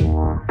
Show.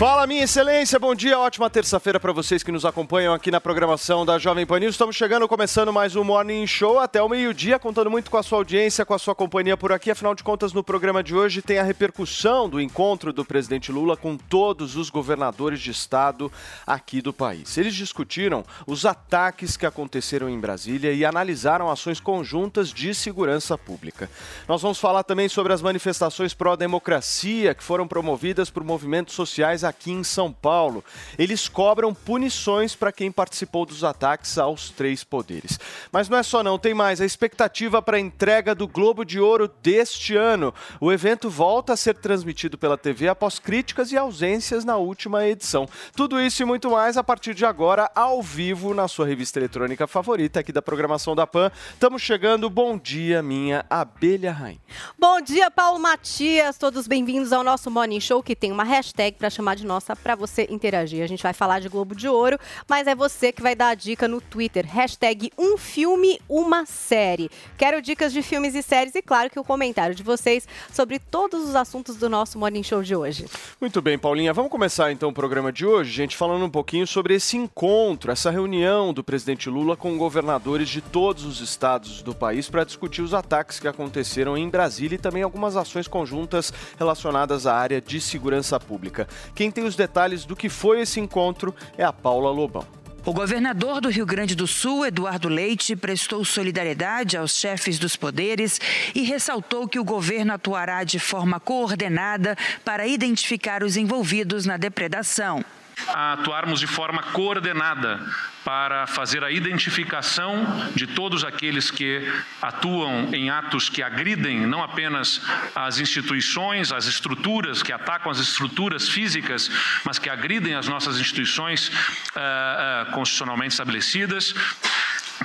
Fala, minha excelência, bom dia, ótima terça-feira para vocês que nos acompanham aqui na programação da Jovem Pan News. Estamos chegando, começando mais um Morning Show até o meio-dia, contando muito com a sua audiência, com a sua companhia por aqui. Afinal de contas, no programa de hoje tem a repercussão do encontro do presidente Lula com todos os governadores de estado aqui do país. Eles discutiram os ataques que aconteceram em Brasília e analisaram ações conjuntas de segurança pública. Nós vamos falar também sobre as manifestações pró-democracia que foram promovidas por movimentos sociais aqui em São Paulo. Eles cobram punições para quem participou dos ataques aos três poderes. Mas não é só não, tem mais. A expectativa para a entrega do Globo de Ouro deste ano. O evento volta a ser transmitido pela TV após críticas e ausências na última edição. Tudo isso e muito mais a partir de agora, ao vivo, na sua revista eletrônica favorita aqui da programação da PAN. Estamos chegando. Bom dia, minha abelha rainha. Bom dia, Paulo Matias. Todos bem-vindos ao nosso Morning Show, que tem uma hashtag para chamar de nossa para você interagir. A gente vai falar de Globo de Ouro, mas é você que vai dar a dica no Twitter. Hashtag um filme, uma série. Quero dicas de filmes e séries e, claro, que o comentário de vocês sobre todos os assuntos do nosso Morning Show de hoje. Muito bem, Paulinha. Vamos começar então o programa de hoje, gente, falando um pouquinho sobre esse encontro, essa reunião do presidente Lula com governadores de todos os estados do país para discutir os ataques que aconteceram em Brasília e também algumas ações conjuntas relacionadas à área de segurança pública. Quem tem os detalhes do que foi esse encontro é a Paula Lobão. O governador do Rio Grande do Sul, Eduardo Leite, prestou solidariedade aos chefes dos poderes e ressaltou que o governo atuará de forma coordenada para identificar os envolvidos na depredação. A atuarmos de forma coordenada para fazer a identificação de todos aqueles que atuam em atos que agridem não apenas as instituições, as estruturas, que atacam as estruturas físicas, mas que agridem as nossas instituições ah, ah, constitucionalmente estabelecidas,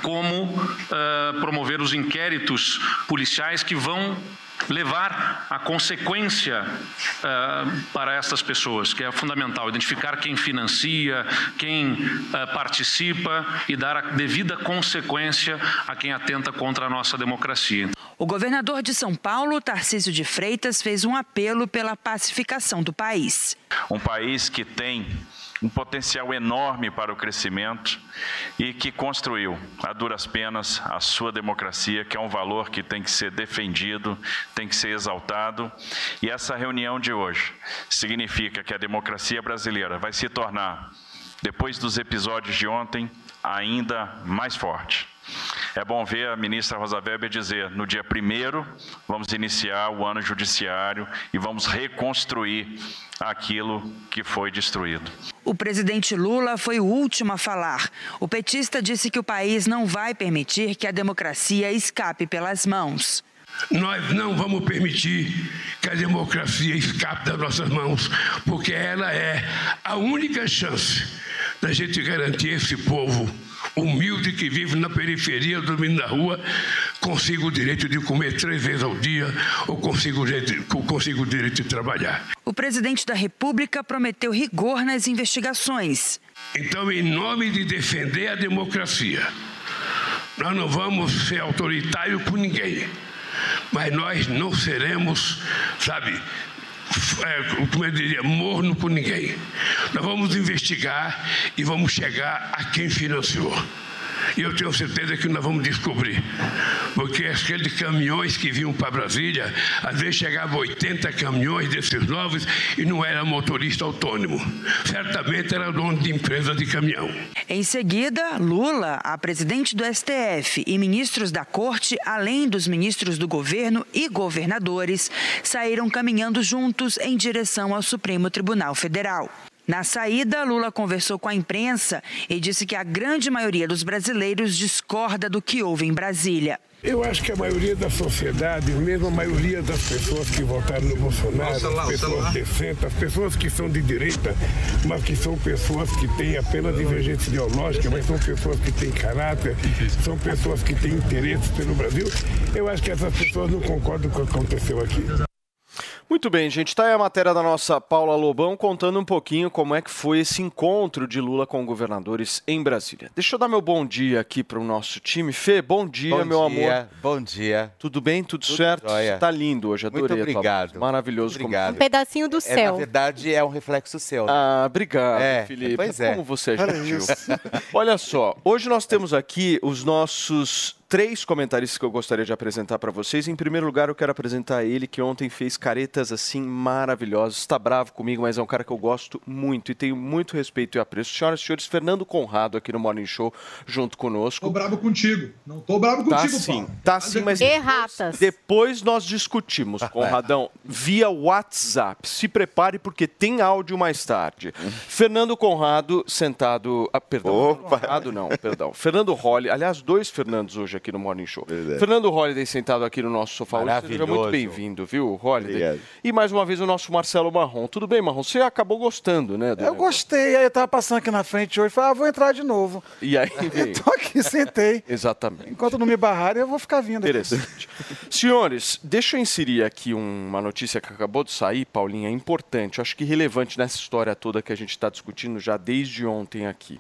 como ah, promover os inquéritos policiais que vão levar a consequência ah, para essas pessoas, que é fundamental, identificar quem financia, quem ah, participa e dar a devida consequência a quem atenta contra a nossa democracia. O governador de São Paulo, Tarcísio de Freitas, fez um apelo pela pacificação do país. um país que tem um potencial enorme para o crescimento e que construiu, a duras penas, a sua democracia, que é um valor que tem que ser defendido, tem que ser exaltado. E essa reunião de hoje significa que a democracia brasileira vai se tornar, depois dos episódios de ontem, ainda mais forte. É bom ver a ministra Rosa Weber dizer: no dia primeiro, vamos iniciar o ano judiciário e vamos reconstruir aquilo que foi destruído. O presidente Lula foi o último a falar. O petista disse que o país não vai permitir que a democracia escape pelas mãos. Nós não vamos permitir que a democracia escape das nossas mãos, porque ela é a única chance da gente garantir esse povo humilde que vive na periferia, dormindo na rua, consiga o direito de comer três vezes ao dia ou consiga o direito, consiga o direito de trabalhar. O presidente da República prometeu rigor nas investigações. Então, em nome de defender a democracia, nós não vamos ser autoritários com ninguém, mas nós não seremos, sabe, é, como eu diria, morno com ninguém. Nós vamos investigar e vamos chegar a quem financiou. E eu tenho certeza que nós vamos descobrir. Porque aqueles caminhões que vinham para Brasília, às vezes chegavam 80 caminhões desses novos e não era motorista autônomo. Certamente era dono de empresa de caminhão. Em seguida, Lula, a presidente do STF e ministros da corte, além dos ministros do governo e governadores, saíram caminhando juntos em direção ao Supremo Tribunal Federal. Na saída, Lula conversou com a imprensa e disse que a grande maioria dos brasileiros discorda do que houve em Brasília. Eu acho que a maioria da sociedade, mesmo a maioria das pessoas que votaram no Bolsonaro, as pessoas decentes, as pessoas que são de direita, mas que são pessoas que têm apenas divergência ideológica, mas são pessoas que têm caráter, são pessoas que têm interesses pelo Brasil, eu acho que essas pessoas não concordam com o que aconteceu aqui. Muito bem, gente. Está aí a matéria da nossa Paula Lobão contando um pouquinho como é que foi esse encontro de Lula com governadores em Brasília. Deixa eu dar meu bom dia aqui para o nosso time. Fê, bom dia, Bom meu dia, amor. Bom dia. Tudo bem? Tudo, certo? jóia. Tá lindo hoje, Muito adorei. tua obrigado. Maravilhoso. como- Obrigado. Um pedacinho do É, na céu. verdade, é um reflexo seu. né? Ah, obrigado, É, Felipe. pois é. Como você é gentil. Olha só, hoje nós temos aqui os nossos três comentaristas que eu gostaria de apresentar para vocês. Em primeiro lugar, eu quero apresentar ele, que ontem fez caretas assim maravilhosas. Está bravo comigo, mas é um cara que eu gosto muito e tenho muito respeito e apreço. Senhoras e senhores, Fernando Conrado aqui no Morning Show, junto conosco. Tô bravo contigo. Não tô bravo Tá contigo, sim, Paulo. tá sim, mas Erratas. depois nós discutimos, Conradão, via WhatsApp. Se prepare porque tem áudio mais tarde. Fernando Conrado sentado, ah, perdão, Conrado não, perdão. Fernando Holly, aliás, dois Fernandos hoje aqui no Morning Show. Fernando Holliday sentado aqui no nosso sofá. hoje. Seja muito bem-vindo, viu, Holliday? Obrigado. E mais uma vez o nosso Marcelo Marrom. Tudo bem, Marrom? Você acabou gostando, né? do Eu negócio. gostei, aí eu tava passando aqui na frente hoje, falei, ah, vou entrar de novo. E aí veio. Tô aqui, sentei. Exatamente. Enquanto não me barrarem, eu vou ficar vindo. aqui. Interessante. Senhores, deixa eu inserir aqui uma notícia que acabou de sair, Paulinha, importante, eu acho que relevante nessa história toda que a gente está discutindo já desde ontem aqui.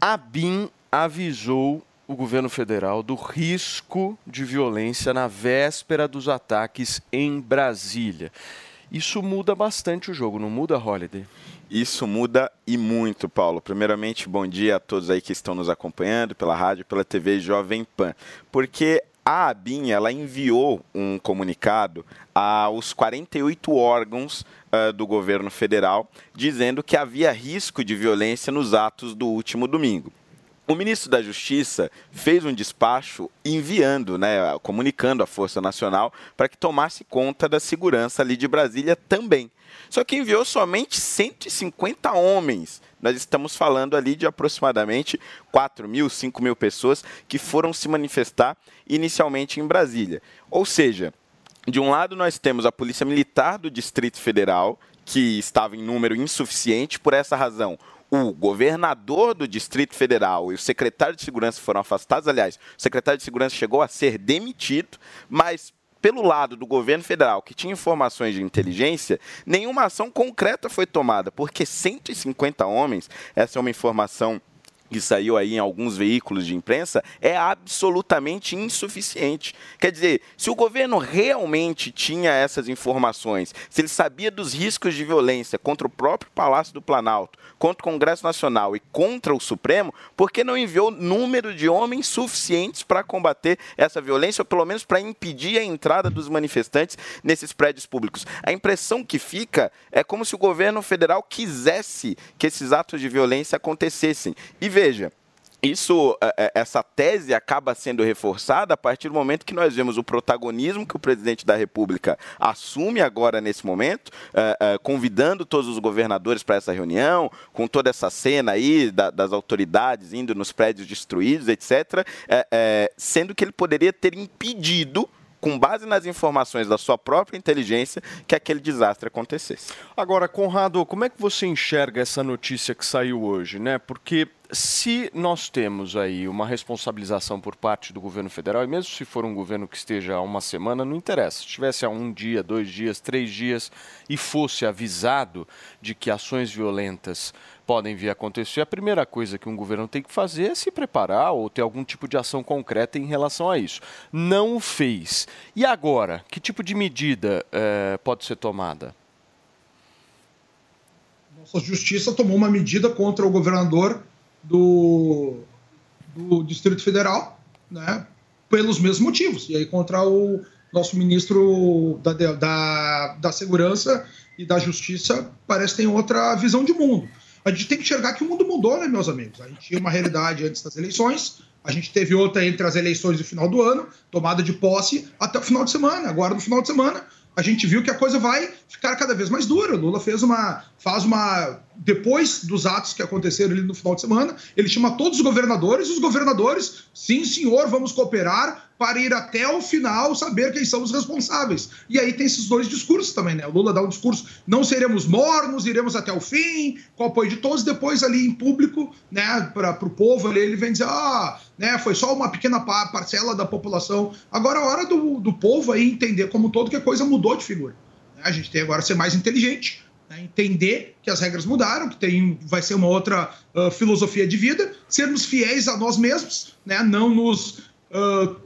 A BIM avisou o governo federal do risco de violência na véspera dos ataques em Brasília. Isso muda bastante o jogo, não muda, Holiday? Isso muda e muito, Paulo. Primeiramente, bom dia a todos aí que estão nos acompanhando pela rádio, pela TV Jovem Pan. Porque a ABIN, ela enviou um comunicado aos 48 órgãos ah, do governo federal, dizendo que havia risco de violência nos atos do último domingo. O ministro da Justiça fez um despacho enviando, né, comunicando à Força Nacional para que tomasse conta da segurança ali de Brasília também. Só que enviou somente 150 homens. Nós estamos falando ali de aproximadamente 4 mil, 5 mil pessoas que foram se manifestar inicialmente em Brasília. Ou seja, de um lado, nós temos a Polícia Militar do Distrito Federal, que estava em número insuficiente, por essa razão. O governador do Distrito Federal e o secretário de Segurança foram afastados. Aliás, o secretário de Segurança chegou a ser demitido, mas pelo lado do governo federal, que tinha informações de inteligência, nenhuma ação concreta foi tomada, porque 150 homens, essa é uma informação que saiu aí em alguns veículos de imprensa, é absolutamente insuficiente. Quer dizer, se o governo realmente tinha essas informações, se ele sabia dos riscos de violência contra o próprio Palácio do Planalto, contra o Congresso Nacional e contra o Supremo, por que não enviou número de homens suficientes para combater essa violência, ou pelo menos para impedir a entrada dos manifestantes nesses prédios públicos? A impressão que fica é como se o governo federal quisesse que esses atos de violência acontecessem. E veja, isso, eh, eh, essa tese acaba sendo reforçada a partir do momento que nós vemos o protagonismo que o presidente da República assume agora nesse momento, eh, convidando todos os governadores para essa reunião, com toda essa cena aí da- das autoridades indo nos prédios destruídos, etc., sendo que ele poderia ter impedido com base nas informações da sua própria inteligência, que aquele desastre acontecesse. Agora, Conrado, como é que você enxerga essa notícia que saiu hoje, né? Porque se nós temos aí uma responsabilização por parte do governo federal, e mesmo se for um governo que esteja há uma semana, não interessa. Se estivesse há um dia, dois dias, três dias e fosse avisado de que ações violentas podem vir a acontecer, a primeira coisa que um governo tem que fazer é se preparar ou ter algum tipo de ação concreta em relação a isso. Não o fez. E agora, que tipo de medida eh, pode ser tomada? Nossa justiça tomou uma medida contra o governador do, do Distrito Federal, né, pelos mesmos motivos. E aí contra o nosso ministro da, da, da Segurança e da Justiça parece que tem outra visão de mundo. A gente tem que enxergar que o mundo mudou, né, meus amigos? A gente tinha uma realidade antes das eleições, a gente teve outra entre as eleições do final do ano, tomada de posse até o final de semana. Agora, no final de semana, a gente viu que a coisa vai ficar cada vez mais dura. O Lula fez uma. faz uma. Depois dos atos que aconteceram ali no final de semana, ele chama todos os governadores, e os governadores, sim, senhor, vamos cooperar para ir até o final saber quem são os responsáveis. E aí tem esses dois discursos também, né? O Lula dá um discurso, não seremos mornos, iremos até o fim, com o apoio de todos, depois ali em público, né, para o povo ali, ele vem dizer, ah, né, foi só uma pequena parcela da população. Agora é hora do, do povo aí entender como todo que a coisa mudou de figura. Né? A gente tem agora ser mais inteligente, entender que as regras mudaram, que tem, vai ser uma outra uh, filosofia de vida, sermos fiéis a nós mesmos, né? não nos... Uh,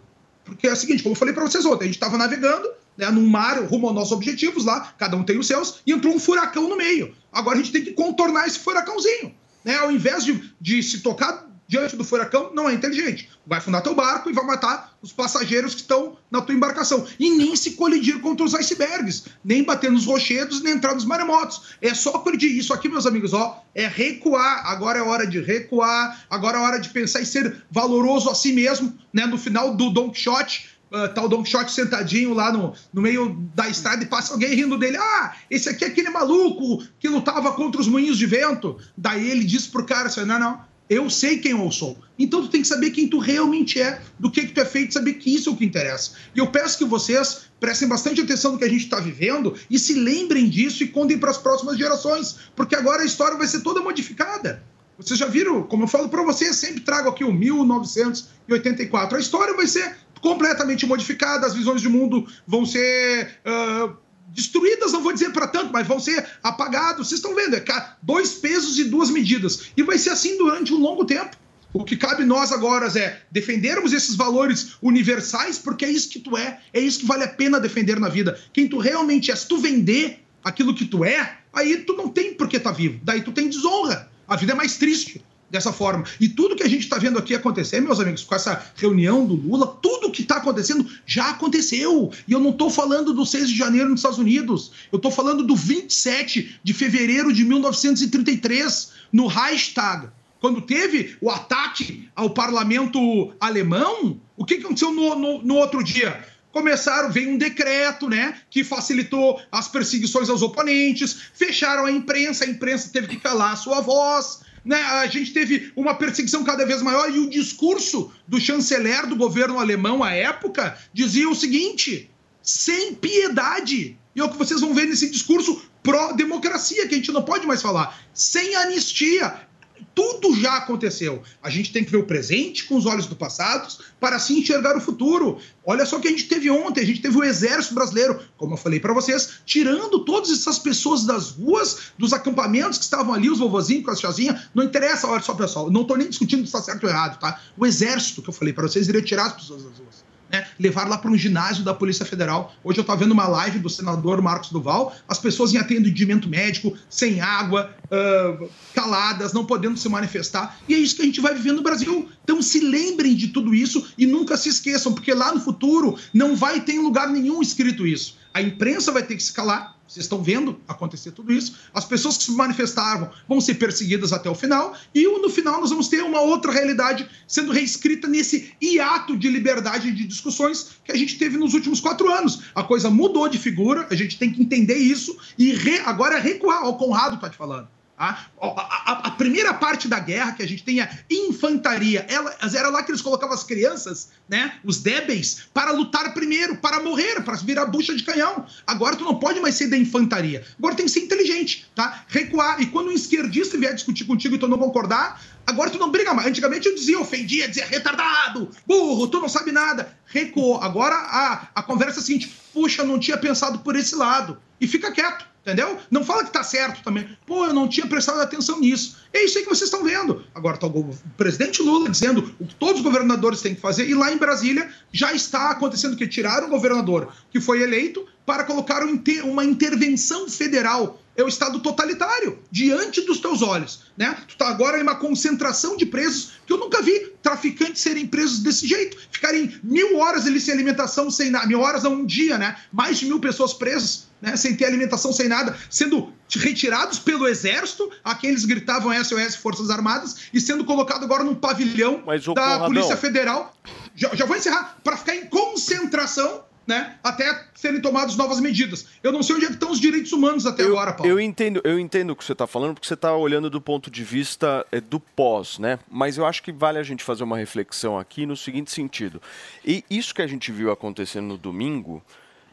porque é o seguinte, como eu falei para vocês ontem, a gente estava navegando né, num mar rumo aos nossos objetivos lá, cada um tem os seus, e entrou um furacão no meio. Agora a gente tem que contornar esse furacãozinho. Né? Ao invés de, de se tocar diante do furacão, não é inteligente. Vai afundar teu barco e vai matar os passageiros que estão na tua embarcação. E nem se colidir contra os icebergs, nem bater nos rochedos, nem entrar nos maremotos. É só colidir. Isso aqui, meus amigos, ó, é recuar. Agora é hora de recuar, agora é hora de pensar em ser valoroso a si mesmo, né? No final do Don Quixote, Uh, tá o Don Quixote sentadinho lá no, no meio da estrada e passa alguém rindo dele. Ah, esse aqui é aquele maluco que lutava contra os moinhos de vento. Daí ele disse pro cara assim: não, não, eu sei quem eu sou. Então tu tem que saber quem tu realmente é, do que, que tu é feito, saber que isso é o que interessa. E eu peço que vocês prestem bastante atenção no que a gente está vivendo e se lembrem disso e contem para as próximas gerações, porque agora a história vai ser toda modificada. Vocês já viram, como eu falo para vocês, sempre trago aqui o 1984. A história vai ser completamente modificada, as visões de mundo vão ser uh, destruídas, não vou dizer para tanto, mas vão ser apagados. Vocês estão vendo, é dois pesos e duas medidas. E vai ser assim durante um longo tempo. O que cabe nós agora é defendermos esses valores universais, porque é isso que tu é, é isso que vale a pena defender na vida. Quem tu realmente é. Se tu vender aquilo que tu é, aí tu não tem por que tá vivo. Daí tu tem desonra. A vida é mais triste dessa forma. E tudo que a gente está vendo aqui acontecer, meus amigos, com essa reunião do Lula, tudo que está acontecendo já aconteceu. E eu não estou falando do 6 de janeiro nos Estados Unidos. Eu estou falando do 27 de fevereiro de 1933, no Reichstag. Quando teve o ataque ao parlamento alemão, o que aconteceu no, no, no outro dia? começaram, veio um decreto, né, que facilitou as perseguições aos oponentes, fecharam a imprensa, a imprensa teve que calar a sua voz, né? A gente teve uma perseguição cada vez maior e o discurso do chanceler do governo alemão à época dizia o seguinte: sem piedade. E é o que vocês vão ver nesse discurso pró-democracia, que a gente não pode mais falar. Sem anistia tudo já aconteceu. A gente tem que ver o presente com os olhos do passado para assim enxergar o futuro. Olha só o que a gente teve ontem, a gente teve o exército brasileiro, como eu falei para vocês, tirando todas essas pessoas das ruas, dos acampamentos que estavam ali, os vovozinhos com as tiazinhas, não interessa, olha só pessoal, não estou nem discutindo se está certo ou errado, tá? O exército que eu falei para vocês iria tirar as pessoas das ruas né, levar lá para um ginásio da Polícia Federal. Hoje eu estava vendo uma live do senador Marcos Duval, as pessoas em atendimento médico, sem água, uh, caladas, não podendo se manifestar. E é isso que a gente vai vivendo no Brasil. Então se lembrem de tudo isso e nunca se esqueçam, porque lá no futuro não vai ter em lugar nenhum escrito isso. A imprensa vai ter que se calar, vocês estão vendo acontecer tudo isso. As pessoas que se manifestaram vão ser perseguidas até o final. E no final nós vamos ter uma outra realidade sendo reescrita nesse hiato de liberdade de discussões que a gente teve nos últimos quatro anos. A coisa mudou de figura, a gente tem que entender isso e re, agora recuar. O Conrado está te falando. A, a, a, primeira parte da guerra que a gente tem é infantaria. Ela, era lá que eles colocavam as crianças, né, os débeis, para lutar primeiro, para morrer, para virar bucha de canhão. Agora tu não pode mais ser da infantaria. Agora tem que ser inteligente, tá? Recuar. E quando um esquerdista vier discutir contigo e tu não concordar, agora tu não briga mais. Antigamente eu dizia, ofendia, dizia retardado, burro, tu não sabe nada. Recuou. Agora a, a conversa é a seguinte: puxa, não tinha pensado por esse lado. E fica quieto Entendeu? Não fala que tá certo também. Pô, eu não tinha prestado atenção nisso. É isso aí que vocês estão vendo. Agora tá o presidente Lula dizendo o que todos os governadores têm que fazer, e lá em Brasília já está acontecendo que tiraram o governador que foi eleito para colocar uma intervenção federal É o Estado totalitário, diante dos teus olhos. Né? Tu tá agora em uma concentração de presos que eu nunca vi traficantes serem presos desse jeito. Ficarem mil horas ali sem alimentação, sem nada. Mil horas a um dia, né? Mais de mil pessoas presas, né? Sem ter alimentação, sem nada, sendo retirados pelo exército, aqueles gritavam SOS Forças Armadas, e sendo colocado agora num pavilhão Mas, da Polícia Federal. Já, já vou encerrar, para ficar em concentração. Né, até serem tomadas novas medidas. Eu não sei onde é que estão os direitos humanos até agora, Paulo. Eu entendo, eu entendo o que você está falando, porque você está olhando do ponto de vista eh, do pós, né? Mas eu acho que vale a gente fazer uma reflexão aqui no seguinte sentido. E isso que a gente viu acontecendo no domingo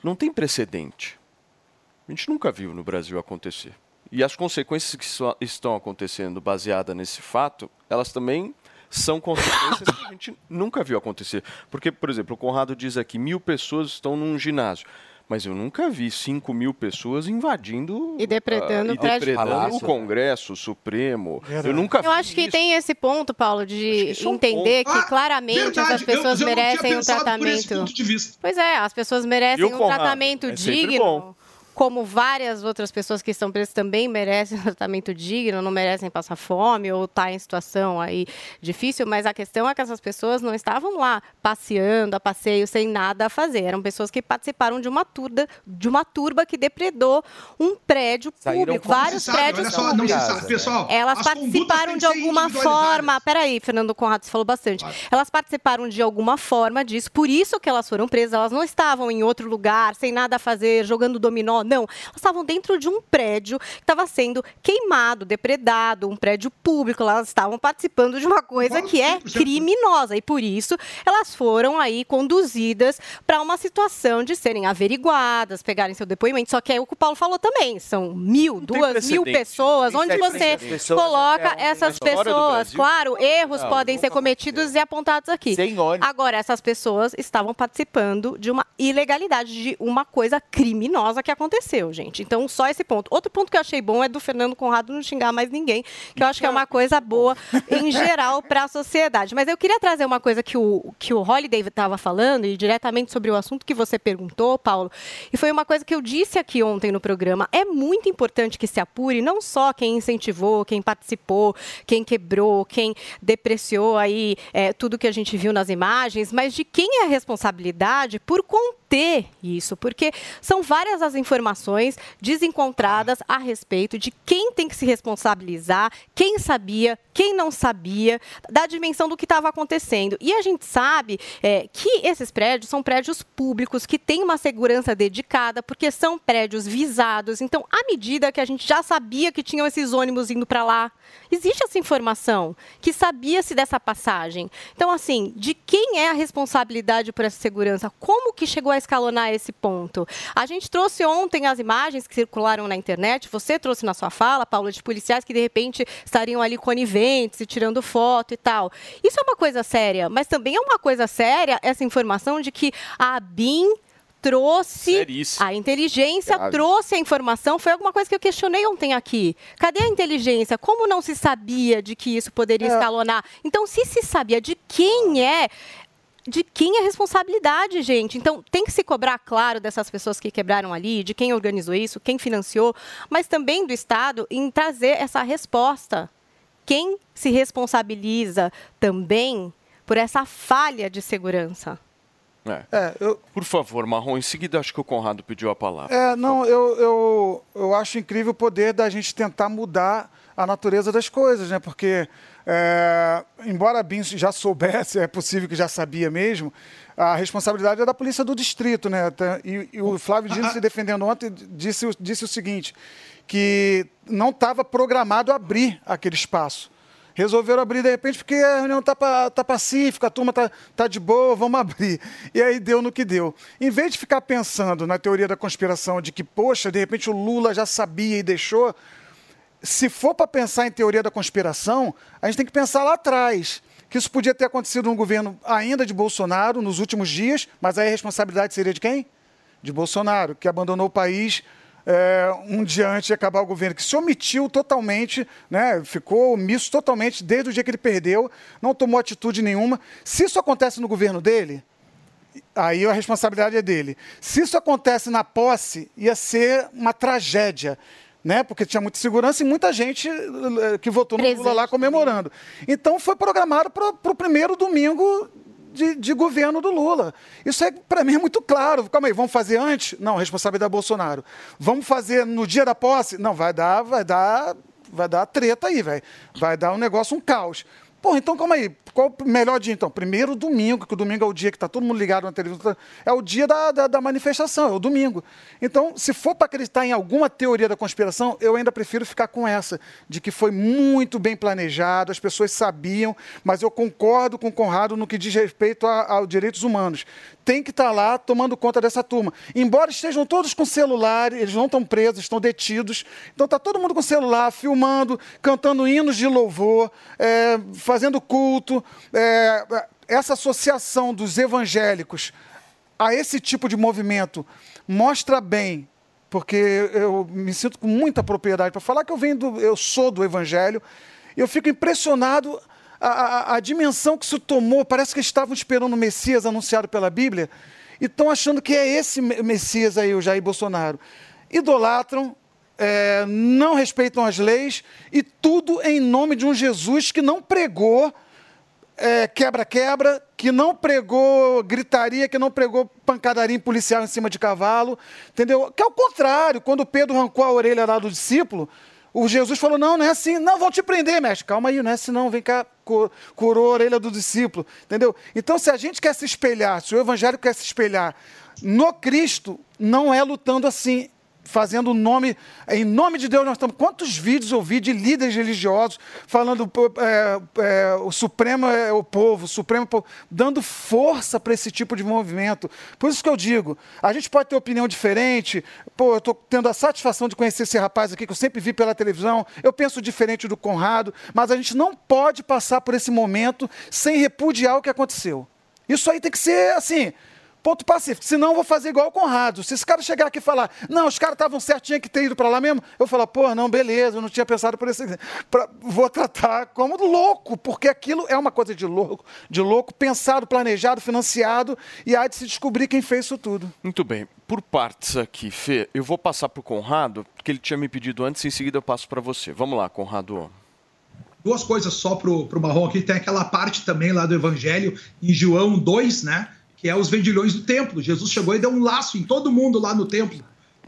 não tem precedente. A gente nunca viu no Brasil acontecer. E as consequências que estão acontecendo baseadas nesse fato, elas também são consequências que a gente nunca viu acontecer. Porque, por exemplo, o Conrado diz aqui, mil pessoas estão num ginásio. Mas eu nunca vi 5 mil pessoas invadindo E depredando o e depredando o Congresso o Supremo. Eu nunca Eu acho que tem esse ponto, Paulo, de isso é um entender ponto. que claramente verdade, as pessoas eu- eu merecem um tratamento. ponto de vista. Pois é, as pessoas merecem um Conrado? tratamento É digno. Como várias outras pessoas que estão presas também merecem um tratamento digno, não merecem passar fome ou estar em situação aí difícil, mas a questão é que essas pessoas não estavam lá passeando, a passeio, sem nada a fazer. Eram pessoas que participaram de uma turba, de uma turba que depredou um prédio Saíram público, vários sabe, prédios só, públicos. sabe, pessoal. Elas participaram de alguma forma. Peraí, Fernando Conrado, você falou bastante. Elas participaram de alguma forma disso, por isso que elas foram presas. Elas não estavam em outro lugar, sem nada a fazer, jogando dominó, não. Elas estavam dentro de um prédio que estava sendo queimado, depredado, um prédio público. Elas estavam participando de uma coisa que é criminosa e por isso elas foram aí conduzidas para uma situação de serem averiguadas, pegarem seu depoimento. Só que é o que o Paulo falou também, são mil, duas mil pessoas, onde é você coloca essas pessoas. Claro, erros Não, podem ser cometidos e apontados aqui. Agora, essas pessoas estavam participando de uma ilegalidade, de uma coisa criminosa que aconteceu, gente. Então, só esse ponto. Outro ponto que eu achei bom é do Fernando Conrado não xingar mais ninguém, que eu acho que é uma coisa boa em geral para a sociedade. Mas eu queria trazer uma coisa que o, que o Holiday estava falando, e diretamente sobre o assunto que você perguntou, Paulo, e foi uma coisa que eu disse aqui ontem no programa. É muito importante que se apure não só quem incentivou, quem participou, quem quebrou, quem depreciou aí é, tudo que a gente viu nas imagens, mas de quem é a responsabilidade por conter isso, porque são várias as informações desencontradas a respeito de quem tem que se responsabilizar, quem sabia, quem não sabia, da dimensão do que estava acontecendo. E a gente sabe é, que esses prédios são prédios públicos que têm uma segurança dedicada, porque são prédios visados. Então, à medida que a gente já sabia que tinham esses ônibus indo para lá, existe essa informação que sabia-se dessa passagem. Então, assim, de quem é a responsabilidade por essa segurança? Como que chegou a escalonar esse ponto? A gente trouxe ontem as imagens que circularam na internet, você trouxe na sua fala, Paula, de policiais que de repente estariam ali coniventes e tirando foto e tal. Isso é uma coisa séria, mas também é uma coisa séria essa informação de que a BIM trouxe Seríssimo. a inteligência Grave. trouxe a informação foi alguma coisa que eu questionei ontem aqui cadê a inteligência como não se sabia de que isso poderia É. escalonar então se se sabia de quem é de quem é a responsabilidade, gente. Então, tem que se cobrar, claro, dessas pessoas que quebraram ali, de quem organizou isso, quem financiou, mas também do Estado em trazer essa resposta. Quem se responsabiliza também por essa falha de segurança? É. Por favor, Marrom, em seguida acho que o Conrado pediu a palavra. É, não, eu, eu, eu acho incrível o poder da gente tentar mudar a natureza das coisas, né? Porque, é, embora a BIM já soubesse, é possível que já sabia mesmo, a responsabilidade é da polícia do distrito, né? Tá- E, e o Flávio Dino se defendendo ontem disse, disse o seguinte, que não estava programado abrir aquele espaço. Resolveram abrir de repente porque a reunião está tá pacífica, a turma está tá de boa, vamos abrir. E aí deu no que deu. Em vez de ficar pensando na teoria da conspiração de que, poxa, de repente o Lula já sabia e deixou, se for para pensar em teoria da conspiração, a gente tem que pensar lá atrás. Que isso podia ter acontecido no governo ainda de Bolsonaro nos últimos dias, mas aí a responsabilidade seria de quem? De Bolsonaro, que abandonou o país é, um dia antes de acabar o governo, que se omitiu totalmente, né, ficou omisso totalmente desde o dia que ele perdeu, não tomou atitude nenhuma. Se isso acontece no governo dele, aí a responsabilidade é dele. Se isso acontece na posse, ia ser uma tragédia. Né? Porque tinha muita segurança e muita gente eh, que votou no Lula lá comemorando. Então foi programado para o primeiro domingo de, de governo do Lula. Isso é, para mim, é muito claro. Calma aí, vamos fazer antes? Não, responsabilidade é Bolsonaro. Vamos fazer no dia da posse? Não, vai dar, vai dar, vai dar treta aí, velho. Vai dar um negócio, um caos. Pô, então calma aí. Qual o melhor dia, então? Primeiro domingo, que o domingo é o dia que está todo mundo ligado na televisão. É o dia da, da, da manifestação, é o domingo. Então, se for para acreditar em alguma teoria da conspiração, eu ainda prefiro ficar com essa, de que foi muito bem planejado, as pessoas sabiam, mas eu concordo com o Conrado no que diz respeito a- aos direitos humanos. Tem que estar lá tomando conta dessa turma. Embora estejam todos com celular, eles não estão presos, estão detidos. Então está todo mundo com celular, filmando, cantando hinos de louvor, é, fazendo culto. É, essa associação dos evangélicos a esse tipo de movimento mostra bem, porque eu me sinto com muita propriedade para falar que eu venho do, eu sou do Evangelho, eu fico impressionado a, a- a dimensão que isso tomou. Parece que estavam esperando o Messias anunciado pela Bíblia e estão achando que é esse Me- Messias aí, o Jair Bolsonaro. Idolatram, é, não respeitam as leis e tudo em nome de um Jesus que não pregou é, quebra-quebra, que não pregou gritaria, que não pregou pancadaria em policial em cima de cavalo, entendeu? Que é o contrário, quando Pedro arrancou a orelha lá do discípulo, o Jesus falou, não, não é assim, não, vão te prender, mestre, calma aí, não é assim não, vem cá, cu- curou a orelha do discípulo, entendeu? Então, se a gente quer se espelhar, se o evangelho quer se espelhar no Cristo, não é lutando assim, fazendo nome, em nome de Deus nós estamos. Quantos vídeos eu vi de líderes religiosos falando é, é, o Supremo é o povo, o Supremo é o povo, dando força para esse tipo de movimento. Por isso que eu digo, a gente pode ter opinião diferente. Pô, eu estou tendo a satisfação de conhecer esse rapaz aqui que eu sempre vi pela televisão. Eu penso diferente do Conrado, mas a gente não pode passar por esse momento sem repudiar o que aconteceu. Isso aí tem que ser assim. Ponto pacífico. Senão eu vou fazer igual o Conrado. Se esse cara chegar aqui e falar, não, os caras estavam certos, tinha que ter ido para lá mesmo, eu vou falar, pô, não, beleza, eu não tinha pensado por esse. Pra- vou tratar como louco, porque aquilo é uma coisa de louco, de louco, pensado, planejado, financiado, e há de se descobrir quem fez isso tudo. Muito bem. Por partes aqui, Fê, eu vou passar para o Conrado, porque ele tinha me pedido antes, em seguida eu passo para você. Vamos lá, Conrado. duas coisas só pro, pro Marrom aqui. Tem aquela parte também lá do Evangelho, em João 2, né? Que é os vendilhões do templo. Jesus chegou e deu um laço em todo mundo lá no templo.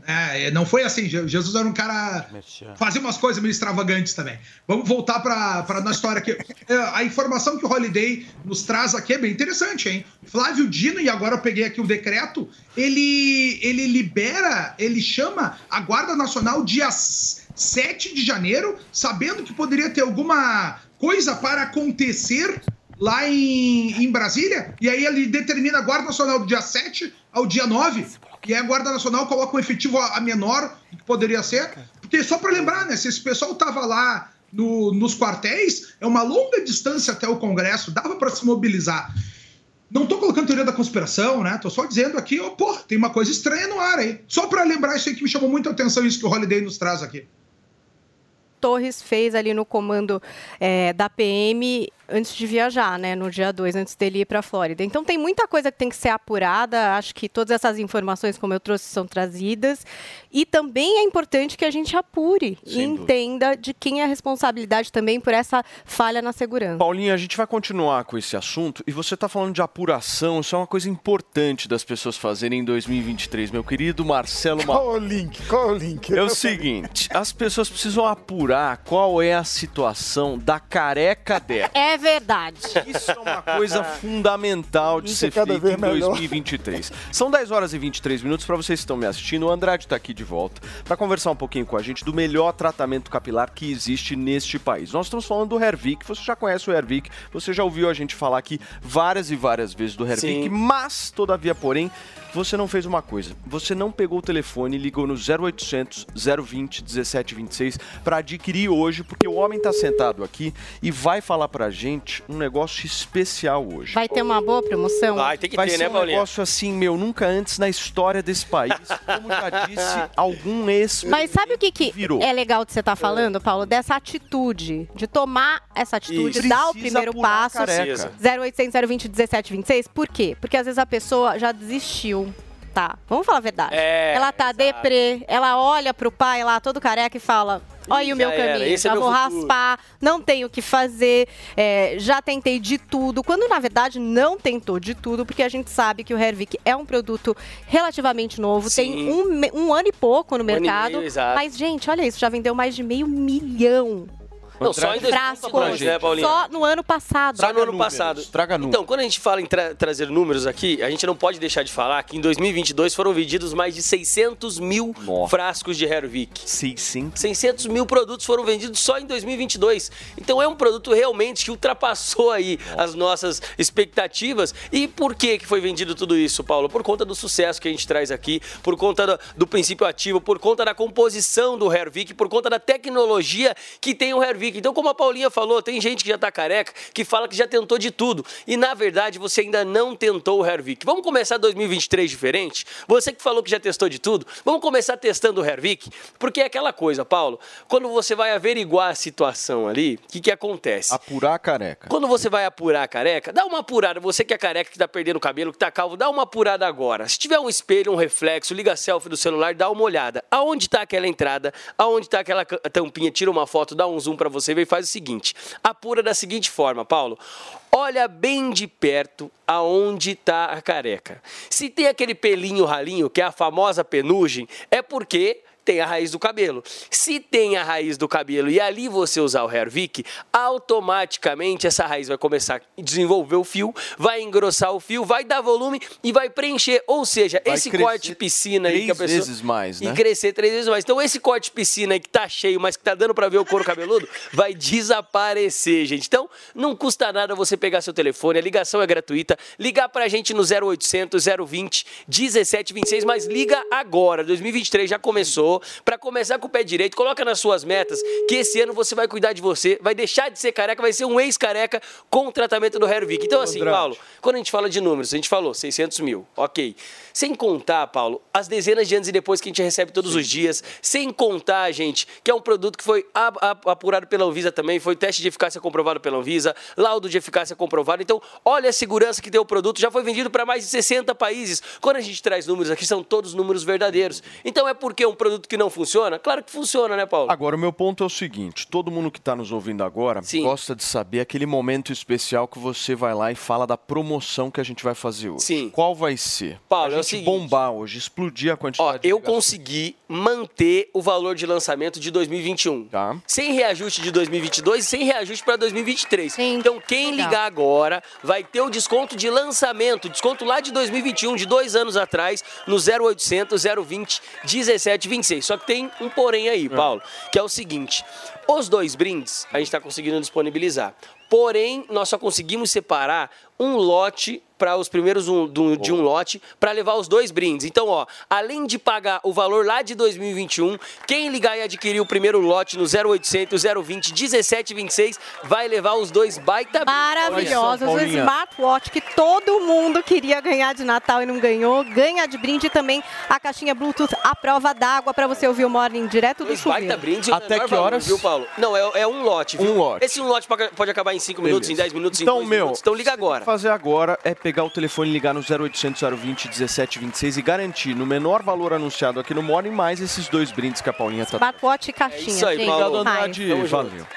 É, não foi assim. Je- Jesus era um cara. Fazia umas coisas meio extravagantes também. Vamos voltar para a nossa história aqui. É, A informação que o Holiday nos traz aqui é bem interessante, hein? Flávio Dino, e agora eu peguei aqui o decreto, ele, ele libera, ele chama a Guarda Nacional dia 7 de janeiro, sabendo que poderia ter alguma coisa para acontecer lá em, em Brasília, e aí ele determina a Guarda Nacional do dia 7 ao dia 9, e aí a Guarda Nacional coloca um efetivo a, a menor do que poderia ser, porque só para lembrar, né, se esse pessoal tava lá no- nos quartéis, é uma longa distância até o Congresso, dava para se mobilizar. Não tô colocando teoria da conspiração, né? Tô só dizendo aqui, ó, pô, tem uma coisa estranha no ar aí. Só para lembrar isso aí que me chamou muita atenção, isso que o Holiday nos traz aqui. Torres fez ali no comando é, da PM antes de viajar, né, no dia 2, antes dele ir para a Flórida. Então tem muita coisa que tem que ser apurada, acho que todas essas informações, como eu trouxe, são trazidas. E também é importante que a gente apure e Sem dúvida. entenda de quem é a responsabilidade também por essa falha na segurança. Paulinha, a gente vai continuar com esse assunto e você está falando de apuração, isso é uma coisa importante das pessoas fazerem em 2023, meu querido Marcelo Ma... Qual o link? Qual o link? É o seguinte, as pessoas precisam apurar qual é a situação da careca dela. É verdade. Isso é uma coisa fundamental de Isso é ser cada feito em melhor. 2023. São 10 horas e 23 minutos para vocês que estão me assistindo. O Andrade está aqui de volta para conversar um pouquinho com a gente do melhor tratamento capilar que existe neste país. Nós estamos falando do Hervik. Você já conhece o Hervik, você já ouviu a gente falar aqui várias e várias vezes do Hervik, Sim. mas todavia, porém, você não fez uma coisa. Você não pegou o telefone e ligou no 0800 020 1726 para adquirir hoje, porque o homem está sentado aqui e vai falar pra gente um negócio especial hoje. Vai ter uma boa promoção? Vai, tem que Vai ter, ser né, um Paulinha? negócio assim, meu, nunca antes na história desse país. Como já disse algum ex. Mas sabe o que, que Virou. é legal de você estar falando, Paulo? Dessa atitude, de tomar essa atitude, Isso. dar o primeiro passo. careca. 0800 020 1726. Por quê? Porque às vezes a pessoa já desistiu. Tá. Vamos falar a verdade. É, ela tá deprê, ela olha pro pai lá todo careca e fala. Olha o meu caminho, é já meu vou futuro." raspar, não tenho o que fazer, é, já tentei de tudo. Quando na verdade não tentou de tudo, porque a gente sabe que o Hervik é um produto relativamente novo, tem Sim. um, me- um ano e pouco no Um mercado. meio, exato. mas, gente, olha isso, já vendeu mais de meio milhão. Não, só em frascos, né? Só no ano passado. Só no ano passado. Traga Então, quando a gente fala em tra- trazer números aqui, a gente não pode deixar de falar que em 2022 foram vendidos mais de 600 mil frascos de Hervik. 600? 600 mil produtos foram vendidos só em 2022. Então é um produto realmente que ultrapassou aí as nossas expectativas. E por que que foi vendido tudo isso, Paulo? Por conta do sucesso que a gente traz aqui, por conta do, do princípio ativo, por conta da composição do Hervik, por conta da tecnologia que tem o Hervik. Então, como a Paulinha falou, tem gente que já tá careca, que fala que já tentou de tudo. E na verdade, você ainda não tentou o Hervik. Vamos começar 2023 diferente? Você que falou que já testou de tudo, vamos começar testando o Hervik? Porque é aquela coisa, Paulo, quando você vai averiguar a situação ali, o que, que acontece? Apurar a careca. Quando você vai apurar a careca, dá uma apurada. Você que é careca, que tá perdendo o cabelo, que tá calvo, dá uma apurada agora. Se tiver um espelho, um reflexo, liga a selfie do celular, dá uma olhada. Aonde tá aquela entrada? Aonde tá aquela tampinha? Tira uma foto, dá um zoom pra você ver e faz o seguinte. Apura da seguinte forma, Paulo. Olha bem de perto aonde tá a careca. Se tem aquele pelinho ralinho, que é a famosa penugem, é porque tem a raiz do cabelo. Se tem a raiz do cabelo e ali você usar o Hervik, automaticamente essa raiz vai começar a desenvolver o fio, vai engrossar o fio, vai dar volume e vai preencher. Ou seja, Vai esse corte piscina aí que a três pessoa vezes mais, né? e crescer três vezes mais. Então esse corte piscina aí que tá cheio, mas que tá dando pra ver o couro cabeludo, vai desaparecer, gente. Então não custa nada você pegar seu telefone, a ligação é gratuita, ligar pra gente no 0800 020 1726, mas liga agora. 2023 já começou, Pra começar com o pé direito, coloca nas suas metas que esse ano você vai cuidar de você, vai deixar de ser careca, vai ser um ex-careca com o tratamento do Hervik. Então assim, Andrade. Paulo, quando a gente fala de números, a gente falou 600 mil, ok. Sem contar, Paulo, as dezenas de antes e depois que a gente recebe todos os dias. Sem contar, gente, que é um produto que foi apurado pela Anvisa também, foi teste de eficácia comprovado pela Anvisa, laudo de eficácia comprovado. Então, olha a segurança que tem o produto, já foi vendido para mais de 60 países. Quando a gente traz números aqui, são todos números verdadeiros. Então, é porque um produto que não funciona? Claro que funciona, né, Paulo? Agora, o meu ponto é o seguinte: todo mundo que está nos ouvindo agora gosta de saber aquele momento especial que você vai lá e fala da promoção que a gente vai fazer hoje. Sim. Qual vai ser? Paulo, a é o gente seguinte. bombar hoje, explodir a quantidade de Eu consegui manter o valor de lançamento de 2021. Tá. Sem reajuste de 2022 e sem reajuste para 2023. Então, quem legal. ligar agora vai ter o desconto de lançamento, desconto lá de 2021, de dois anos atrás, no 0800 020 1726. Só que tem um porém aí, Paulo, que é o seguinte: os dois brindes a gente está conseguindo disponibilizar. Porém, nós só conseguimos separar um lote para os primeiros um- do- de um lote para levar os dois brindes. Então, ó, além de pagar o valor lá de 2021, quem ligar e adquirir o primeiro lote no 0800 020 1726 vai levar os dois baita brindes. Maravilhosos, o smartwatch que todo mundo queria ganhar de Natal e não ganhou, ganha de brinde também a caixinha Bluetooth à prova d'água para você ouvir o Morning direto do baita chuveiro. brindes e o Até menor que valor, horas? viu, Paulo? Não, é, é um lote, viu? Um lote. Esse um lote pode pode acabar em 5 minutos, em Beleza. 10 minutos, em Então, 2 meu, minutos. Então liga agora. fazer agora é pegar o telefone e ligar no 0800 020 1726 e garantir no menor valor anunciado aqui no Morning mais esses dois brindes que a Paulinha tá Smartwatch e caixinha, isso aí, gente. Obrigado, Paulo. Andrade. Tamo junto. Valeu.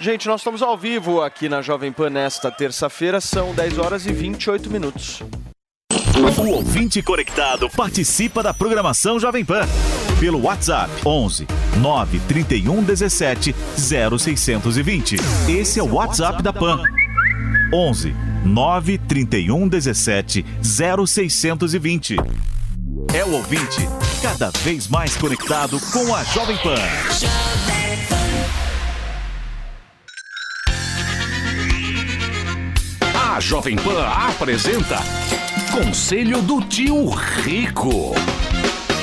Gente, nós estamos ao vivo aqui na Jovem Pan nesta terça-feira, são 10 horas e 28 minutos. O ouvinte conectado participa da programação Jovem Pan pelo WhatsApp 11 931 17 0620. Esse é o WhatsApp da Pan. 11 931 17 0620. É o ouvinte cada vez mais conectado com a Jovem Pan. A Jovem Pan apresenta Conselho do Tio Rico.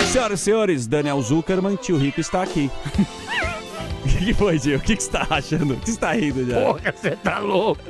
Senhoras e senhores, Daniel Zuckerman, tio Rico está aqui. que foi, Gil? O que você tá achando? O que você tá rindo já? Porra, você tá louco.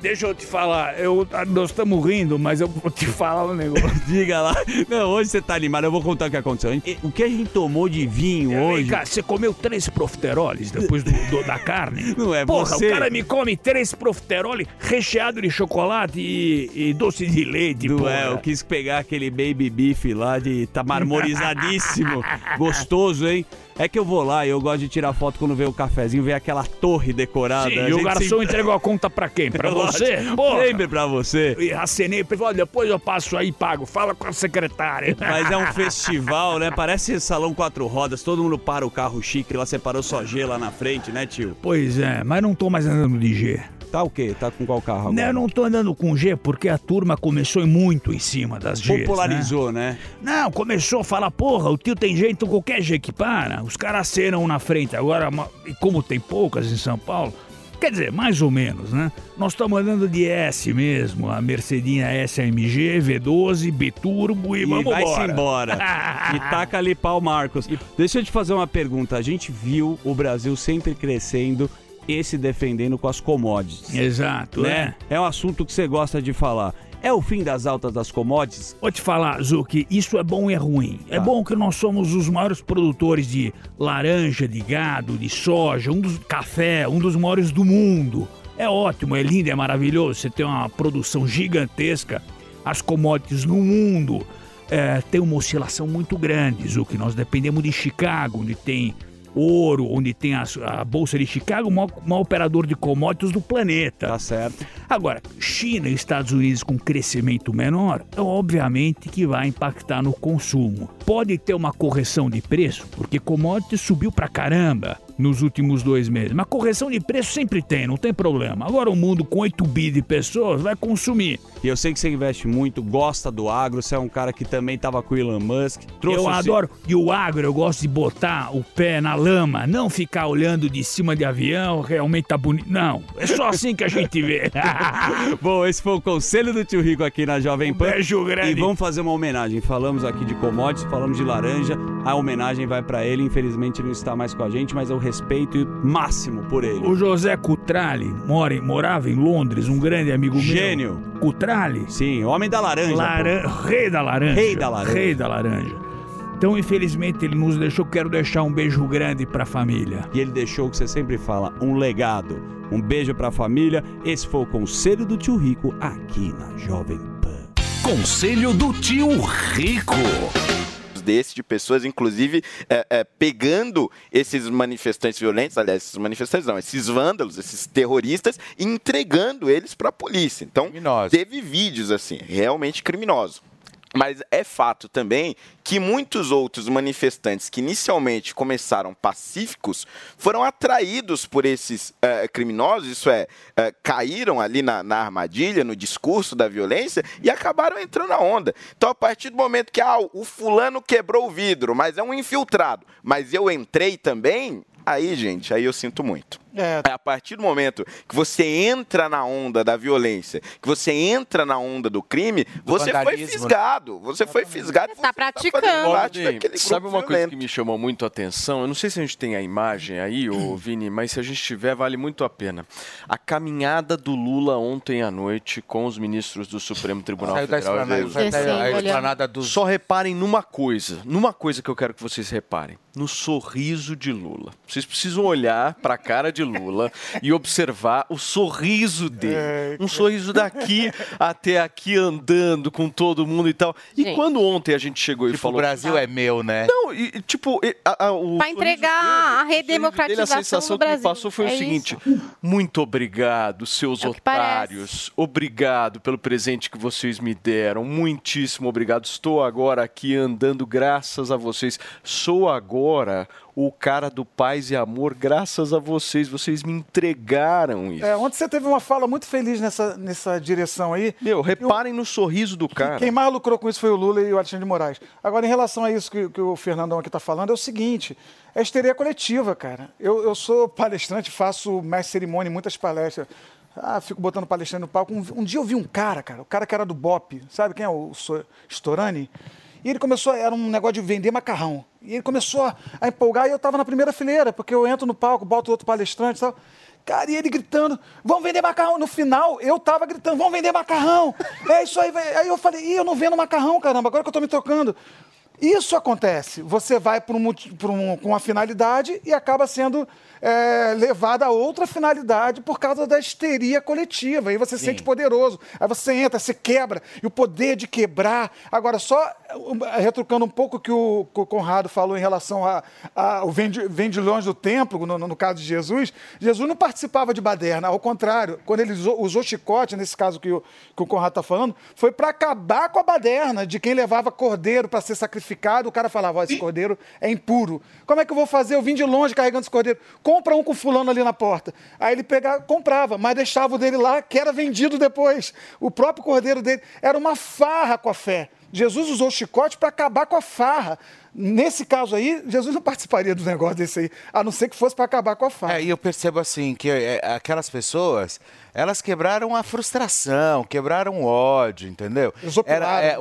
Deixa eu te falar, eu, nós estamos rindo, mas eu vou te falar um negócio. Diga lá. Não, hoje você tá animado, eu vou contar o que aconteceu. O que a gente tomou de vinho Vem hoje... cá, você comeu três profiteroles depois do, do- da carne? Não é Porra, você. o cara me come três profiteroles recheado de chocolate e, e doce de leite, Não porra. é, eu quis pegar aquele baby beef lá de tá marmorizadíssimo. Gostoso, hein? É que eu vou lá e eu gosto de tirar foto quando vê o cafezinho, ver aquela torre decorada. Sim, e o garçom se- entregou a conta pra quem? Pra você? Sempre pra você. E acenei falou, depois eu passo aí e pago. Fala com a secretária. Mas é um festival, né? Parece salão quatro rodas, todo mundo para o carro chique, lá separou só G lá na frente, né, tio? Pois é, mas não tô mais andando de G. Tá o quê? Tá com qual carro agora? Não, eu não tô andando com G porque a turma começou muito em cima das Gs. Popularizou, né? Não, começou a falar, porra, o tio tem G, então qualquer G que para. Os caras acenam na frente. Agora, e como tem poucas em São Paulo, quer dizer, mais ou menos, né? Nós estamos andando de S mesmo, a Mercedinha SAMG, V12, Biturbo e, E vamos vai-se embora. embora. e taca ali pau, Marcos. Deixa eu te fazer uma pergunta. A gente viu o Brasil sempre crescendo e se defendendo com as commodities. Exato, né? É um assunto que você gosta de falar. É o fim das altas das commodities? Vou te falar, Zuki, isso é bom e é ruim. É Tá. bom que nós somos os maiores produtores de laranja, de gado, de soja, um dos café, um dos maiores do mundo. É ótimo, é lindo, é maravilhoso. Você tem uma produção gigantesca. As commodities no mundo é, tem uma oscilação muito grande, Zuki. Nós dependemos de Chicago, onde tem ouro, onde tem as- a, Bolsa de Chicago, o maior, maior operador de commodities do planeta. Tá certo. Agora, China e Estados Unidos com crescimento menor, é obviamente que vai impactar no consumo. Pode ter uma correção de preço, porque commodity subiu pra caramba nos últimos dois meses. Mas correção de preço sempre tem, não tem problema. Agora o mundo com 8 bi de pessoas vai consumir. E eu sei que você investe muito, gosta do agro, você é um cara que também tava com o Elon Musk. trouxe eu o- adoro. E o agro, eu gosto de botar o pé na lama, não ficar olhando de cima de avião, realmente tá bonito. Não, é só assim que a gente vê. Bom, esse foi o conselho do tio Rico aqui na Jovem Pan. beijo grande. E vamos fazer uma homenagem. Falamos aqui de commodities, falamos de laranja. A homenagem vai pra ele. Infelizmente não está mais com a gente, mas eu respeito máximo por ele. O José Cutrale mora, em- morava em Londres, um grande amigo Gênio. meu. Cutrale? Sim, homem da laranja. Laran-. Rei da laranja. Rei da laranja. Rei da laranja. Então, infelizmente, ele nos deixou. Quero deixar um beijo grande pra família. E ele deixou o que você sempre fala, um legado. Um beijo pra família. Esse foi o conselho do tio Rico aqui na Jovem Pan. Conselho do tio Rico. Desse de pessoas, inclusive é, é, pegando esses manifestantes violentos, aliás, esses manifestantes não, esses vândalos, esses terroristas, e entregando eles para a polícia. Então, teve vídeos assim, realmente criminosos. Mas é fato também que muitos outros manifestantes que inicialmente começaram pacíficos foram atraídos por esses eh, criminosos, isso é, eh, caíram ali na, na armadilha, no discurso da violência e acabaram entrando na onda. Então, a partir do momento que ah, o fulano quebrou o vidro, mas é um infiltrado, mas eu entrei também, aí, gente, aí eu sinto muito. É. A partir do momento que você entra na onda da violência, que você entra na onda do crime, você foi né? fisgado. Você foi fisgado. Tá praticando. parte daquele grupo Sabe uma coisa violento. que me chamou muito a atenção? Eu não sei se a gente tem a imagem aí, ô Vini, mas se a gente tiver, vale muito a pena. A caminhada do Lula ontem à noite com os ministros do Supremo Tribunal Saiu da Federal. esplanada- da- Descendo, a olhando. esplanada do- Só reparem numa coisa, numa coisa que eu quero que vocês reparem. No sorriso de Lula. Vocês precisam olhar para a cara de Lula e observar o sorriso dele. Um sorriso daqui até aqui andando com todo mundo e tal. E Gente. quando ontem a gente chegou e Tipo, falou. o Brasil é meu, né? Não, e, e, tipo, e, a, a, o Pra entregar a dele, a redemocratização sensação do que me Brasil. passou foi É o seguinte: isso. muito obrigado, seus É otários. Obrigado pelo presente que vocês me deram. Muitíssimo obrigado. Estou agora aqui andando graças a vocês. Sou agora o cara do paz e amor graças a vocês. Vocês me entregaram isso. É, ontem você teve uma fala muito feliz nessa, nessa direção aí. Meu, reparem no sorriso do cara. Quem mais lucrou com isso foi o Lula e o Alexandre de Moraes. Agora, em relação a isso que, que o Fernandão aqui está falando, é o seguinte: é histeria coletiva, cara. Eu, eu sou palestrante, faço mestre cerimônia em muitas palestras. Ah, fico botando palestrante no palco. Um, um dia eu vi um cara, cara, o cara que era do BOP, sabe quem é o So- Storani? E ele começou, era um negócio de vender macarrão. E ele começou a, empolgar e eu estava na primeira fileira, porque eu entro no palco, boto outro palestrante e tal. Cara, e ele gritando, vamos vender macarrão. No final, eu tava gritando, vamos vender macarrão. É isso aí. Aí eu falei, ih, eu não vendo macarrão, caramba, agora que eu tô me tocando. Isso acontece. Você vai por um, um- com uma finalidade e acaba sendo é, levado a outra finalidade por causa da histeria coletiva. Aí você se sente poderoso. Aí você entra, você quebra. E o poder de quebrar. Agora, só retrucando um pouco o que o, Conrado falou em relação ao vem de, vem de longe do templo, no, no caso de Jesus, Jesus não participava de baderna. Ao contrário, quando ele usou, usou chicote, nesse caso que o, que o Conrado está falando, foi para acabar com a baderna de quem levava cordeiro para ser sacrificado. O cara falava: esse cordeiro é impuro. Como é que eu vou fazer? Eu vim de longe carregando esse cordeiro. Compra um com fulano ali na porta. Aí ele pegava, comprava, mas deixava o dele lá, que era vendido depois. O próprio cordeiro dele era uma farra com a fé. Jesus usou o chicote para acabar com a farra. Nesse caso aí, Jesus não participaria do negócio desse aí, a não ser que fosse para acabar com a farra. É, e eu percebo assim que é, aquelas pessoas, elas quebraram a frustração, quebraram o ódio, entendeu? Os opilaram. Era, é,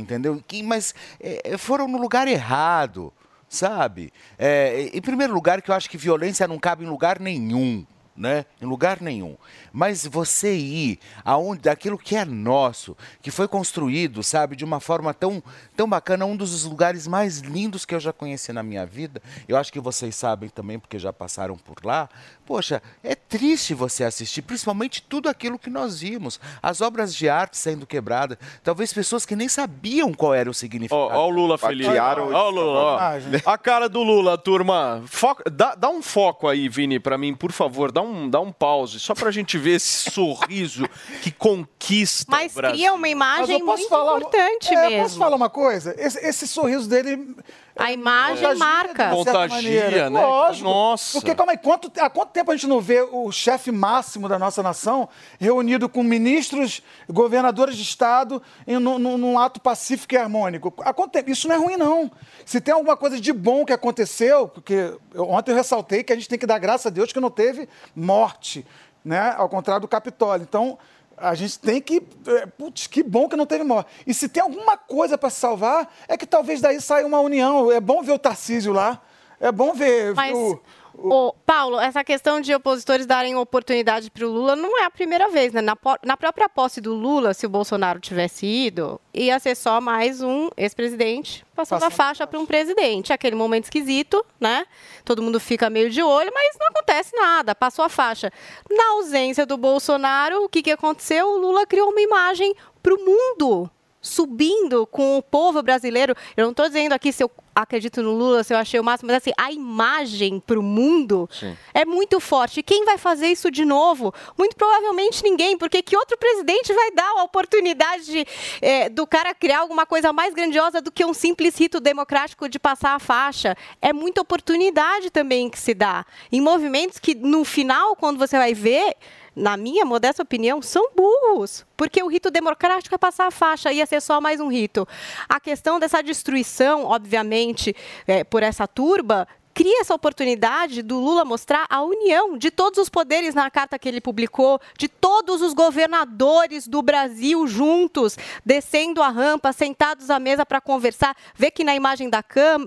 entendeu? Que, mas é, foram no lugar errado, sabe? É, em primeiro lugar, que eu acho que violência não cabe em lugar nenhum. Né? Em lugar nenhum. Mas você ir aonde daquilo que é nosso, que foi construído, sabe, de uma forma tão, tão bacana, um dos lugares mais lindos que eu já conheci na minha vida. Eu acho que vocês sabem também, porque já passaram por lá. Poxa, é triste você assistir, principalmente tudo aquilo que nós vimos, as obras de arte sendo quebradas, talvez pessoas que nem sabiam qual era o significado. Ó, ó o Lula feliz. Ó o Lula. A cara do Lula, turma. Foca- dá, dá um foco aí, Vini, pra mim, por favor. Dá um, dá um pause, só pra gente ver esse sorriso que conquista Mas o Brasil. cria uma imagem Mas eu posso muito falar- importante É, mesmo. Posso falar uma coisa? Esse, esse sorriso dele. A imagem contagia, marca. Contagia, né? Lógico. Nossa. Porque, calma aí, quanto, há quanto tempo a gente não vê o chefe máximo da nossa nação reunido com ministros, governadores de Estado, em, num, num- ato pacífico e harmônico? Há quanto tempo? Isso não é ruim, não. Se tem alguma coisa de bom que aconteceu, porque eu- ontem eu ressaltei que a gente tem que dar graças a Deus que não teve morte, né? Ao contrário do Capitólio. Então, a gente tem que. é, Putz, que bom que não teve morte. E se tem alguma coisa para se salvar, é que talvez daí saia uma união. É bom ver o Tarcísio lá. É bom ver Mas, o. ô, Paulo, essa questão de opositores darem oportunidade para o Lula não é a primeira vez, né? Na, na própria posse do Lula, se o Bolsonaro tivesse ido, ia ser só mais um ex-presidente passando a faixa para um presidente. Aquele momento esquisito, né? Todo mundo fica meio de olho, mas não acontece nada, passou a faixa. Na ausência do Bolsonaro, o que, que aconteceu? O Lula criou uma imagem para o mundo subindo com o povo brasileiro. Eu não estou dizendo aqui se eu acredito no Lula, se eu achei o máximo, mas assim, a imagem para o mundo é muito forte. E quem vai fazer isso de novo? Muito provavelmente ninguém, porque que outro presidente vai dar a oportunidade de, eh, do cara criar alguma coisa mais grandiosa do que um simples rito democrático de passar a faixa? É muita oportunidade também que se dá. Em movimentos que, no final, quando você vai ver, na minha modesta opinião, são burros. Porque o rito democrático é passar a faixa, ia ser só mais um rito. A questão dessa destruição, obviamente, eh, por essa turba, cria essa oportunidade do Lula mostrar a união de todos os poderes na carta que ele publicou, de todos os governadores do Brasil juntos, descendo a rampa, sentados à mesa para conversar. Vê que na imagem da,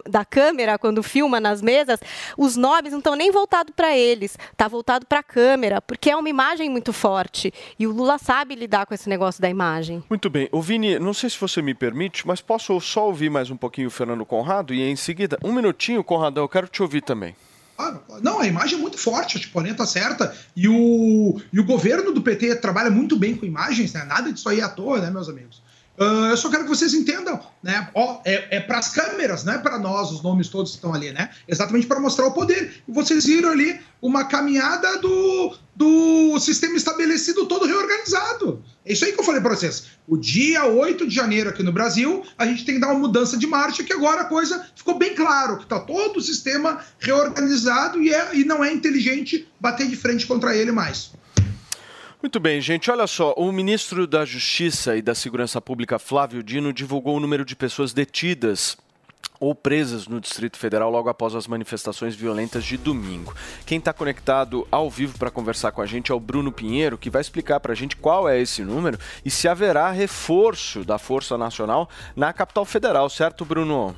da câmera, quando filma nas mesas, os nomes não estão nem voltados para eles, está voltado para a câmera, porque é uma imagem muito forte. E o Lula sabe lidar com esse negócio da imagem. Muito bem. O Vini, não sei se você me permite, mas posso só ouvir mais um pouquinho o Fernando Conrado e em seguida, um minutinho, Conradão, eu quero te ouvir também. Claro. Não, a imagem é muito forte, a Tipolinha tá certa. E o, e o governo do PT trabalha muito bem com imagens, né? Nada disso aí à toa, né, meus amigos? Ah, eu só quero que vocês entendam, né? Ó, é é para as câmeras, não é para nós, os nomes todos estão ali, né? Exatamente para mostrar o poder. E vocês viram ali uma caminhada do, do sistema estabelecido todo reorganizado. É isso aí que eu falei para vocês. O dia 8 de janeiro aqui no Brasil, a gente tem que dar uma mudança de marcha, que agora a coisa ficou bem claro, que está todo o sistema reorganizado e, é, e não é inteligente bater de frente contra ele mais. Muito bem, gente. Olha só, o ministro da Justiça e da Segurança Pública, Flávio Dino, divulgou o número de pessoas detidas ou presas no Distrito Federal logo após as manifestações violentas de domingo. Quem está conectado ao vivo para conversar com a gente é o Bruno Pinheiro, que vai explicar para a gente qual é esse número e se haverá reforço da Força Nacional na capital federal, certo, Bruno?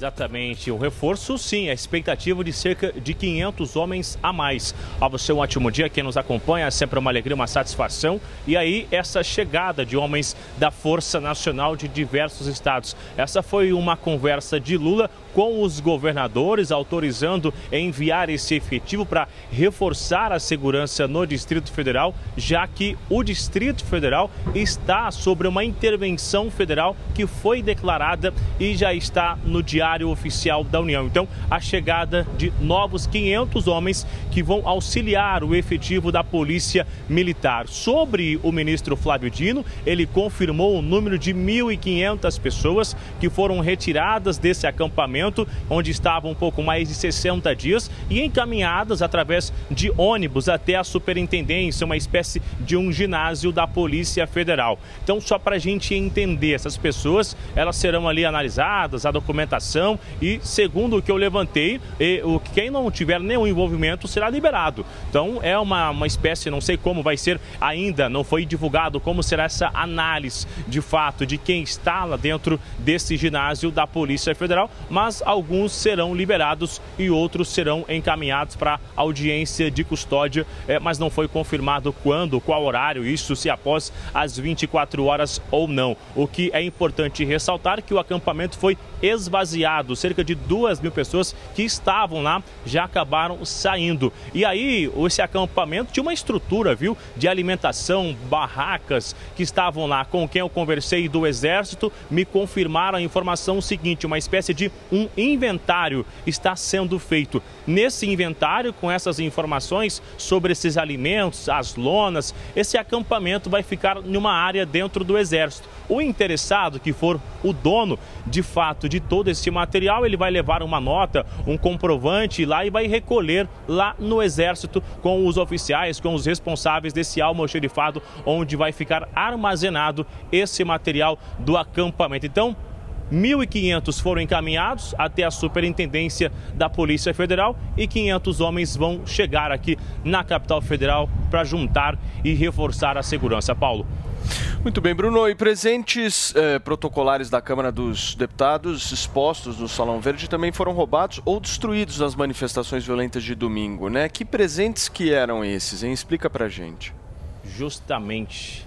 Exatamente, um reforço sim, a expectativa de cerca de 500 homens a mais. A você um ótimo dia, quem nos acompanha, é sempre uma alegria, uma satisfação. E aí, essa chegada de homens da Força Nacional de diversos estados. Essa foi uma conversa de Lula com os governadores, autorizando enviar esse efetivo para reforçar a segurança no Distrito Federal, já que o Distrito Federal está sobre uma intervenção federal que foi declarada e já está no Diário Oficial da União. Então, a chegada de novos 500 homens que vão auxiliar o efetivo da Polícia Militar. Sobre o ministro Flávio Dino, ele confirmou o número de 1.500 pessoas que foram retiradas desse acampamento onde estavam um pouco mais de 60 dias, e encaminhadas através de ônibus até a superintendência, uma espécie de um ginásio da Polícia Federal. Então, só para a gente entender, essas pessoas, elas serão ali analisadas, a documentação, e segundo o que eu levantei, quem não tiver nenhum envolvimento será liberado. Então, é uma, uma espécie, não sei como vai ser ainda, não foi divulgado como será essa análise de fato de quem está lá dentro desse ginásio da Polícia Federal, mas alguns serão liberados e outros serão encaminhados para audiência de custódia, é, mas não foi confirmado quando, qual horário, isso se após as 24 horas ou não. O que é importante ressaltar que o acampamento foi esvaziado, cerca de duas mil pessoas que estavam lá já acabaram saindo. E aí, esse acampamento tinha uma estrutura, viu, de alimentação, barracas que estavam lá. Com quem eu conversei do Exército, me confirmaram a informação seguinte: uma espécie de um inventário está sendo feito. Nesse inventário, com essas informações sobre esses alimentos, as lonas, esse acampamento vai ficar em uma área dentro do Exército. O interessado, que for o dono de fato de todo esse material, ele vai levar uma nota, um comprovante lá e vai recolher lá no Exército com os oficiais, com os responsáveis desse almoxerifado, onde vai ficar armazenado esse material do acampamento. Então, 1.500 foram encaminhados até a Superintendência da Polícia Federal e 500 homens vão chegar aqui na capital federal para juntar e reforçar a segurança. Paulo. Muito bem, Bruno. E presentes eh, protocolares da Câmara dos Deputados expostos no Salão Verde também foram roubados ou destruídos nas manifestações violentas de domingo, né? Que presentes que eram esses, hein? Explica pra gente. Justamente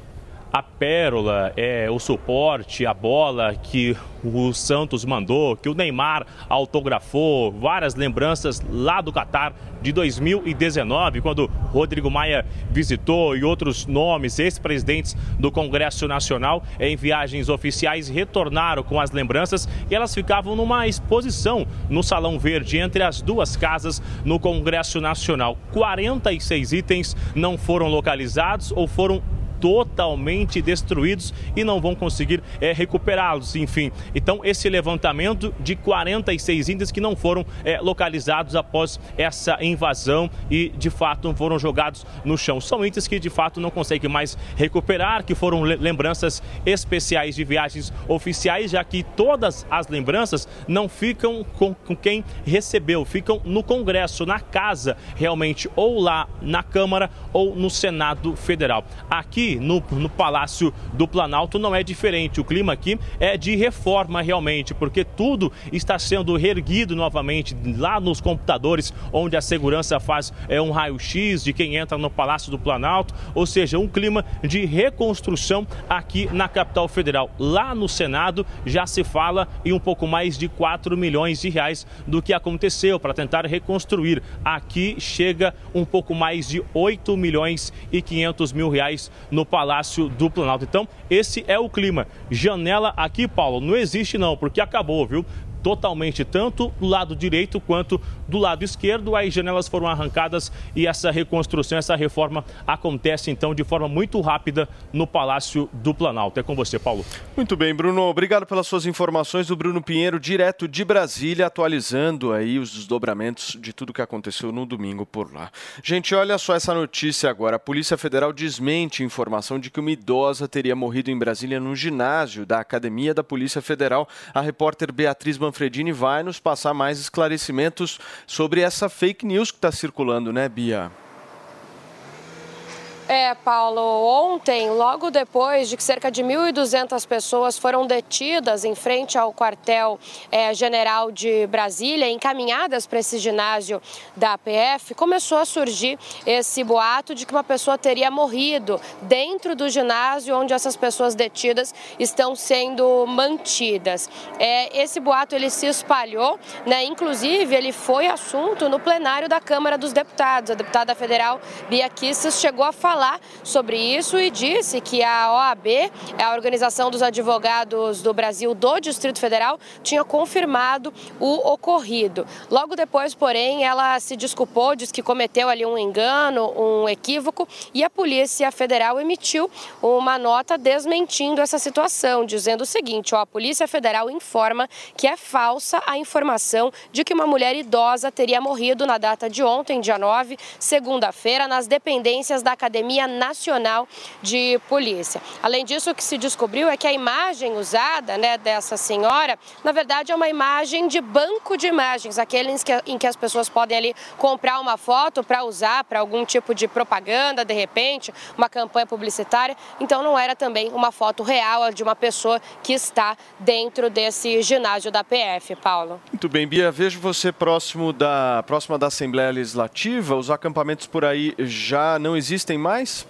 a pérola, é, o suporte, a bola que o Santos mandou, que o Neymar autografou, várias lembranças lá do Catar de 2019, quando Rodrigo Maia visitou e outros nomes, ex-presidentes do Congresso Nacional, em viagens oficiais, retornaram com as lembranças e elas ficavam numa exposição no Salão Verde entre as duas casas no Congresso Nacional. 46 itens não foram localizados ou foram totalmente destruídos e não vão conseguir é, recuperá-los, enfim. Então, esse levantamento de 46 índios que não foram é, localizados após essa invasão e, de fato, foram jogados no chão. São itens que, de fato, não conseguem mais recuperar, que foram lembranças especiais de viagens oficiais, já que todas as lembranças não ficam com, com quem recebeu, ficam no Congresso, na casa, realmente, ou lá na Câmara ou no Senado Federal. Aqui, no, no Palácio do Planalto não é diferente. O clima aqui é de reforma realmente, porque tudo está sendo reerguido novamente lá nos computadores, onde a segurança faz é, um raio-x de quem entra no Palácio do Planalto, ou seja, um clima de reconstrução aqui na capital federal. Lá no Senado já se fala em um pouco mais de 4 milhões de reais do que aconteceu para tentar reconstruir. Aqui chega um pouco mais de 8 milhões e 500 mil reais no no Palácio do Planalto. Então, esse é o clima. Janela aqui, Paulo, não existe não, porque acabou, viu? Totalmente, tanto do lado direito quanto do lado esquerdo. Aí janelas foram arrancadas e essa reconstrução, essa reforma acontece então de forma muito rápida no Palácio do Planalto. É com você, Paulo. Muito bem, Bruno. Obrigado pelas suas informações. O Bruno Pinheiro, direto de Brasília, atualizando aí os desdobramentos de tudo que aconteceu no domingo por lá. Gente, olha só essa notícia agora. A Polícia Federal desmente informação de que uma idosa teria morrido em Brasília num ginásio da Academia da Polícia Federal. A repórter Beatriz Manfredini vai nos passar mais esclarecimentos sobre essa fake news que está circulando, né, Bia? É, Paulo, ontem, logo depois de que cerca de 1.200 pessoas foram detidas em frente ao quartel-general de Brasília, encaminhadas para esse ginásio da APF, começou a surgir esse boato de que uma pessoa teria morrido dentro do ginásio onde essas pessoas detidas estão sendo mantidas. É, esse boato ele se espalhou, né? inclusive ele foi assunto no plenário da Câmara dos Deputados. A deputada federal Bia Kisses chegou a falar falar sobre isso e disse que a OAB, a Organização dos Advogados do Brasil do Distrito Federal, tinha confirmado o ocorrido. Logo depois, porém, ela se desculpou, disse que cometeu ali um engano, um equívoco e a Polícia Federal emitiu uma nota desmentindo essa situação, dizendo o seguinte: ó, a Polícia Federal informa que é falsa a informação de que uma mulher idosa teria morrido na data de ontem, dia 9, segunda-feira, nas dependências da Academia Nacional de Polícia. Além disso, o que se descobriu é que a imagem usada né, dessa senhora, na verdade, é uma imagem de banco de imagens, aqueles que, em que as pessoas podem ali comprar uma foto para usar para algum tipo de propaganda, de repente, uma campanha publicitária. Então, não era também uma foto real de uma pessoa que está dentro desse ginásio da PF, Paulo. Muito bem, Bia. Vejo você próximo da, próxima da Assembleia Legislativa. Os acampamentos por aí já não existem mais? nice.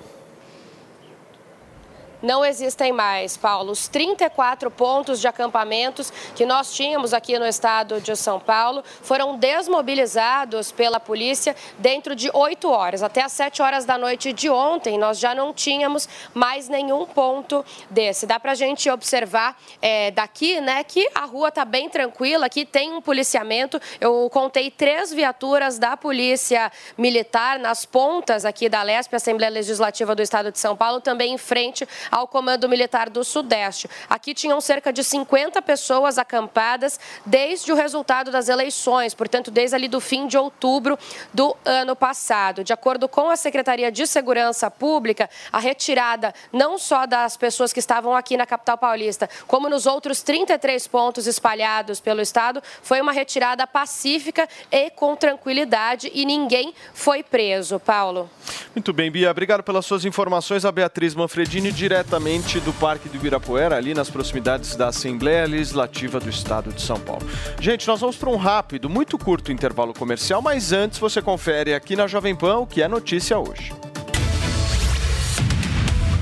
Não existem mais, Paulo. Os 34 pontos de acampamentos que nós tínhamos aqui no estado de São Paulo foram desmobilizados pela polícia dentro de 8 horas. Até às 7 horas da noite de ontem, nós já não tínhamos mais nenhum ponto desse. Dá para a gente observar é, daqui, né, que a rua está bem tranquila, aqui tem um policiamento. Eu contei três viaturas da Polícia Militar nas pontas aqui da LESP, Assembleia Legislativa do Estado de São Paulo, também em frente ao Comando Militar do Sudeste. Aqui tinham cerca de 50 pessoas acampadas desde o resultado das eleições, portanto, desde ali do fim de outubro do ano passado. De acordo com a Secretaria de Segurança Pública, a retirada não só das pessoas que estavam aqui na capital paulista, como nos outros 33 pontos espalhados pelo estado, foi uma retirada pacífica e com tranquilidade e ninguém foi preso. Paulo. Muito bem, Bia. Obrigado pelas suas informações. A Beatriz Manfredini, diretamente do Parque do Ibirapuera, ali nas proximidades da Assembleia Legislativa do Estado de São Paulo. Gente, nós vamos para um rápido, muito curto intervalo comercial, mas antes você confere aqui na Jovem Pan o que é notícia hoje.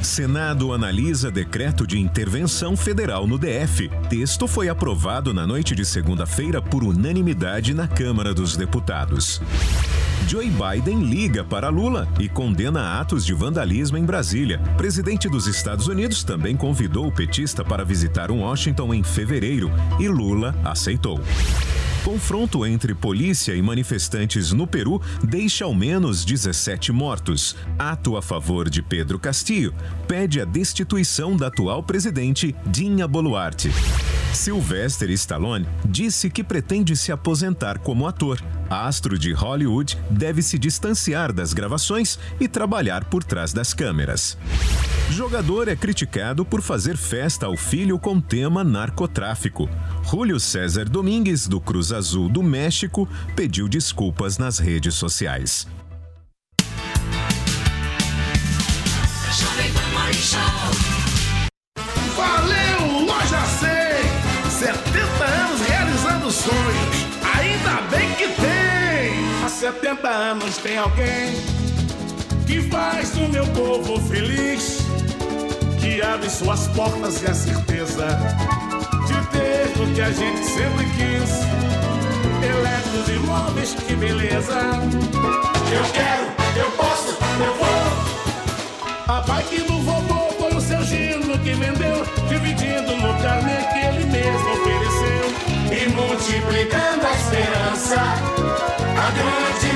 Senado analisa decreto de intervenção federal no DF. Texto foi aprovado na noite de segunda-feira por unanimidade na Câmara dos Deputados. Joe Biden liga para Lula e condena atos de vandalismo em Brasília. Presidente dos Estados Unidos também convidou o petista para visitar Washington em fevereiro e Lula aceitou. Confronto entre polícia e manifestantes no Peru deixa ao menos 17 mortos. Ato a favor de Pedro Castillo pede a destituição da atual presidente Dinha Boluarte. Sylvester Stallone disse que pretende se aposentar como ator. Astro de Hollywood deve se distanciar das gravações e trabalhar por trás das câmeras. Jogador é criticado por fazer festa ao filho com tema narcotráfico. Júlio César Domingues, do Cruz Azul do México, pediu desculpas nas redes sociais. Valeu, Loja 100! 70 anos realizando sonhos. Ainda bem que tem! Há 70 anos tem alguém que faz o meu povo feliz, que abre suas portas e a certeza de ter o que a gente sempre quis. Eletros e móveis, que beleza! Eu quero, eu posso, eu vou. A bike do vovô foi o seu Gino que vendeu, dividindo no carnê que ele mesmo ofereceu. E monte mudança, a grande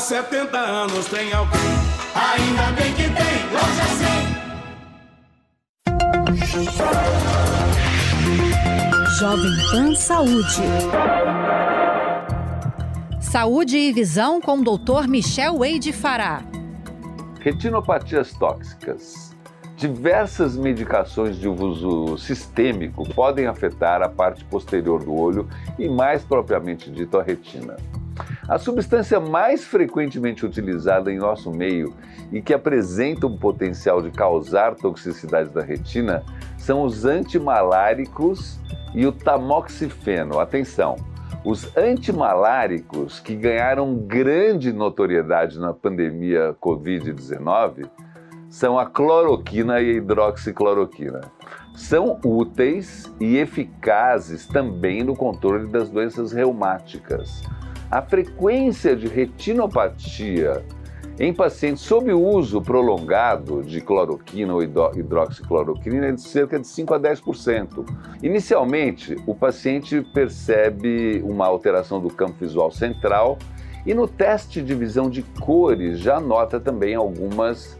Há 70 anos tem alguém. Ainda bem que tem loja 100. Jovem Pan Saúde. Saúde e visão com o Dr. Michel Wade Fará. Retinopatias tóxicas. Diversas medicações de uso sistêmico podem afetar a parte posterior do olho e, mais propriamente dito, a retina. A substância mais frequentemente utilizada em nosso meio e que apresenta um potencial de causar toxicidade da retina são os antimaláricos e o tamoxifeno. Atenção! Os antimaláricos que ganharam grande notoriedade na pandemia Covid-19 são a cloroquina e a hidroxicloroquina. São úteis e eficazes também no controle das doenças reumáticas. A frequência de retinopatia em pacientes sob uso prolongado de cloroquina ou hidro- hidroxicloroquina é de cerca de 5 a 10%. Inicialmente, o paciente percebe uma alteração do campo visual central e no teste de visão de cores já nota também algumas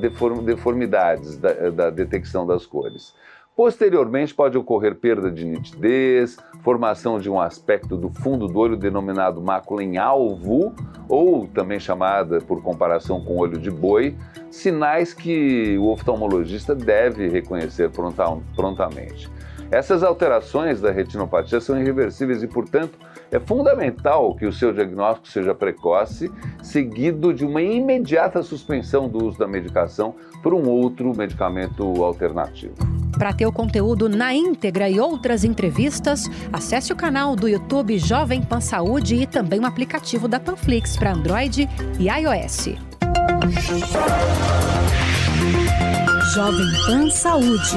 deform- deformidades da, da detecção das cores. Posteriormente, pode ocorrer perda de nitidez, formação de um aspecto do fundo do olho denominado mácula em alvo, ou também chamada por comparação com olho de boi, sinais que o oftalmologista deve reconhecer pronta- prontamente. Essas alterações da retinopatia são irreversíveis e, portanto, é fundamental que o seu diagnóstico seja precoce, seguido de uma imediata suspensão do uso da medicação por um outro medicamento alternativo. Para ter o conteúdo na íntegra e outras entrevistas, acesse o canal do YouTube Jovem Pan Saúde e também o aplicativo da Panflix para Android e iOS. Jovem Pan Saúde.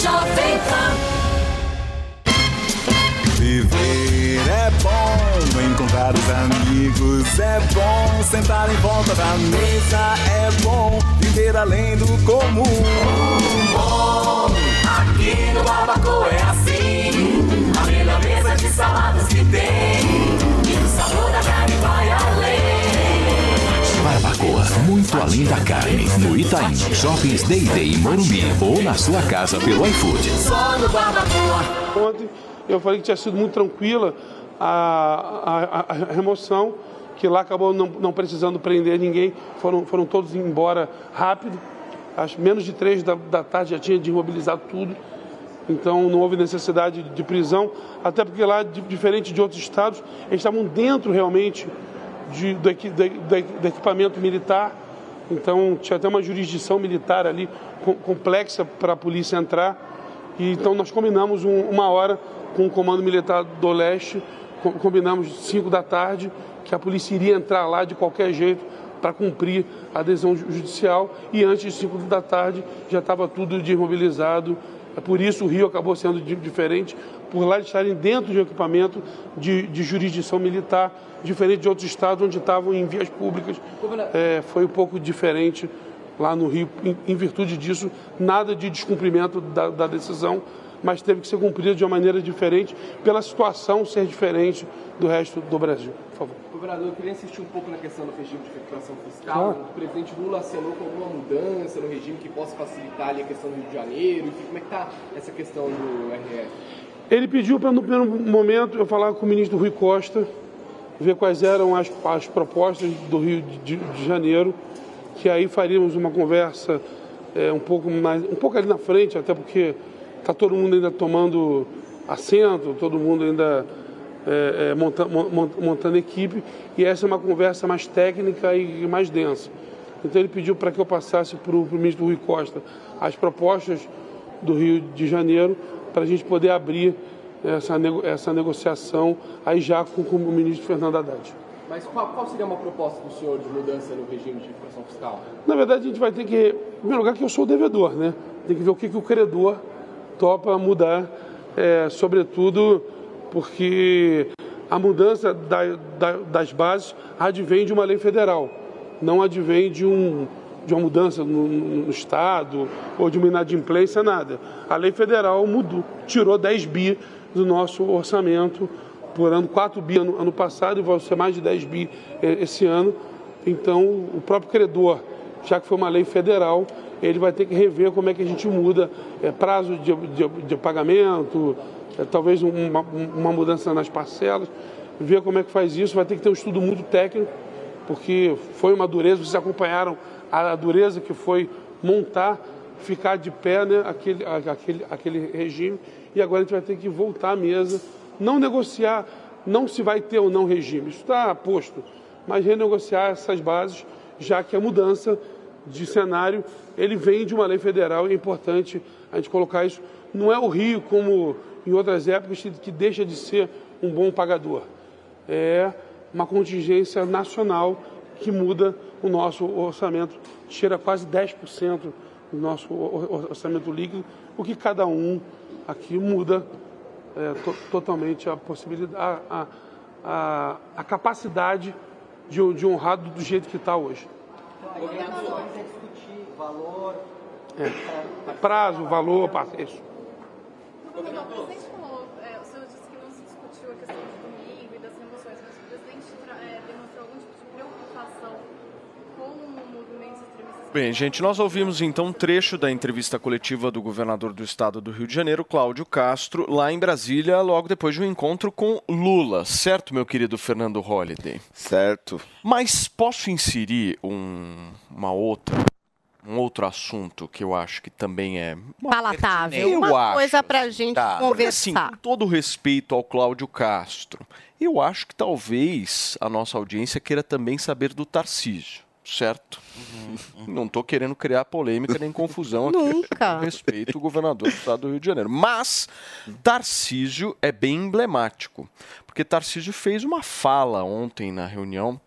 Jovem Pan. Viver é bom, encontrar os amigos é bom, sentar em volta da mesa é bom, viver além do comum. Bom, aqui no Barbacoa é assim. A melhor mesa de saladas que tem. E o sabor da carne vai além. Muito além da carne. No Itaim, Shoppings Day Day em Morumbi ou na sua casa pelo iFood. Ontem eu falei que tinha sido muito tranquila a, a- a remoção, que lá acabou não, não precisando prender ninguém, foram, foram todos embora rápido. Que menos de três da, da tarde já tinha desmobilizado tudo. Então não houve necessidade de prisão, até porque lá, di- diferente de outros estados, eles estavam dentro realmente de- do, do- do- equipamento militar, Então tinha até uma jurisdição militar ali com- complexa para a polícia entrar. E então nós combinamos um- uma hora com o Comando Militar do Leste, com- combinamos 5 da tarde, que a polícia iria entrar lá de qualquer jeito para cumprir a adesão ju- judicial e antes de 5 da tarde já estava tudo desmobilizado. É por isso o Rio acabou sendo di- diferente, por lá estarem dentro de um equipamento de, de jurisdição militar, diferente de outros estados onde estavam em vias públicas. É, foi um pouco diferente lá no Rio, em, em virtude disso, nada de descumprimento da, da decisão, mas teve que ser cumprida de uma maneira diferente, pela situação ser diferente do resto do Brasil. Por favor. Governador, eu queria insistir um pouco na questão do regime de recuperação fiscal. Claro. O presidente Lula assinou com alguma mudança no regime que possa facilitar ali a questão do Rio de Janeiro. Enfim, como é que está essa questão do RF? Ele pediu para, no primeiro momento, eu falar com o ministro Rui Costa, ver quais eram as, as propostas do Rio de, de Janeiro, que aí faríamos uma conversa é, um, pouco mais, um pouco ali na frente, até porque está todo mundo ainda tomando assento, todo mundo ainda é, é, monta- mon- mon- montando equipe, e essa é uma conversa mais técnica e mais densa. Então ele pediu para que eu passasse para o ministro Rui Costa as propostas do Rio de Janeiro para a gente poder abrir essa, nego- essa negociação aí já com, com o ministro Fernando Haddad. Mas qual, qual seria uma proposta do senhor de mudança no regime de recuperação fiscal? Na verdade, a gente vai ter que, em primeiro lugar, que eu sou o devedor, né? Tem que ver o que, que o credor topa mudar, é, sobretudo porque a mudança da- da- das bases advém de uma lei federal, não advém de, um, de uma mudança no, no- Estado ou de uma inadimplência, nada. A lei federal mudou, tirou 10 bi do nosso orçamento por ano, 4 bi ano, ano passado e vai ser mais de 10 bi eh, esse ano. Então, o próprio credor, já que foi uma lei federal, ele vai ter que rever como é que a gente muda eh, prazo de, de- de pagamento, eh, talvez uma, uma mudança nas parcelas, ver como é que faz isso. Vai ter que ter um estudo muito técnico, porque foi uma dureza, vocês acompanharam a dureza que foi montar, ficar de pé né, aquele, aquele, aquele regime, e agora a gente vai ter que voltar à mesa, não negociar, não se vai ter ou não regime, isso está posto, mas renegociar essas bases, já que a mudança de cenário, ele vem de uma lei federal e é importante a gente colocar isso. Não é o Rio, como em outras épocas, que deixa de ser um bom pagador. É uma contingência nacional que muda o nosso orçamento, tira quase 10% do nosso or- or- orçamento líquido, o que cada um aqui muda é, to- totalmente a possibilidade, a, a, a, capacidade de, de honrar do, jeito que está hoje. É. Prazo, valor, isso. Governador, o presidente falou, é, o senhor disse que não se discutiu a questão de domingo e das remoções, mas o presidente tra- é, demonstrou algum tipo de preocupação com movimentos extremistas. Bem, gente, nós ouvimos então um trecho da entrevista coletiva do governador do estado do Rio de Janeiro, Cláudio Castro, lá em Brasília, logo depois de um encontro com Lula. Certo, meu querido Fernando Holliday? Certo. Mas posso inserir um, uma outra, um outro assunto que eu acho que também é Palatável. Eu Uma acho, coisa pra gente Porque, assim, conversar. com todo respeito ao Cláudio Castro, eu acho que talvez a nossa audiência queira também saber do Tarcísio, certo? Não estou querendo criar polêmica nem confusão aqui. Nunca. Respeito ao governador do estado do Rio de Janeiro. Mas Tarcísio é bem emblemático, porque Tarcísio fez uma fala ontem na reunião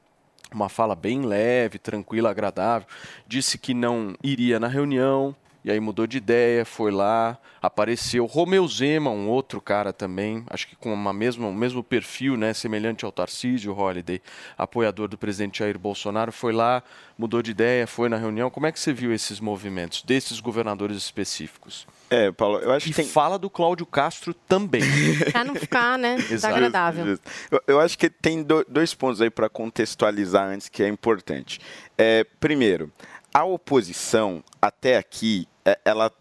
uma fala bem leve, tranquila, agradável. Disse que não iria na reunião, e aí mudou de ideia, foi lá, apareceu. Romeu Zema, um outro cara também, acho que com uma mesma, o mesmo perfil, né, semelhante ao Tarcísio Holliday, apoiador do presidente Jair Bolsonaro, foi lá, mudou de ideia, foi na reunião. Como é que você viu esses movimentos desses governadores específicos? É, Paulo, eu acho e que tem... fala do Cláudio Castro também. Pra não ficar, né, desagradável. Eu, eu acho que tem do- dois pontos aí para contextualizar antes que é importante. É, primeiro, a oposição até aqui, ela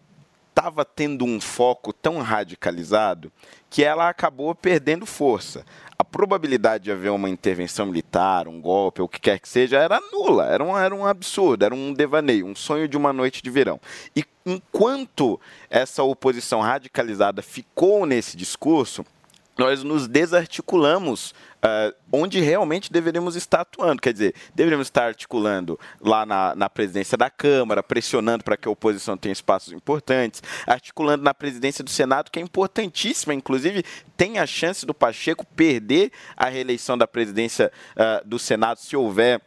estava tendo um foco tão radicalizado que ela acabou perdendo força. A probabilidade de haver uma intervenção militar, um golpe, ou o que quer que seja, era nula, era um, era um absurdo, era um devaneio, um sonho de uma noite de verão. E enquanto essa oposição radicalizada ficou nesse discurso, nós nos desarticulamos uh, onde realmente deveríamos estar atuando. Quer dizer, deveríamos estar articulando lá na, na presidência da Câmara, pressionando para que a oposição tenha espaços importantes, articulando na presidência do Senado, que é importantíssima, inclusive tem a chance do Pacheco perder a reeleição da presidência uh, do Senado se houver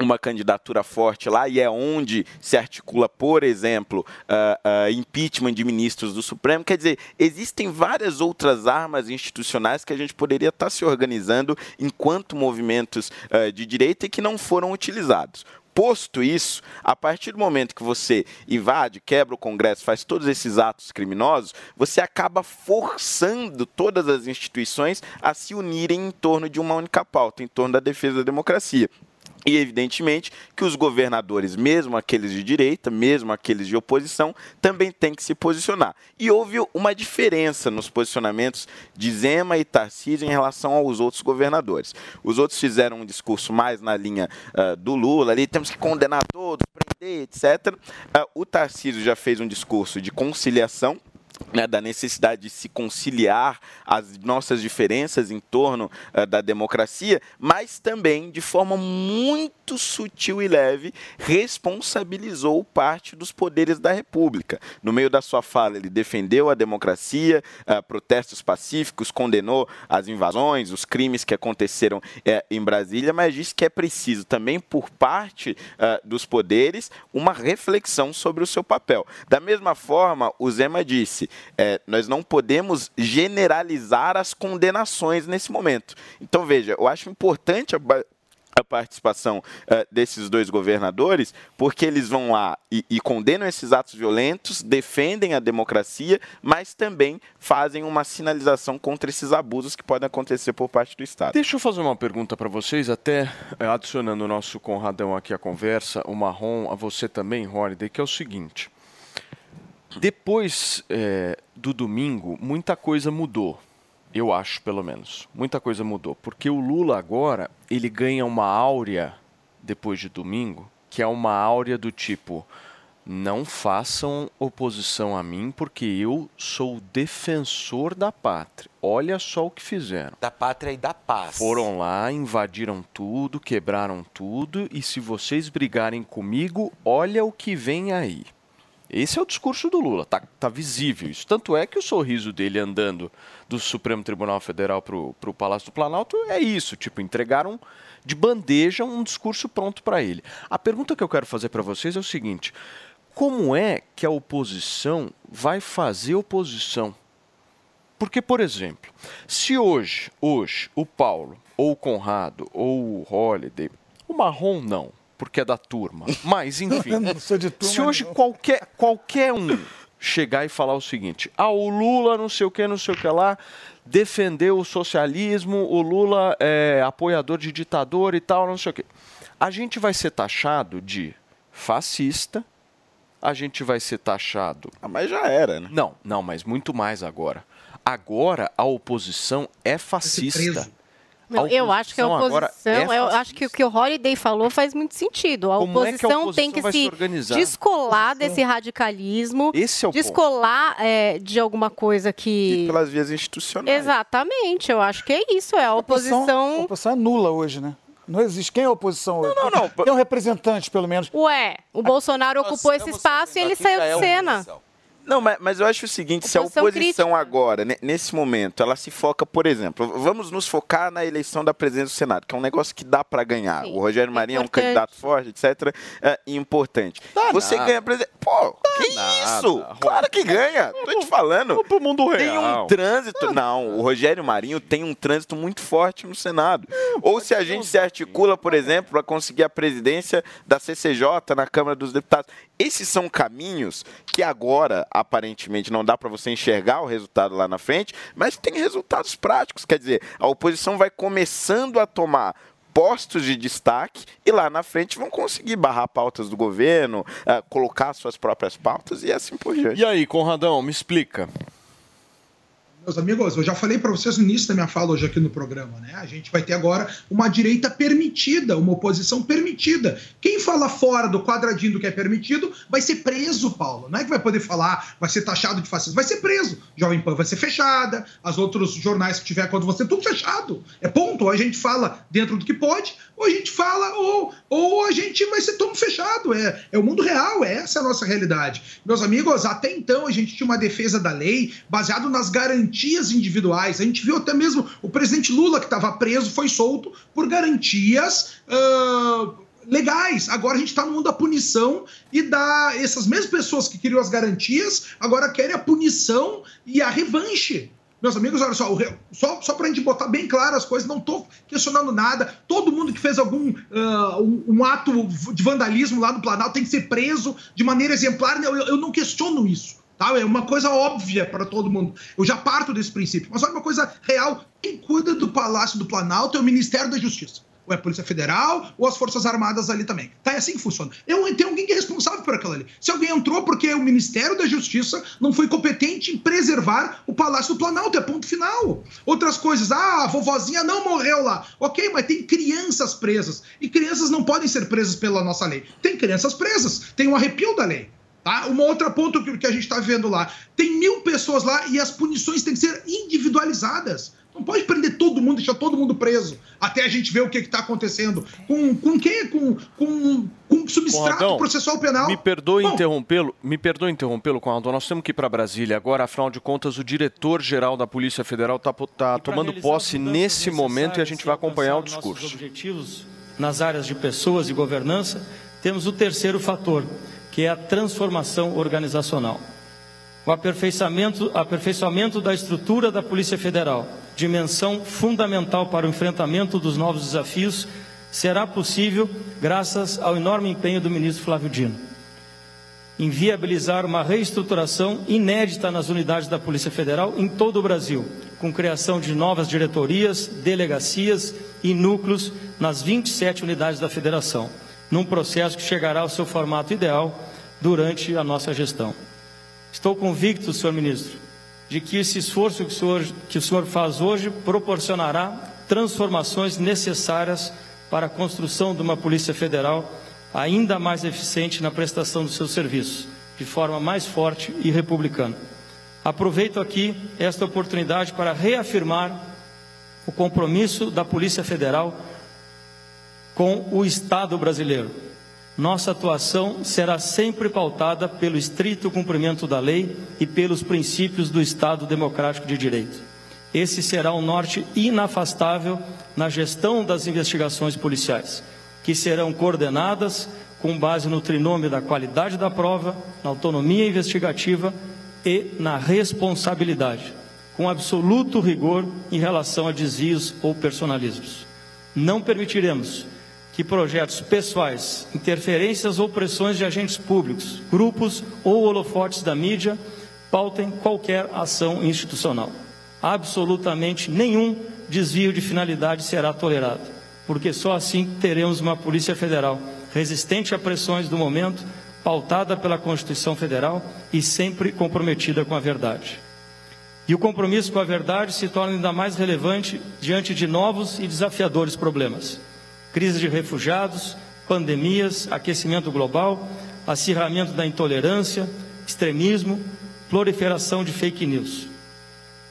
uma candidatura forte lá e é onde se articula, por exemplo, uh, uh, impeachment de ministros do Supremo. Quer dizer, existem várias outras armas institucionais que a gente poderia estar se organizando enquanto movimentos uh, de direita e que não foram utilizados. Posto isso, a partir do momento que você invade, quebra o Congresso, faz todos esses atos criminosos, você acaba forçando todas as instituições a se unirem em torno de uma única pauta, em torno da defesa da democracia. E, evidentemente, que os governadores, mesmo aqueles de direita, mesmo aqueles de oposição, também têm que se posicionar. E houve uma diferença nos posicionamentos de Zema e Tarcísio em relação aos outros governadores. Os outros fizeram um discurso mais na linha uh, do Lula, ali temos que condenar todos, prender, etc. Uh, o Tarcísio já fez um discurso de conciliação, né, da necessidade de se conciliar as nossas diferenças em torno uh, da democracia, mas também, de forma muito sutil e leve, responsabilizou parte dos poderes da República. No meio da sua fala, ele defendeu a democracia, uh, protestos pacíficos, condenou as invasões, os crimes que aconteceram uh, em Brasília, mas disse que é preciso também, por parte dos poderes, uma reflexão sobre o seu papel. Da mesma forma, o Zema disse é, nós não podemos generalizar as condenações nesse momento. Então, veja, eu acho importante a, a participação uh, desses dois governadores, porque eles vão lá e, e, condenam esses atos violentos, defendem a democracia, mas também fazem uma sinalização contra esses abusos que podem acontecer por parte do Estado. Deixa eu fazer uma pergunta para vocês, até é, adicionando o nosso Conradão aqui à conversa, o Marrom, a você também, Holiday, que é o seguinte. Depois é, do domingo, muita coisa mudou. Eu acho, pelo menos. Muita coisa mudou. Porque o Lula agora, ele ganha uma áurea, depois de domingo, que é uma áurea do tipo: não façam oposição a mim, porque eu sou defensor da pátria. Olha só o que fizeram. Da pátria e da paz. Foram lá, invadiram tudo, quebraram tudo, e se vocês brigarem comigo, olha o que vem aí. Esse é o discurso do Lula, tá, tá visível isso. Tanto é que o sorriso dele andando do Supremo Tribunal Federal para o Palácio do Planalto é isso, tipo, entregaram de bandeja um discurso pronto para ele. A pergunta que eu quero fazer para vocês é o seguinte: como é que a oposição vai fazer oposição? Porque, por exemplo, se hoje, hoje, o Paulo, ou o Conrado, ou o Holiday, o Marrom não, porque é da turma. Mas, enfim, se hoje qualquer, qualquer um chegar e falar o seguinte: ah, o Lula não sei o que, não sei o que lá, defendeu o socialismo, o Lula é apoiador de ditador e tal, não sei o que. A gente vai ser taxado de fascista, a gente vai ser taxado. Ah, mas já era, né? Não, não, mas muito mais agora. Agora a oposição é fascista. Não, eu acho que a oposição, é eu acho que o que o Holiday falou faz muito sentido. A, oposição, é que a oposição, tem que se, se descolar desse radicalismo, Esse é o descolar é, de alguma coisa que. E pelas vias institucionais. Exatamente, eu acho que é isso. É a oposição. A oposição é nula hoje, né? Não existe. Quem é a oposição hoje? Não, não, não. Tem um representante, pelo menos. Ué, o Bolsonaro ocupou esse espaço e ele saiu de cena. Não, mas, mas eu acho o seguinte, oposição se a oposição crítica. agora, nesse momento, ela se foca, por exemplo, vamos nos focar na eleição da presidência do Senado, que é um negócio que dá para ganhar. Sim. O Rogério Marinho é, é um candidato forte, etc. É importante. Dá Você nada. ganha presidente. Pô, dá que nada. isso? Claro que ganha. Tô te falando. Pro mundo real. Tem um trânsito. Não, o Rogério Marinho tem um trânsito muito forte no Senado. Ou se a gente se articula, por exemplo, para conseguir a presidência da CCJ na Câmara dos Deputados. Esses são caminhos que agora aparentemente não dá para você enxergar o resultado lá na frente, mas tem resultados práticos. Quer dizer, a oposição vai começando a tomar postos de destaque e lá na frente vão conseguir barrar pautas do governo, uh, colocar suas próprias pautas e assim por diante. E aí, Conradão, me explica. Meus amigos, eu já falei para vocês no início da minha fala hoje aqui no programa, né? A gente vai ter agora uma direita permitida, uma oposição permitida. Quem fala fora do quadradinho do que é permitido vai ser preso, Paulo. Não é que vai poder falar, vai ser taxado de fascismo, vai ser preso. Jovem Pan vai ser fechada, as outros jornais que tiver contra você, tudo fechado. É ponto. A gente fala dentro do que pode, ou a gente fala, ou, ou a gente vai ser todo fechado. É, é o mundo real, é essa a nossa realidade. Meus amigos, até então a gente tinha uma defesa da lei baseado nas garantias individuais. A gente viu até mesmo o presidente Lula, que estava preso, foi solto por garantias. Uh, legais. Agora a gente está no mundo da punição e da essas mesmas pessoas que queriam as garantias agora querem a punição e a revanche. Meus amigos, olha só, só, só para a gente botar bem claro as coisas, não estou questionando nada. Todo mundo que fez algum uh, um, ato de vandalismo lá no Planalto tem que ser preso de maneira exemplar. Eu, eu não questiono isso. Tá? É uma coisa óbvia para todo mundo. Eu já parto desse princípio. Mas olha uma coisa real: quem cuida do Palácio do Planalto é o Ministério da Justiça ou é a Polícia Federal, ou as Forças Armadas ali também. Tá, é assim que funciona. Eu, tem alguém que é responsável por aquilo ali. Se alguém entrou porque o Ministério da Justiça não foi competente em preservar o Palácio do Planalto, é ponto final. Outras coisas, ah, a vovozinha não morreu lá. Ok, mas tem crianças presas. E crianças não podem ser presas pela nossa lei. Tem crianças presas, tem um arrepio da lei. Tá? Uma outra ponto que, que a gente está vendo lá. Tem mil pessoas lá e as punições têm que ser individualizadas. Não pode prender todo mundo, deixar todo mundo preso, até a gente ver o que está acontecendo. Com, com quem? Com, com, com substrato Conradão, processual penal. Me perdoe interrompê-lo, me perdoe interrompê-lo, Conrado. Nós temos que ir para Brasília agora. Afinal de contas, o diretor-geral da Polícia Federal está tá tomando posse nesse momento e a gente vai acompanhar o discurso. objetivos nas áreas de pessoas e governança, temos o terceiro fator, que é a transformação organizacional. O aperfeiçoamento, aperfeiçoamento da estrutura da Polícia Federal, dimensão fundamental para o enfrentamento dos novos desafios, será possível graças ao enorme empenho do ministro Flávio Dino. Inviabilizar uma reestruturação inédita nas unidades da Polícia Federal em todo o Brasil, com criação de novas diretorias, delegacias e núcleos nas 27 unidades da Federação, num processo que chegará ao seu formato ideal durante a nossa gestão. Estou convicto, senhor ministro, de que esse esforço que o senhor, que o senhor faz hoje proporcionará transformações necessárias para a construção de uma Polícia Federal ainda mais eficiente na prestação dos seus serviços, de forma mais forte e republicana. Aproveito aqui esta oportunidade para reafirmar o compromisso da Polícia Federal com o Estado brasileiro nossa atuação será sempre pautada pelo estrito cumprimento da lei e pelos princípios do Estado Democrático de Direito. Esse será um norte inafastável na gestão das investigações policiais, que serão coordenadas com base no trinômio da qualidade da prova, na autonomia investigativa e na responsabilidade, com absoluto rigor em relação a desvios ou personalismos. Não permitiremos que projetos pessoais, interferências ou pressões de agentes públicos, grupos ou holofotes da mídia pautem qualquer ação institucional. Absolutamente nenhum desvio de finalidade será tolerado, porque só assim teremos uma Polícia Federal resistente a pressões do momento, pautada pela Constituição Federal e sempre comprometida com a verdade. E o compromisso com a verdade se torna ainda mais relevante diante de novos e desafiadores problemas crise de refugiados, pandemias, aquecimento global, acirramento da intolerância, extremismo, proliferação de fake news.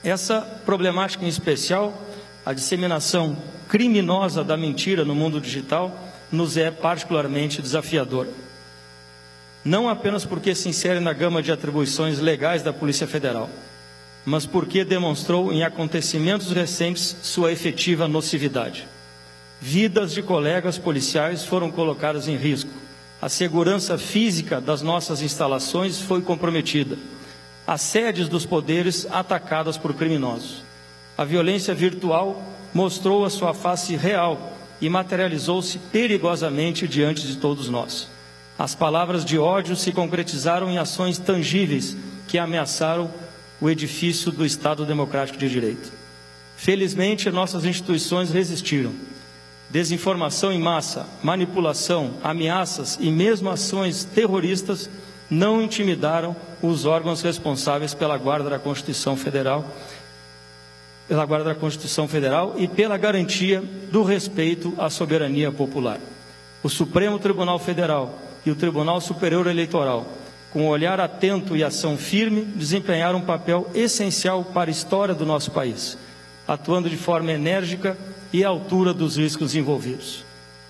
Essa problemática em especial, a disseminação criminosa da mentira no mundo digital, nos é particularmente desafiadora. Não apenas porque se insere na gama de atribuições legais da Polícia Federal, mas porque demonstrou em acontecimentos recentes sua efetiva nocividade. Vidas de colegas policiais foram colocadas em risco. A segurança física das nossas instalações foi comprometida. As sedes dos poderes atacadas por criminosos. A violência virtual mostrou a sua face real e materializou-se perigosamente diante de todos nós. As palavras de ódio se concretizaram em ações tangíveis que ameaçaram o edifício do Estado Democrático de Direito. Felizmente, nossas instituições resistiram desinformação em massa, manipulação, ameaças e mesmo ações terroristas não intimidaram os órgãos responsáveis pela guarda da Constituição Federal pela guarda da Constituição Federal e pela garantia do respeito à soberania popular. O Supremo Tribunal Federal e o Tribunal Superior Eleitoral, com olhar atento e ação firme, desempenharam um papel essencial para a história do nosso país, atuando de forma enérgica e à altura dos riscos envolvidos.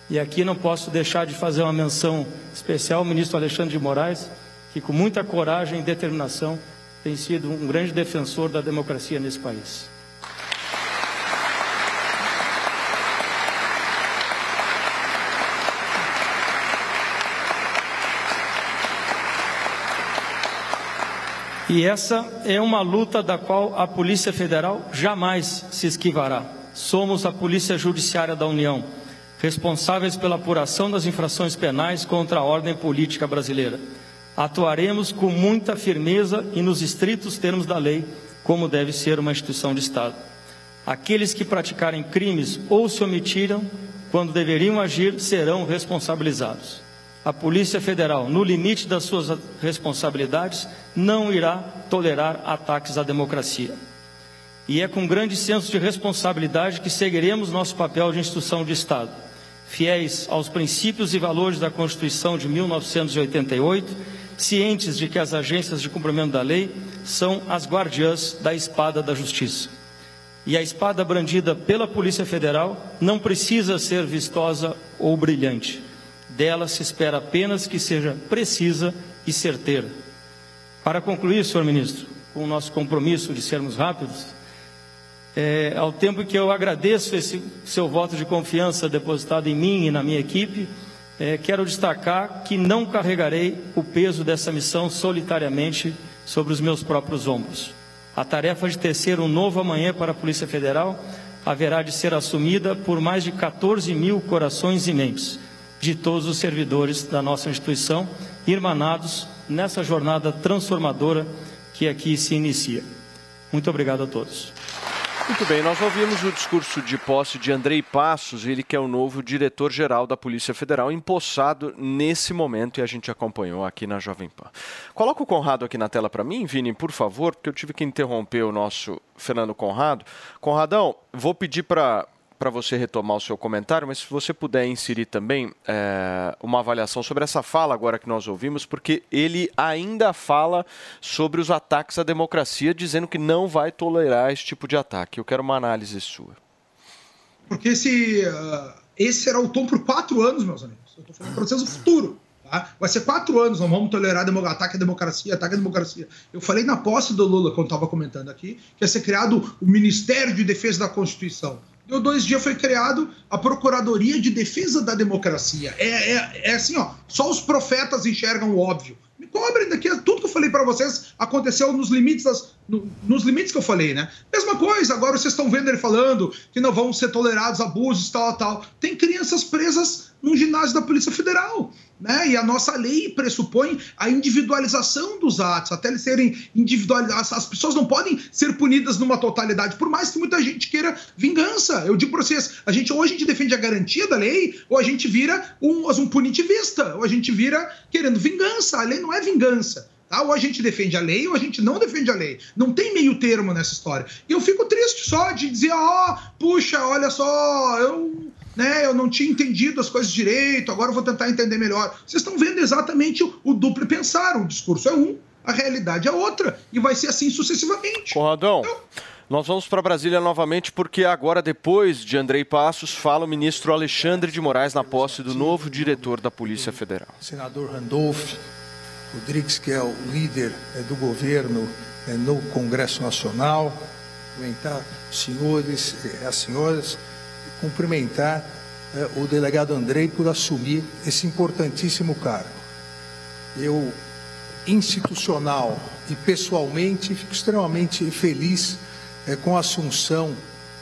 E aqui não posso deixar de fazer uma menção especial ao ministro Alexandre de Moraes, que com muita coragem e determinação tem sido um grande defensor da democracia nesse país. E essa é uma luta da qual a Polícia Federal jamais se esquivará. Somos a Polícia Judiciária da União, responsáveis pela apuração das infrações penais contra a ordem política brasileira. Atuaremos com muita firmeza e nos estritos termos da lei, como deve ser uma instituição de Estado. Aqueles que praticarem crimes ou se omitiram quando deveriam agir serão responsabilizados a Polícia Federal, no limite das suas responsabilidades, não irá tolerar ataques à democracia. E é com grande senso de responsabilidade que seguiremos nosso papel de instituição de Estado, fiéis aos princípios e valores da Constituição de 1988, cientes de que as agências de cumprimento da lei são as guardiãs da espada da justiça. E a espada brandida pela Polícia Federal não precisa ser vistosa ou brilhante dela se espera apenas que seja precisa e certeira. Para concluir, senhor ministro, com o nosso compromisso de sermos rápidos, é, ao tempo que eu agradeço esse seu voto de confiança depositado em mim e na minha equipe, é, quero destacar que não carregarei o peso dessa missão solitariamente sobre os meus próprios ombros. A tarefa de tecer um novo amanhã para a Polícia Federal haverá de ser assumida por mais de 14 mil corações e mentes de todos os servidores da nossa instituição, irmanados nessa jornada transformadora que aqui se inicia. Muito obrigado a todos. Muito bem, nós ouvimos o discurso de posse de Andrei Passos, ele que é o novo diretor-geral da Polícia Federal, empossado nesse momento e a gente acompanhou aqui na Jovem Pan. Coloca o Conrado aqui na tela para mim, Vini, por favor, porque eu tive que interromper o nosso Fernando Conrado. Conradão, vou pedir para para você retomar o seu comentário, mas se você puder inserir também é, uma avaliação sobre essa fala agora que nós ouvimos, porque ele ainda fala sobre os ataques à democracia, dizendo que não vai tolerar esse tipo de ataque. Eu quero uma análise sua. Porque esse, uh, esse será o tom por quatro anos, meus amigos. Eu estou falando para vocês o futuro. Tá? Vai ser quatro anos, não vamos tolerar ataque à democracia, ataque à democracia. Eu falei na posse do Lula, quando estava comentando aqui, que ia ser criado o Ministério de Defesa da Constituição. Deu dois dias, foi criado a Procuradoria de Defesa da Democracia. É, é, é assim, ó, só os profetas enxergam o óbvio. Me cobrem daqui, tudo que eu falei para vocês aconteceu nos limites, das, no, nos limites que eu falei, né? Mesma coisa, agora vocês estão vendo ele falando que não vão ser tolerados abusos, tal, tal. Tem crianças presas num ginásio da Polícia Federal. Né? E a nossa lei pressupõe a individualização dos atos, até eles serem individualizados. As pessoas não podem ser punidas numa totalidade, por mais que muita gente queira vingança. Eu digo para vocês: a gente, ou a gente defende a garantia da lei, ou a gente vira um, um punitivista, ou a gente vira querendo vingança. A lei não é vingança. Tá? Ou a gente defende a lei ou a gente não defende a lei. Não tem meio termo nessa história. E eu fico triste só de dizer, ó, oh, puxa, olha só, eu né, eu não tinha entendido as coisas direito, agora eu vou tentar entender melhor. Vocês estão vendo exatamente o, o duplo pensar. O discurso é um, a realidade é outra. E vai ser assim sucessivamente. Conradão. Então, nós vamos para Brasília novamente porque agora, depois de Andrei Passos, fala o ministro Alexandre de Moraes na posse do novo diretor da Polícia Federal. Senador Randolph Rodrigues, que é o líder é, do governo é, no Congresso Nacional, cumprimentar os senhores e as senhoras cumprimentar é, o delegado Andrei por assumir esse importantíssimo cargo. Eu, institucional e pessoalmente, fico extremamente feliz é, com a assunção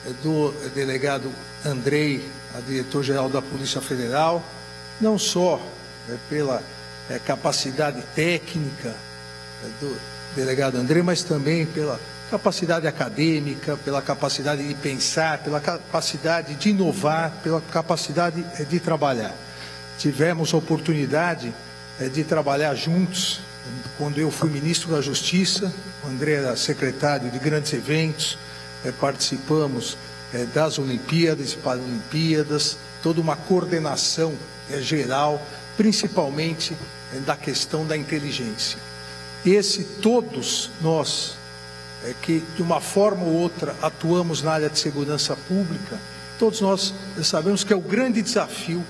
é, do delegado Andrei, a diretor-geral da Polícia Federal, não só pela capacidade técnica do delegado Andrei, mas também pela capacidade acadêmica, pela capacidade de pensar, pela capacidade de inovar, pela capacidade eh, de trabalhar. Tivemos a oportunidade eh, de trabalhar juntos quando eu fui ministro da Justiça, o André era secretário de grandes eventos, eh, participamos das Olimpíadas e Paralimpíadas, toda uma coordenação geral, principalmente da questão da inteligência. Esse todos nós é que de uma forma ou outra atuamos na área de segurança pública, todos nós sabemos que é o grande desafio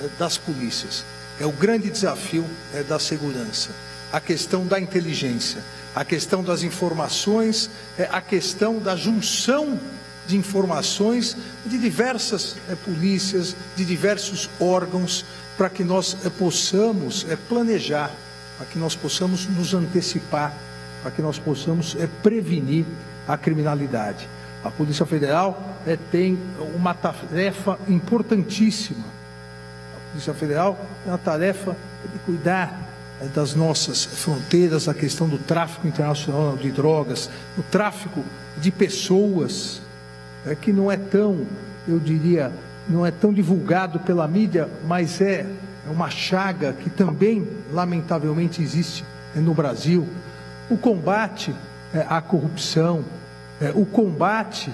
é, das polícias, é o grande desafio é, da segurança, a questão da inteligência, a questão das informações, é, a questão da junção de informações de diversas polícias, de diversos órgãos, para que nós possamos planejar, para que nós possamos nos antecipar para que nós possamos é, prevenir a criminalidade. A Polícia Federal é, tem uma tarefa importantíssima. A Polícia Federal tem a tarefa de cuidar é, das nossas fronteiras, a questão do tráfico internacional de drogas, o tráfico de pessoas, é, que não é tão, eu diria, não é tão divulgado pela mídia, mas é, é uma chaga que também, lamentavelmente, existe no Brasil o combate é, à corrupção, é, o combate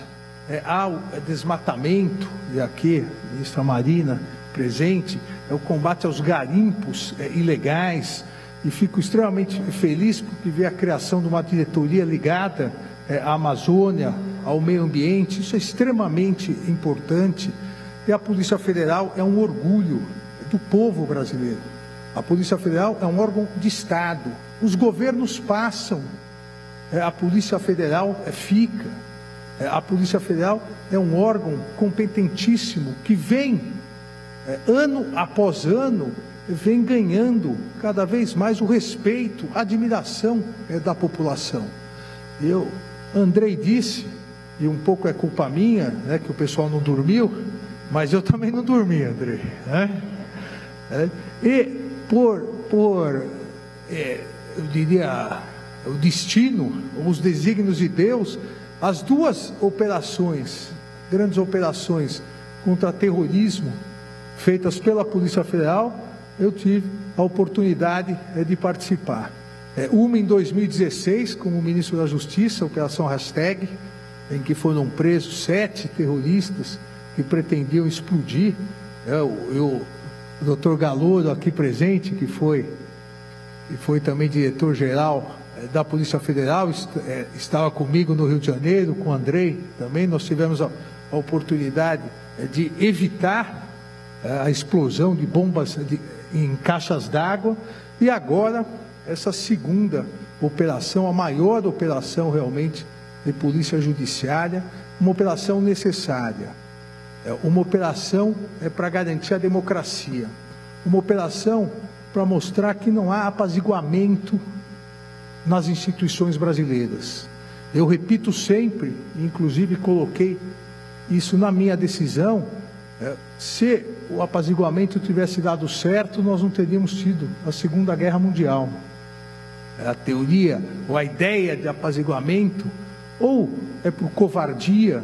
é, ao desmatamento, e aqui, ministra Marina presente, é o combate aos garimpos ilegais, e fico extremamente feliz porque vi a criação de uma diretoria ligada à Amazônia, ao meio ambiente, isso é extremamente importante, e a Polícia Federal é um orgulho do povo brasileiro. A Polícia Federal é um órgão de Estado, os governos passam, é, a Polícia Federal é, fica. É, a Polícia Federal é um órgão competentíssimo que vem, ano após ano, vem ganhando cada vez mais o respeito, a admiração da população. Eu, Andrei disse, e um pouco é culpa minha, né, que o pessoal não dormiu, mas eu também não dormi, Andrei. Né? É, e por, por é, eu diria, o destino, os desígnios de Deus, as duas operações, grandes operações contra terrorismo, feitas pela Polícia Federal, eu tive a oportunidade eh, de participar. É, uma em 2016, como ministro da Justiça, Operação Hashtag, em que foram presos sete terroristas que pretendiam explodir. É, eu, eu, o doutor Galouro, aqui presente, que foi e foi também diretor-geral eh, da Polícia Federal, eh, estava comigo no Rio de Janeiro, com o Andrei também. Nós tivemos a, oportunidade eh, de evitar a explosão de bombas em caixas d'água. E agora essa segunda operação, a maior operação realmente de polícia judiciária, uma operação necessária, uma operação é para garantir a democracia, uma operação para mostrar que não há apaziguamento nas instituições brasileiras. Eu repito sempre, inclusive coloquei isso na minha decisão, é, se o apaziguamento tivesse dado certo, nós não teríamos tido a Segunda Guerra Mundial. É, a teoria ou a ideia de apaziguamento, ou é por covardia,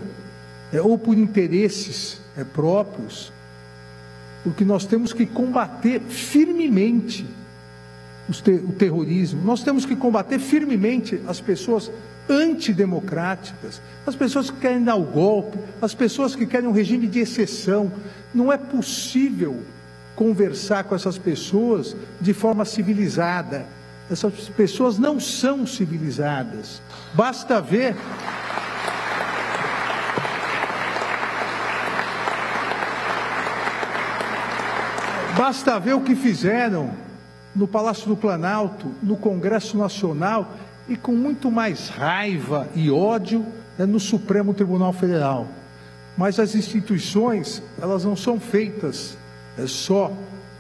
é, ou por interesses próprios, porque nós temos que combater firmemente o terrorismo, nós temos que combater firmemente as pessoas antidemocráticas, as pessoas que querem dar o golpe, as pessoas que querem um regime de exceção. Não é possível conversar com essas pessoas de forma civilizada. Essas pessoas não são civilizadas. Basta ver. Basta ver o que fizeram no Palácio do Planalto, no Congresso Nacional e com muito mais raiva e ódio é no Supremo Tribunal Federal. Mas as instituições, elas não são feitas é só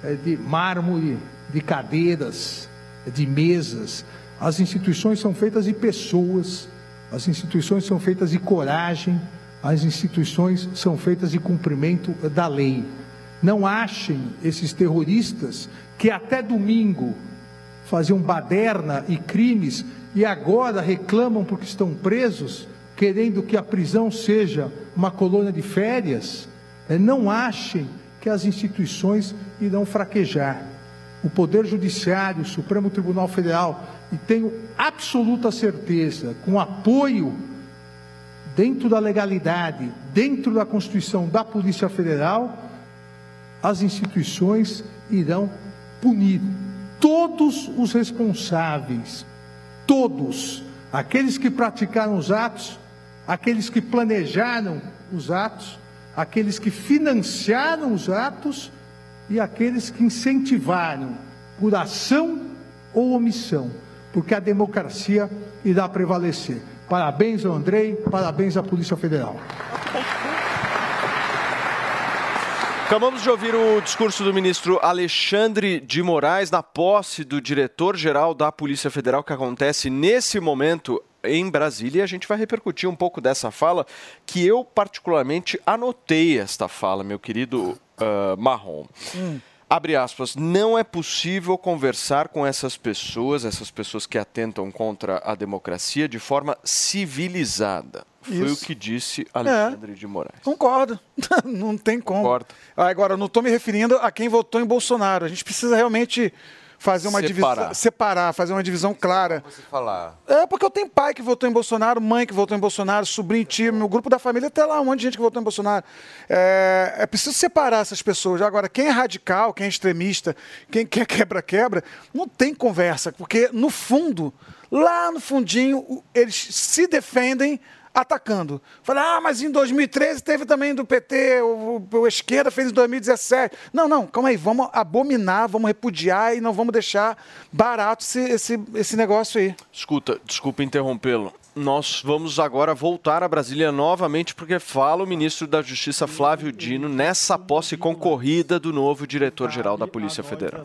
é, de mármore, de cadeiras, é de mesas. As instituições são feitas de pessoas, as instituições são feitas de coragem, as instituições são feitas de cumprimento da lei. Não achem esses terroristas que até domingo faziam baderna e crimes e agora reclamam porque estão presos, querendo que a prisão seja uma colônia de férias. É, não achem que as instituições irão fraquejar. O Poder Judiciário, o Supremo Tribunal Federal, e tenho absoluta certeza, com apoio dentro da legalidade, dentro da Constituição da Polícia Federal, as instituições irão punir todos os responsáveis, todos, aqueles que praticaram os atos, aqueles que planejaram os atos, aqueles que financiaram os atos e aqueles que incentivaram por ação ou omissão, porque a democracia irá prevalecer. Parabéns ao Andrei, parabéns à Polícia Federal. Acabamos de ouvir o discurso do ministro Alexandre de Moraes na posse do diretor-geral da Polícia Federal, que acontece nesse momento em Brasília. E a gente vai repercutir um pouco dessa fala, que eu particularmente anotei esta fala, meu querido uh, Marrom. Hum. Abre aspas, não é possível conversar com essas pessoas, essas pessoas que atentam contra a democracia, de forma civilizada. Foi Isso. o que disse Alexandre é. de Moraes. Concordo. não tem como. Concordo. Agora, não estou me referindo a quem votou em Bolsonaro. A gente precisa realmente fazer uma Separar. divisão, separar, fazer uma divisão clara. Você falar. É, porque eu tenho pai que votou em Bolsonaro, mãe que votou em Bolsonaro, sobrinho, tio, meu grupo da família, até lá um monte de gente que votou em Bolsonaro. É, é preciso separar essas pessoas. Agora, quem é radical, quem é extremista, quem quer quebra-quebra, não tem conversa, porque no fundo, lá no fundinho, eles se defendem atacando. Fala, ah, mas em 2013 teve também do PT, o, o, o esquerda fez em 2017. Não, não, calma aí, vamos abominar, vamos repudiar e não vamos deixar barato esse, esse, esse negócio aí. Escuta, desculpa interrompê-lo. Nós vamos agora voltar a Brasília novamente, porque fala o ministro da Justiça Flávio Dino nessa posse concorrida do novo diretor-geral da Polícia Federal.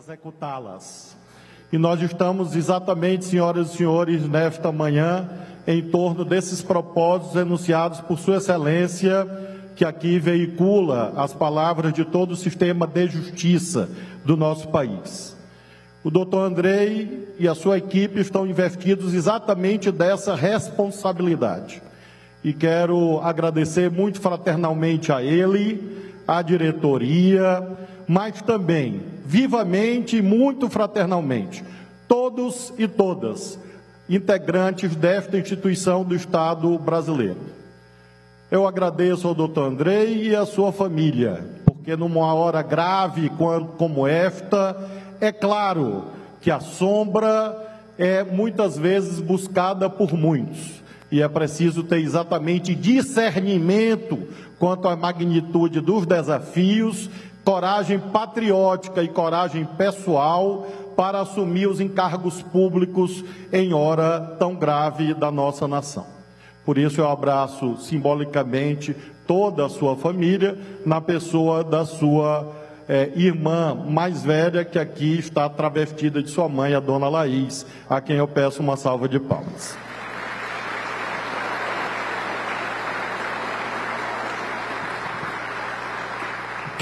E nós estamos exatamente, senhoras e senhores, nesta manhã, em torno desses propósitos enunciados por Sua Excelência, que aqui veicula as palavras de todo o sistema de justiça do nosso país. O doutor Andrei e a sua equipe estão investidos exatamente dessa responsabilidade. E quero agradecer muito fraternalmente a ele, à diretoria, mas também vivamente e muito fraternalmente, todos e todas integrantes desta instituição do Estado brasileiro. Eu agradeço ao doutor Andrei e à sua família, porque numa hora grave como esta, é claro que a sombra é muitas vezes buscada por muitos. E é preciso ter exatamente discernimento quanto à magnitude dos desafios, coragem patriótica e coragem pessoal para assumir os encargos públicos em hora tão grave da nossa nação. Por isso eu abraço simbolicamente toda a sua família na pessoa da sua eh, irmã mais velha, que aqui está travestida de sua mãe, a dona Laís, a quem eu peço uma salva de palmas.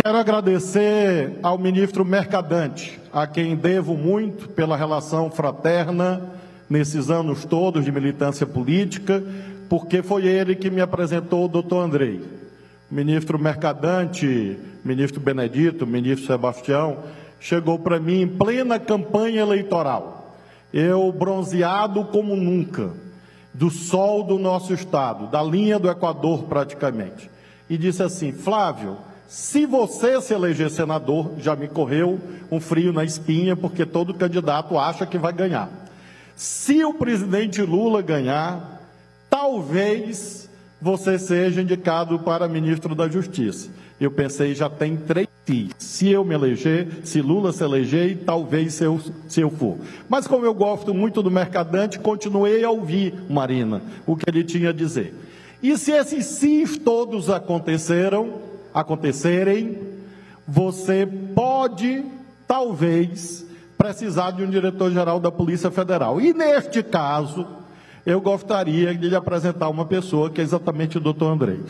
Quero agradecer ao ministro Mercadante, a quem devo muito pela relação fraterna nesses anos todos de militância política, porque foi ele que me apresentou o doutor Andrei. Ministro Mercadante, ministro Benedito, ministro Sebastião, chegou para mim em plena campanha eleitoral. Eu bronzeado como nunca, do sol do nosso estado, da linha do Equador praticamente. E disse assim: Flávio, se você se eleger senador, já me correu um frio na espinha, porque todo candidato acha que vai ganhar. Se o presidente Lula ganhar, talvez você seja indicado para ministro da Justiça. Eu pensei, já tem três se. Eu me eleger, se Lula se eleger, talvez se eu, se eu for. Mas como eu gosto muito do mercadante, continuei a ouvir, Marina, o que ele tinha a dizer. E se esses sis todos aconteceram, acontecerem, você pode, talvez, precisar de um diretor-geral da Polícia Federal. E neste caso, eu gostaria de lhe apresentar uma pessoa que é exatamente o doutor Andrei.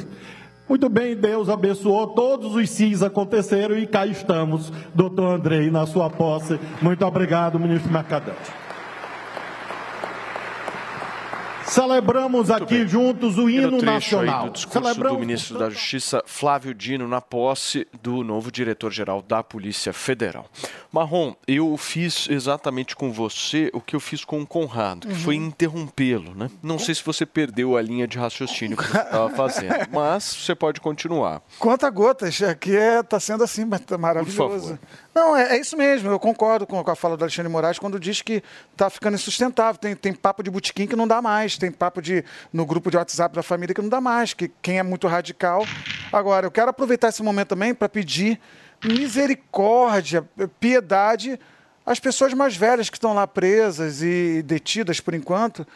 Muito bem, Deus abençoou, todos os sis aconteceram e cá estamos, doutor Andrei, na sua posse. Muito obrigado, ministro Mercadante. Celebramos aqui juntos o hino aí nacional. do discurso Celebramos do ministro da Justiça, Flávio Dino, na posse do novo diretor-geral da Polícia Federal. Marrom, eu fiz exatamente com você o que eu fiz com o Conrado, que Uhum. foi interrompê-lo, né? Não sei se você perdeu a linha de raciocínio que você estava fazendo, mas você pode continuar. Conta gotas, aqui é, tá sendo assim, mas tá maravilhoso. Não, é, é isso mesmo, eu concordo com, a fala do Alexandre Moraes quando diz que tá ficando insustentável. Tem, tem papo de botequim que não dá mais, tem papo de no grupo de WhatsApp da família que não dá mais, que quem é muito radical. Agora, eu quero aproveitar esse momento também para pedir misericórdia, piedade às pessoas mais velhas que estão lá presas e detidas por enquanto.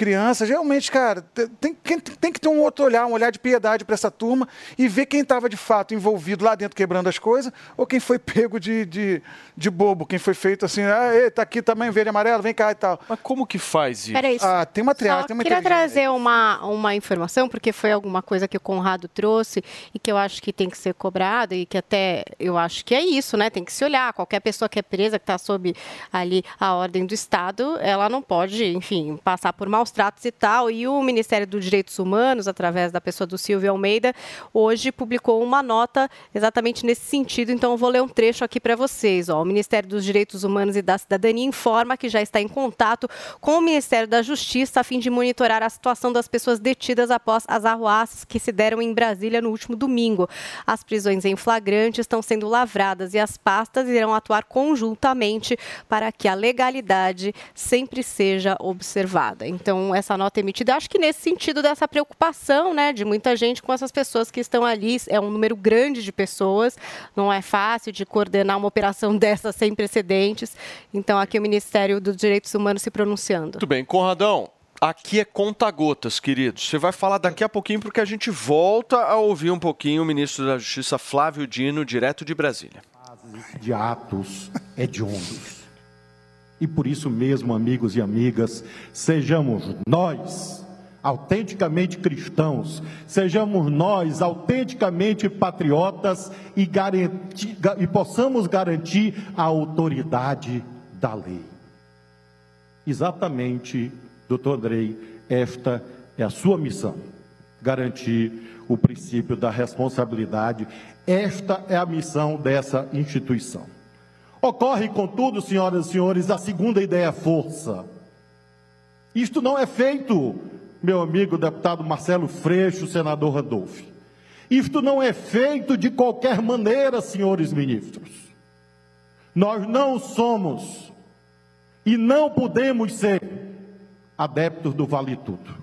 Crianças, realmente, cara, tem, tem, tem que ter um outro olhar, um olhar de piedade para essa turma e ver quem estava de fato envolvido lá dentro quebrando as coisas ou quem foi pego de, de, de bobo, quem foi feito assim, ah, ei, tá aqui também verde e amarelo, vem cá e tal. Mas como que faz isso? Peraí, Ah, tem uma triagem, tem uma queria trazer uma, uma informação, porque foi alguma coisa que o Conrado trouxe e que eu acho que tem que ser cobrado e que até eu acho que é isso, né? Tem que se olhar. Qualquer pessoa que é presa, que está sob ali a ordem do Estado, ela não pode, enfim, passar por maus tratos e tal. E o Ministério dos Direitos Humanos, através da pessoa do Silvio Almeida, hoje publicou uma nota exatamente nesse sentido. Então, eu vou ler um trecho aqui para vocês. Ó. O Ministério dos Direitos Humanos e da Cidadania informa que já está em contato com o Ministério da Justiça a fim de monitorar a situação das pessoas detidas após as arruaças que se deram em Brasília no último domingo. As prisões em flagrante estão sendo lavradas e as pastas irão atuar conjuntamente para que a legalidade sempre seja observada. Então, essa nota emitida, acho que nesse sentido dessa preocupação, né, de muita gente com essas pessoas que estão ali, é um número grande de pessoas, não é fácil de coordenar uma operação dessa sem precedentes. Então, aqui o Ministério dos Direitos Humanos se pronunciando. Muito bem, Conradão. Aqui é conta-gotas, queridos. Você vai falar daqui a pouquinho, porque a gente volta a ouvir um pouquinho o ministro da Justiça, Flávio Dino, direto de Brasília. de atos hediondos. E por isso mesmo, amigos e amigas, sejamos nós autenticamente cristãos, sejamos nós autenticamente patriotas e, garanti- ga- e possamos garantir a autoridade da lei. Exatamente, doutor Andrei, esta é a sua missão: garantir o princípio da responsabilidade. Esta é a missão dessa instituição. Ocorre, contudo, senhoras e senhores, a segunda ideia força. Isto não é feito, meu amigo deputado Marcelo Freixo, senador Randolph. Isto não é feito de qualquer maneira, senhores ministros. Nós não somos e não podemos ser adeptos do vale tudo.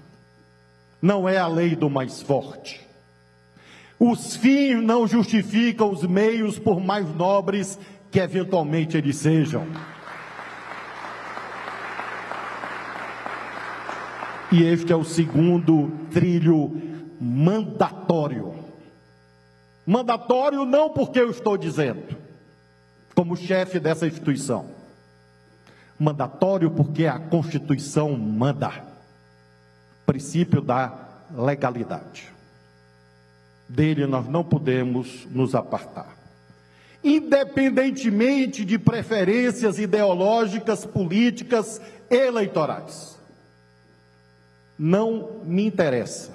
Não é a lei do mais forte. Os fins não justificam os meios, por mais nobres que eventualmente eles sejam. E este é o segundo trilho mandatório. Mandatório não porque eu estou dizendo, como chefe dessa instituição. Mandatório porque a Constituição manda. Princípio da legalidade. Dele nós não podemos nos apartar. Independentemente de preferências ideológicas, políticas, eleitorais. Não me interessa.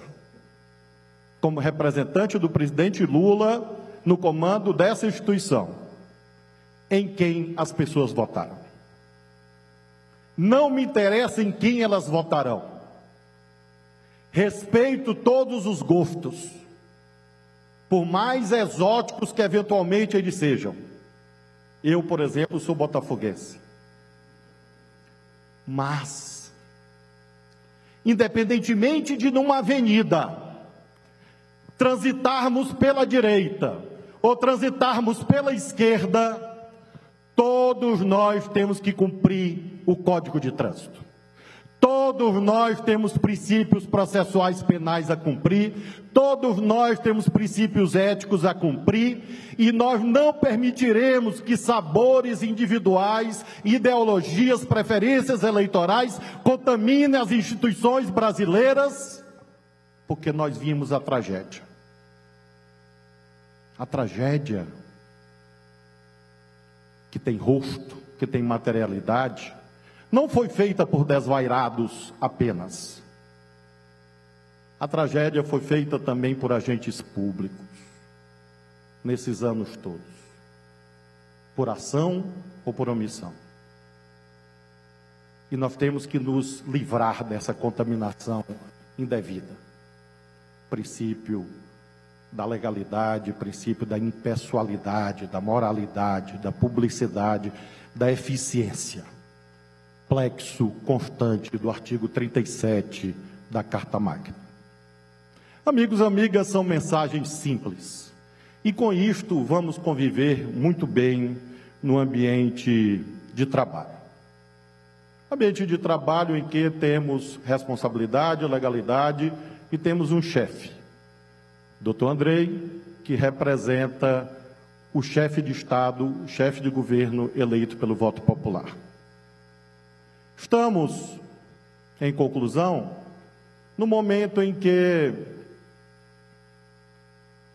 Como representante do presidente Lula no comando dessa instituição, em quem as pessoas votaram. Não me interessa em quem elas votarão. Respeito todos os gostos, por mais exóticos que eventualmente eles sejam. Eu, por exemplo, sou botafoguense. Mas, independentemente de numa avenida transitarmos pela direita ou transitarmos pela esquerda, todos nós temos que cumprir o Código de Trânsito. Todos nós temos princípios processuais penais a cumprir, todos nós temos princípios éticos a cumprir, e nós não permitiremos que sabores individuais, ideologias, preferências eleitorais contaminem as instituições brasileiras, porque nós vimos a tragédia. A tragédia que tem rosto, que tem materialidade, não foi feita por desvairados apenas. A tragédia foi feita também por agentes públicos, nesses anos todos, por ação ou por omissão. E nós temos que nos livrar dessa contaminação indevida. Princípio da legalidade, princípio da impessoalidade, da moralidade, da publicidade, da eficiência. Plexo constante do artigo 37 da Carta Magna. Amigos amigas, são mensagens simples. E com isto vamos conviver muito bem no ambiente de trabalho. Ambiente de trabalho em que temos responsabilidade, legalidade e temos um chefe, Dr. Andrei, que representa o chefe de Estado, chefe de governo eleito pelo voto popular. Estamos, em conclusão, no momento em que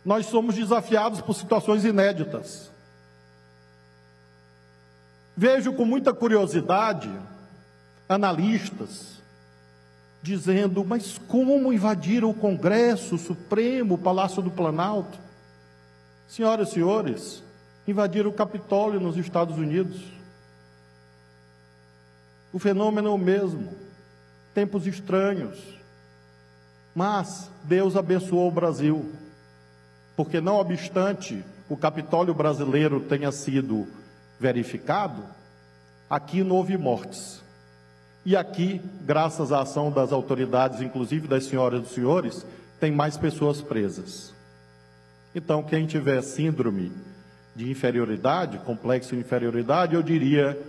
nós somos desafiados por situações inéditas. Vejo com muita curiosidade analistas dizendo: mas como invadiram o Congresso, o Supremo, o Palácio do Planalto? Senhoras e senhores, invadiram o Capitólio nos Estados Unidos. O fenômeno é o mesmo, tempos estranhos. Mas Deus abençoou o Brasil, porque não obstante o Capitólio brasileiro tenha sido verificado, aqui não houve mortes. E aqui, graças à ação das autoridades, inclusive das senhoras e dos senhores, tem mais pessoas presas. Então, quem tiver síndrome de inferioridade, complexo de inferioridade, eu diria,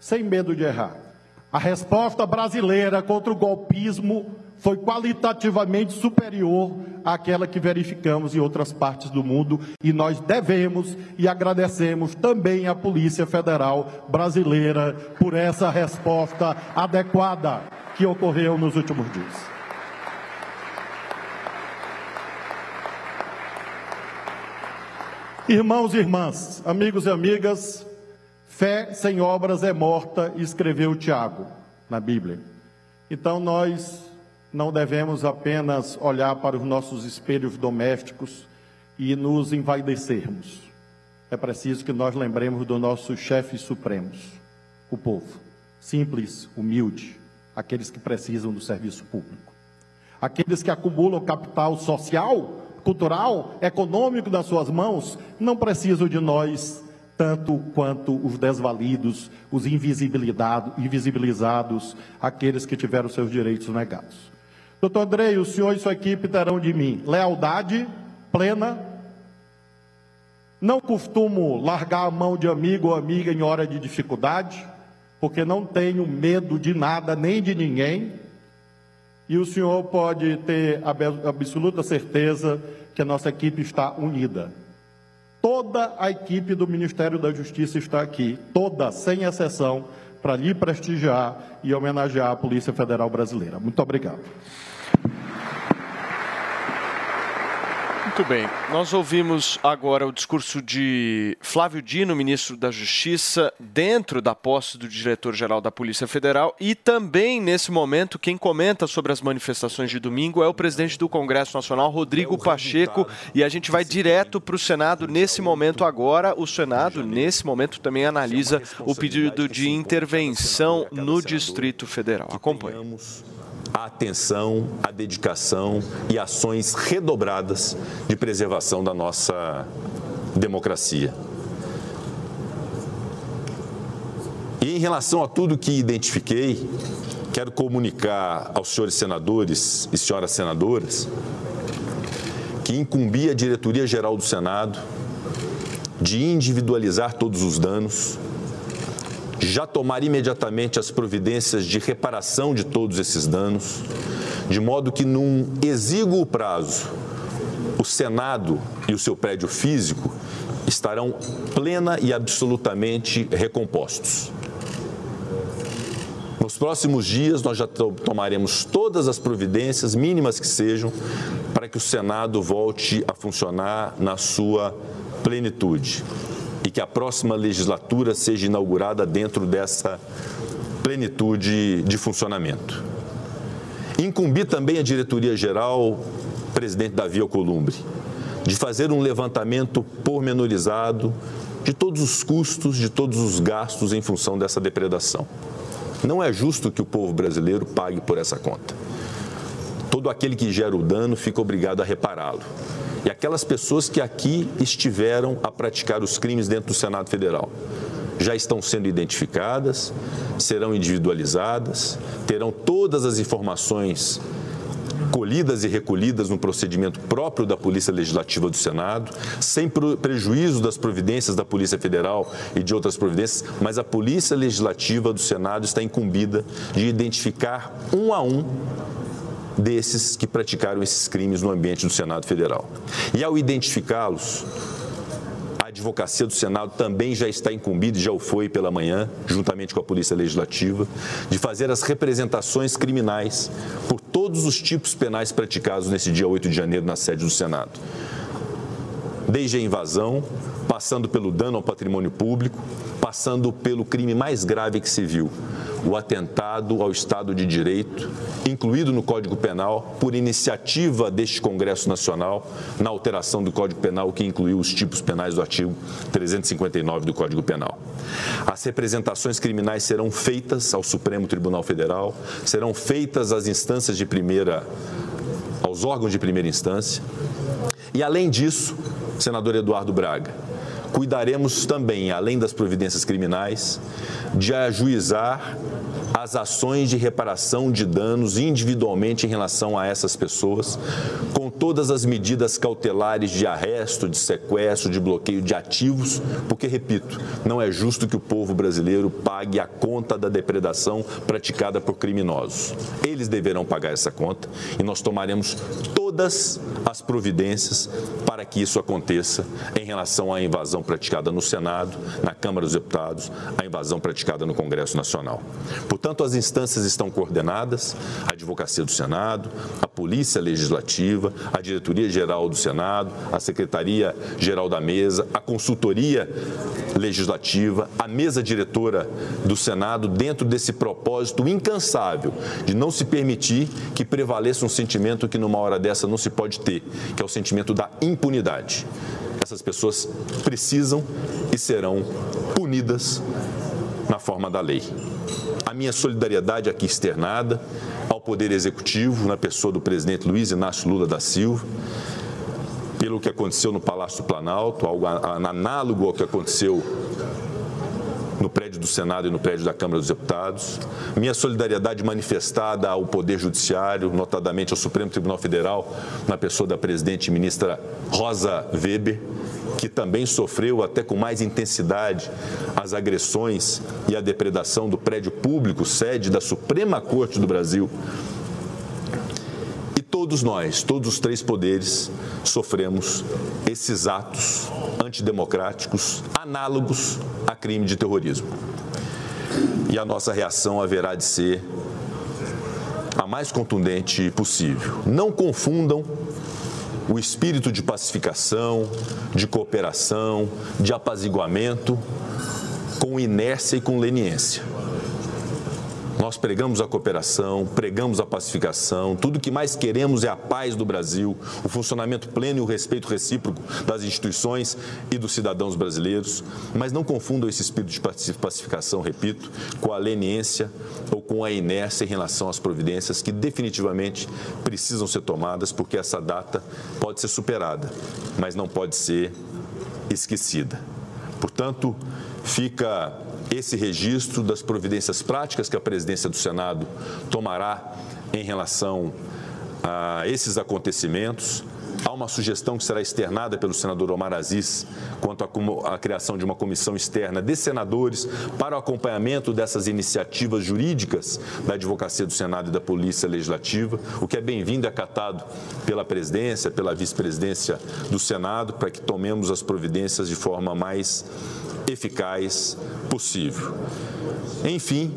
sem medo de errar, a resposta brasileira contra o golpismo foi qualitativamente superior àquela que verificamos em outras partes do mundo e nós devemos e agradecemos também à Polícia Federal brasileira por essa resposta adequada que ocorreu nos últimos dias. Irmãos e irmãs, amigos e amigas, fé sem obras é morta, escreveu Tiago na Bíblia. Então nós não devemos apenas olhar para os nossos espelhos domésticos e nos envaidecermos. É preciso que nós lembremos dos nossos chefes supremos, o povo, simples, humilde, aqueles que precisam do serviço público, aqueles que acumulam capital social, cultural, econômico nas suas mãos, não precisam de nós tanto quanto os desvalidos, os invisibilizados, aqueles que tiveram seus direitos negados. Doutor Andrei, o senhor e sua equipe terão de mim lealdade plena. Não costumo largar a mão de amigo ou amiga em hora de dificuldade, porque não tenho medo de nada nem de ninguém. E o senhor pode ter absoluta certeza que a nossa equipe está unida. Toda a equipe do Ministério da Justiça está aqui, toda, sem exceção, para lhe prestigiar e homenagear a Polícia Federal Brasileira. Muito obrigado. Muito bem. Nós ouvimos agora o discurso de Flávio Dino, ministro da Justiça, dentro da posse do diretor-geral da Polícia Federal. E também, nesse momento, quem comenta sobre as manifestações de domingo é o presidente do Congresso Nacional, Rodrigo é Pacheco. E a gente vai direto para o Senado nesse momento agora. O Senado, nesse momento, também analisa o pedido de intervenção no Distrito Federal. Acompanhe a atenção, a dedicação e ações redobradas de preservação da nossa democracia. E em relação a tudo que identifiquei, quero comunicar aos senhores senadores e senhoras senadoras que incumbia a diretoria geral do Senado de individualizar todos os danos já tomar imediatamente as providências de reparação de todos esses danos, de modo que, num exíguo prazo, o Senado e o seu prédio físico estarão plena e absolutamente recompostos. Nos próximos dias, nós já tomaremos todas as providências, mínimas que sejam, para que o Senado volte a funcionar na sua plenitude que a próxima legislatura seja inaugurada dentro dessa plenitude de funcionamento. Incumbi também a diretoria-geral, presidente Davi Alcolumbre, de fazer um levantamento pormenorizado de todos os custos, de todos os gastos em função dessa depredação. Não é justo que o povo brasileiro pague por essa conta. Todo aquele que gera o dano fica obrigado a repará-lo. E aquelas pessoas que aqui estiveram a praticar os crimes dentro do Senado Federal já estão sendo identificadas, serão individualizadas, terão todas as informações colhidas e recolhidas no procedimento próprio da Polícia Legislativa do Senado, sem prejuízo das providências da Polícia Federal e de outras providências, mas a Polícia Legislativa do Senado está incumbida de identificar um a um desses que praticaram esses crimes no ambiente do Senado Federal. E ao identificá-los, Advocacia do Senado também já está incumbida, já o foi pela manhã, juntamente com a Polícia Legislativa, de fazer as representações criminais por todos os tipos penais praticados nesse dia 8 de janeiro na sede do Senado. Desde a invasão, passando pelo dano ao patrimônio público, passando pelo crime mais grave que se viu, o atentado ao Estado de Direito, incluído no Código Penal, por iniciativa deste Congresso Nacional, na alteração do Código Penal que incluiu os tipos penais do artigo 359 do Código Penal. As representações criminais serão feitas ao Supremo Tribunal Federal, serão feitas às instâncias de primeira, aos órgãos de primeira instância. E além disso, senador Eduardo Braga, cuidaremos também, além das providências criminais, de ajuizar as ações de reparação de danos individualmente em relação a essas pessoas, com todas as medidas cautelares de arresto, de sequestro, de bloqueio de ativos, porque, repito, não é justo que o povo brasileiro pague a conta da depredação praticada por criminosos. Eles deverão pagar essa conta e nós tomaremos todas as providências para que isso aconteça em relação à invasão praticada no Senado, na Câmara dos Deputados, a invasão praticada no Congresso Nacional. Portanto, as instâncias estão coordenadas, a Advocacia do Senado, a Polícia Legislativa, a Diretoria Geral do Senado, a Secretaria Geral da Mesa, a Consultoria Legislativa, a mesa diretora do Senado, dentro desse propósito incansável de não se permitir que prevaleça um sentimento que numa hora dessa não se pode ter, que é o sentimento da impunidade. Essas pessoas precisam e serão punidas na forma da lei. A minha solidariedade aqui externada ao Poder Executivo, na pessoa do presidente Luiz Inácio Lula da Silva, pelo que aconteceu no Palácio do Planalto, algo análogo ao que aconteceu no prédio do Senado e no prédio da Câmara dos Deputados. Minha solidariedade manifestada ao Poder Judiciário, notadamente ao Supremo Tribunal Federal, na pessoa da presidente e ministra Rosa Weber, que também sofreu até com mais intensidade as agressões e a depredação do prédio público, sede da Suprema Corte do Brasil. Todos nós, todos os três poderes, sofremos esses atos antidemocráticos análogos a crime de terrorismo. E a nossa reação haverá de ser a mais contundente possível. Não confundam o espírito de pacificação, de cooperação, de apaziguamento com inércia e com leniência. Nós pregamos a cooperação, pregamos a pacificação, tudo que mais queremos é a paz do Brasil, o funcionamento pleno e o respeito recíproco das instituições e dos cidadãos brasileiros, mas não confundam esse espírito de pacificação, repito, com a leniência ou com a inércia em relação às providências que definitivamente precisam ser tomadas, porque essa data pode ser superada, mas não pode ser esquecida. Portanto, fica esse registro das providências práticas que a presidência do Senado tomará em relação a esses acontecimentos. Há uma sugestão que será externada pelo senador Omar Aziz quanto à, criação de uma comissão externa de senadores para o acompanhamento dessas iniciativas jurídicas da Advocacia do Senado e da Polícia Legislativa, o que é bem-vindo e acatado pela presidência, pela vice-presidência do Senado, para que tomemos as providências de forma mais eficaz possível. Enfim,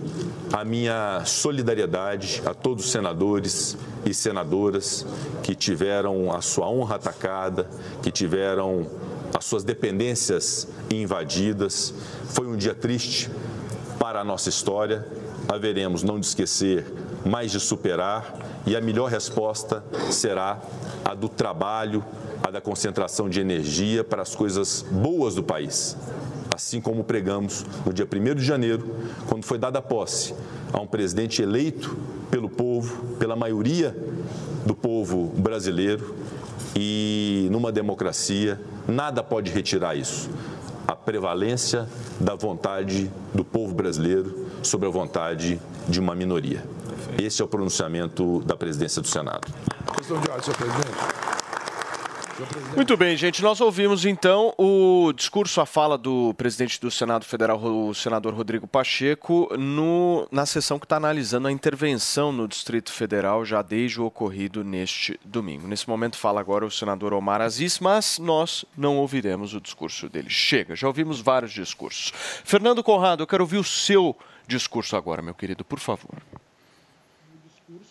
a minha solidariedade a todos os senadores e senadoras que tiveram a sua honra atacada, que tiveram as suas dependências invadidas. Foi um dia triste para a nossa história haveremos não de esquecer, mas de superar, e a melhor resposta será a do trabalho, a da concentração de energia para as coisas boas do país. Assim como pregamos no dia 1 de janeiro, quando foi dada posse a um presidente eleito pelo povo, pela maioria do povo brasileiro, e numa democracia, nada pode retirar isso. A prevalência da vontade do povo brasileiro sobre a vontade de uma minoria. Esse é o pronunciamento da presidência do Senado. Questão de ordem, senhor presidente. Muito bem, gente. Nós ouvimos então o discurso, a fala do presidente do Senado Federal, o senador Rodrigo Pacheco, no, na sessão que está analisando a intervenção no Distrito Federal já desde o ocorrido neste domingo. Nesse momento fala agora o senador Omar Aziz, mas nós não ouviremos o discurso dele. Chega, já ouvimos vários discursos. Fernando Conrado, eu quero ouvir o seu discurso agora, meu querido, por favor.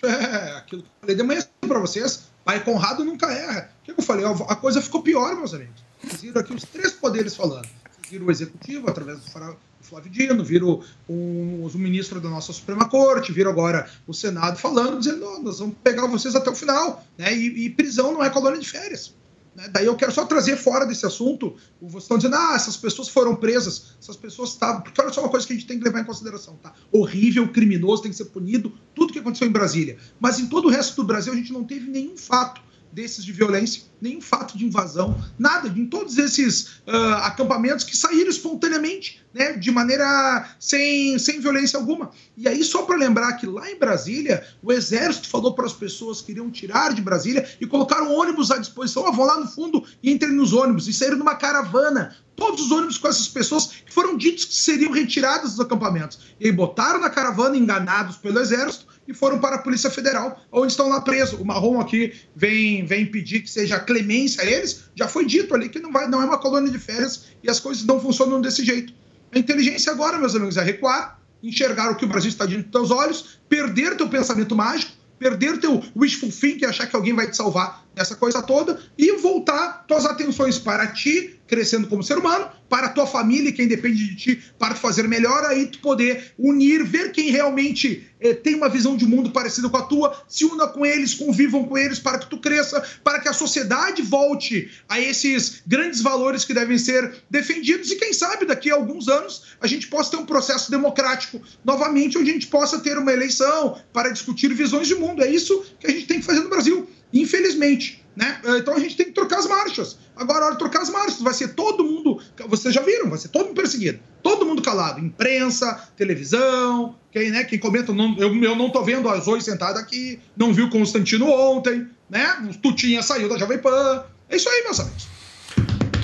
É aquilo que eu falei de manhã para vocês. Pai Conrado nunca erra. O que eu falei? A coisa ficou pior, meus amigos. Vocês viram aqui os três poderes falando. Vocês viram o executivo, através do Flávio Dino, viram o, o ministro da nossa Suprema Corte, viram agora o Senado falando, dizendo: nós vamos pegar vocês até o final. Né? E, e prisão não é colônia de férias. Né? Daí eu quero só trazer fora desse assunto, vocês estão dizendo, ah, essas pessoas foram presas, essas pessoas estavam. Porque olha só uma coisa que a gente tem que levar em consideração, tá? Horrível, criminoso, tem que ser punido, tudo que aconteceu em Brasília. Mas em todo o resto do Brasil a gente não teve nenhum fato desses de violência, nenhum fato de invasão, nada, em todos esses uh, acampamentos que saíram espontaneamente, né, de maneira sem, sem violência alguma. E aí, só para lembrar que lá em Brasília, o Exército falou para as pessoas que iriam tirar de Brasília e colocaram ônibus à disposição, ah, vão lá no fundo e entrem nos ônibus, e saíram numa caravana todos os ônibus com essas pessoas que foram ditos que seriam retiradas dos acampamentos. E aí botaram na caravana, enganados pelo exército, e foram para a Polícia Federal, onde estão lá presos. O Marrom aqui vem, vem pedir que seja clemência a eles. Já foi dito ali que não, vai, não é uma colônia de férias e as coisas não funcionam desse jeito. A inteligência agora, meus amigos, é recuar, enxergar o que o Brasil está diante dos teus olhos, perder teu pensamento mágico, perder teu wishful thinking, achar que alguém vai te salvar dessa coisa toda e voltar tuas atenções para ti, crescendo como ser humano, para tua família, quem depende de ti, para te fazer melhor, aí tu poder unir, ver quem realmente eh, tem uma visão de mundo parecida com a tua, se una com eles, convivam com eles, para que tu cresça, para que a sociedade volte a esses grandes valores que devem ser defendidos e quem sabe daqui a alguns anos a gente possa ter um processo democrático novamente, onde a gente possa ter uma eleição para discutir visões de mundo. É isso que a gente tem que fazer no Brasil, infelizmente. Né? Então a gente tem que trocar as marchas. Agora, a hora de trocar as marchas, vai ser todo mundo. Vocês já viram, vai ser todo mundo perseguido. Todo mundo calado. Imprensa, televisão, quem, né, quem comenta. Não, eu, eu não tô vendo a Zoe sentada aqui, não viu o Constantino ontem, né? O Tutinha saiu da Jovem Pan. É isso aí, meus amigos.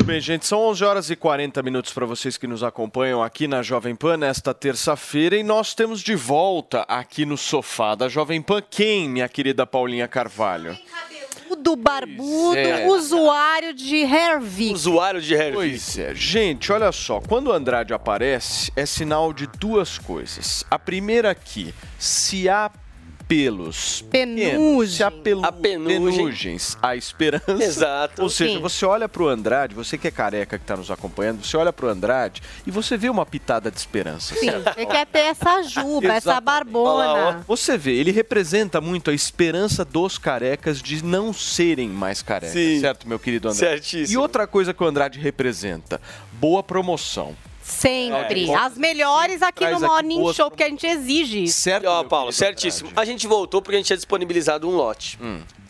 Muito bem, gente. São 11 horas e 40 minutos para vocês que nos acompanham aqui na Jovem Pan nesta terça-feira e nós temos de volta aqui no sofá da Jovem Pan quem, minha querida Paulinha Carvalho? do barbudo, é. usuário de Hervik. Usuário de Hervik. Pois é. Gente, olha só. Quando o Andrade aparece, é sinal de duas coisas. A primeira aqui, se há pelos Penugem. se há pelu, A penugem. penugens, a esperança. Exato. Ou seja, Sim. você olha pro Andrade, você que é careca que está nos acompanhando, você olha pro Andrade e você vê uma pitada de esperança. Sim, você quer ter essa juba, essa barbona. Você vê, ele representa muito a esperança dos carecas de não serem mais carecas, Sim. certo, meu querido Andrade? Certíssimo. E outra coisa que o Andrade representa, boa promoção. Sempre. É. As melhores aqui Traz no aqui Morning boas Show, porque a gente exige isso. Certo, Ó, Paulo, certíssimo. A gente voltou porque a gente tinha disponibilizado um lote.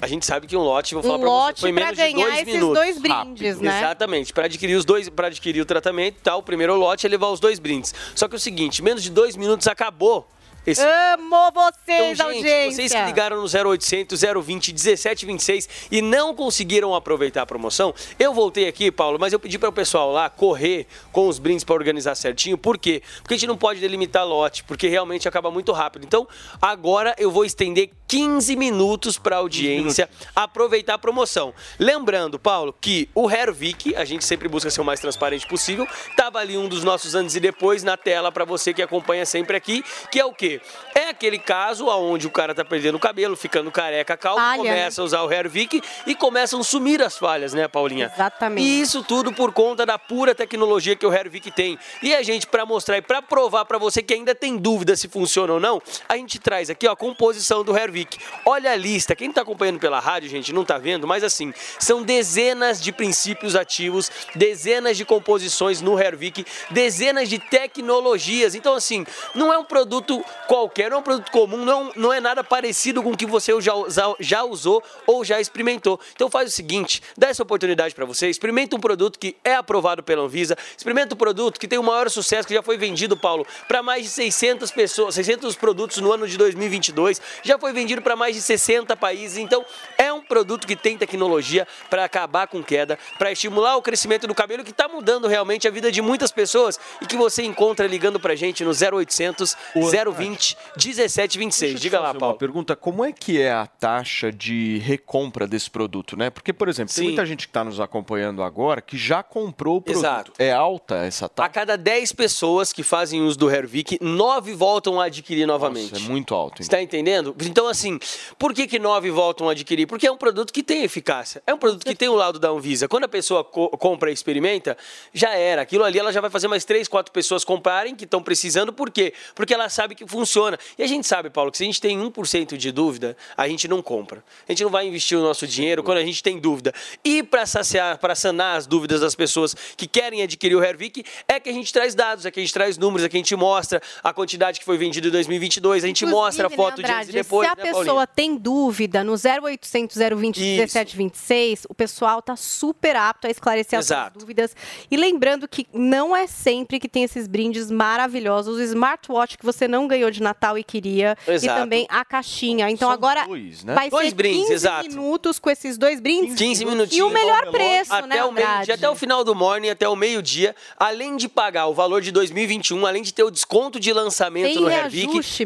A gente sabe que um lote, vou falar Um pra lote você, foi pra menos de ganhar dois esses minutos. dois brindes, né? Exatamente. Para adquirir os dois, para adquirir o tratamento, tá, o primeiro lote é levar os dois brindes. Só que é o seguinte, menos de dois minutos acabou. Esse... Amo vocês, Então, gente, audiência. vocês que ligaram no 0800 020 1726 e não conseguiram aproveitar a promoção, eu voltei aqui, Paulo, mas eu pedi para o pessoal lá correr com os brindes para organizar certinho. Por quê? Porque a gente não pode delimitar lote, porque realmente acaba muito rápido. Então, agora eu vou estender 15 minutos para a audiência aproveitar a promoção. Lembrando, Paulo, que o Hervik, a gente sempre busca ser o mais transparente possível, tava ali um dos nossos antes e depois na tela para você que acompanha sempre aqui, que é o quê? É aquele caso onde o cara tá perdendo o cabelo, ficando careca, calvo, Falha, começa a usar o Hervik e começam a sumir as falhas, né, Paulinha? Exatamente. E isso tudo por conta da pura tecnologia que o Hervik tem. E a gente, para mostrar e para provar para você que ainda tem dúvida se funciona ou não, a gente traz aqui ó, a composição do Hervik. Olha a lista. Quem está acompanhando pela rádio, gente, não está vendo, mas assim, são dezenas de princípios ativos, dezenas de composições no Hervik, dezenas de tecnologias. Então, assim, não é um produto qualquer, não é um produto comum, não, não é nada parecido com o que você já, já usou ou já experimentou. Então faz o seguinte, dá essa oportunidade para você, experimenta um produto que é aprovado pela Anvisa, experimenta um produto que tem o maior sucesso, que já foi vendido, Paulo, para mais de 600 pessoas, 600 produtos no ano de 2022, já foi vendido para mais de 60 países. Então, é um produto que tem tecnologia para acabar com queda, para estimular o crescimento do cabelo, que está mudando realmente a vida de muitas pessoas e que você encontra ligando para gente no 0800 020 1726. Diga lá, Paulo. Uma pergunta, como é que é a taxa de recompra desse produto, né? Porque, por exemplo, Sim. tem muita gente que está nos acompanhando agora que já comprou o produto. Exato. É alta essa taxa? A cada 10 pessoas que fazem uso do Hervik, 9 voltam a adquirir novamente. Nossa, é muito alto. Está entendendo? Então, assim, por que, que nove voltam a adquirir? Porque é um produto que tem eficácia. É um produto que tem o laudo da Anvisa. Quando a pessoa co- compra e experimenta, já era. Aquilo ali ela já vai fazer mais três, quatro pessoas comprarem que estão precisando. Por quê? Porque ela sabe que funciona. E a gente sabe, Paulo, que se a gente tem 1% de dúvida, a gente não compra. A gente não vai investir o nosso dinheiro quando a gente tem dúvida. E para saciar, para sanar as dúvidas das pessoas que querem adquirir o Hervik, é que a gente traz dados, é que a gente traz números, é que a gente mostra a quantidade que foi vendida em 2022, a gente mostra a Inclusive, foto né, de antes e Andrade, depois. Se a né, pessoa Paulinha? tem dúvida no 0800 020 1726, o pessoal tá super apto a esclarecer as suas Exato. dúvidas. E lembrando que não é sempre que tem esses brindes maravilhosos, o smartwatch que você não ganhou de Natal e queria, Exato. e também a caixinha. Então São agora dois, né? vai Dois ser brindes, 15 exato. minutos com esses dois brindes 15 minutinhos. e o melhor preço, até né, o meio dia, até o final do morning, até o meio-dia, além de pagar o valor de 2021, além de ter o desconto de lançamento Sem no meu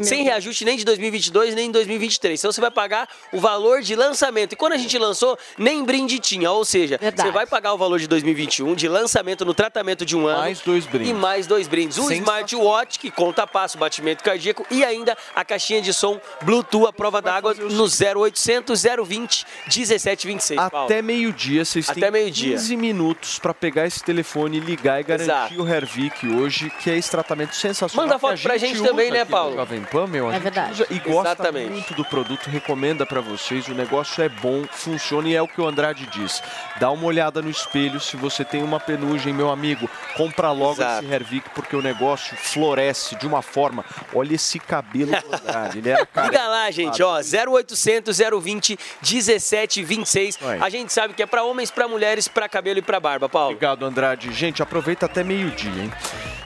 sem reajuste nem de 2022 nem de 2023. Então você vai pagar o valor de lançamento. E quando a gente lançou, nem brinde tinha, ou seja, você vai pagar o valor de 2021 de lançamento no tratamento de um ano Mais dois brindes. e mais dois brindes. Um Sensacional. smartwatch que conta passo, batimento cardíaco e ainda a caixinha de som Bluetooth à prova d'água no 0800 020 1726. Paulo. Até meio-dia, vocês Até têm meio-dia. 15 minutos para pegar esse telefone, ligar e garantir Exato. o Hervik hoje, que é esse tratamento sensacional. Manda foto a pra gente também, usa né, Paulo? Jovem Pan, meu, a É gente verdade. e gosta Exatamente. muito do produto, recomenda para vocês. O negócio é bom, funciona e é o que o Andrade diz. Dá uma olhada no espelho, se você tem uma penugem, meu amigo, compra logo Exato. esse Hervik, porque o negócio floresce de uma forma. Olha esse cabelo do Andrade, ele era. Liga lá, gente, ó, 0800 020 1726. A gente sabe que é pra homens, pra mulheres, pra cabelo e pra barba, Paulo. Obrigado, Andrade. Gente, aproveita até meio-dia, hein?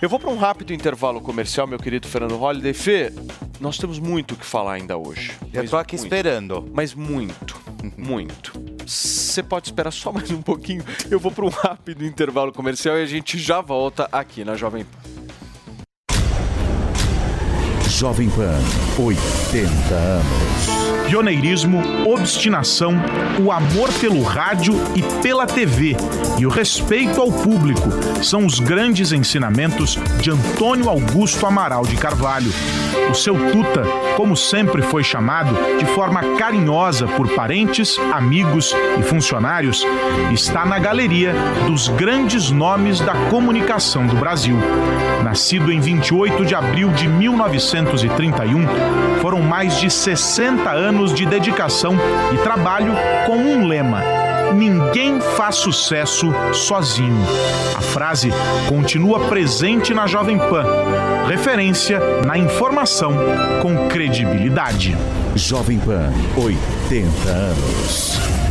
Eu vou para um rápido intervalo comercial, meu querido Fernando Holliday. Fê, nós temos muito o que falar ainda hoje. Eu tô aqui esperando. Mas muito, muito. Você pode esperar só mais um pouquinho. Eu vou para um rápido intervalo comercial e a gente já volta aqui na Jovem Pan. Jovem Pan, 80 anos. Pioneirismo, obstinação, o amor pelo rádio e pela TV e o respeito ao público são os grandes ensinamentos de Antônio Augusto Amaral de Carvalho. O seu Tuta, como sempre foi chamado, de forma carinhosa por parentes, amigos e funcionários, está na galeria dos grandes nomes da comunicação do Brasil. Nascido em 28 de abril de 1931, foram mais de 60 anos de dedicação e trabalho com um lema: Ninguém faz sucesso sozinho. A frase continua presente na Jovem Pan. Referência na informação com credibilidade. Jovem Pan, 80 anos.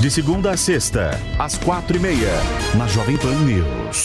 De segunda a sexta, às quatro e meia, na Jovem Pan News.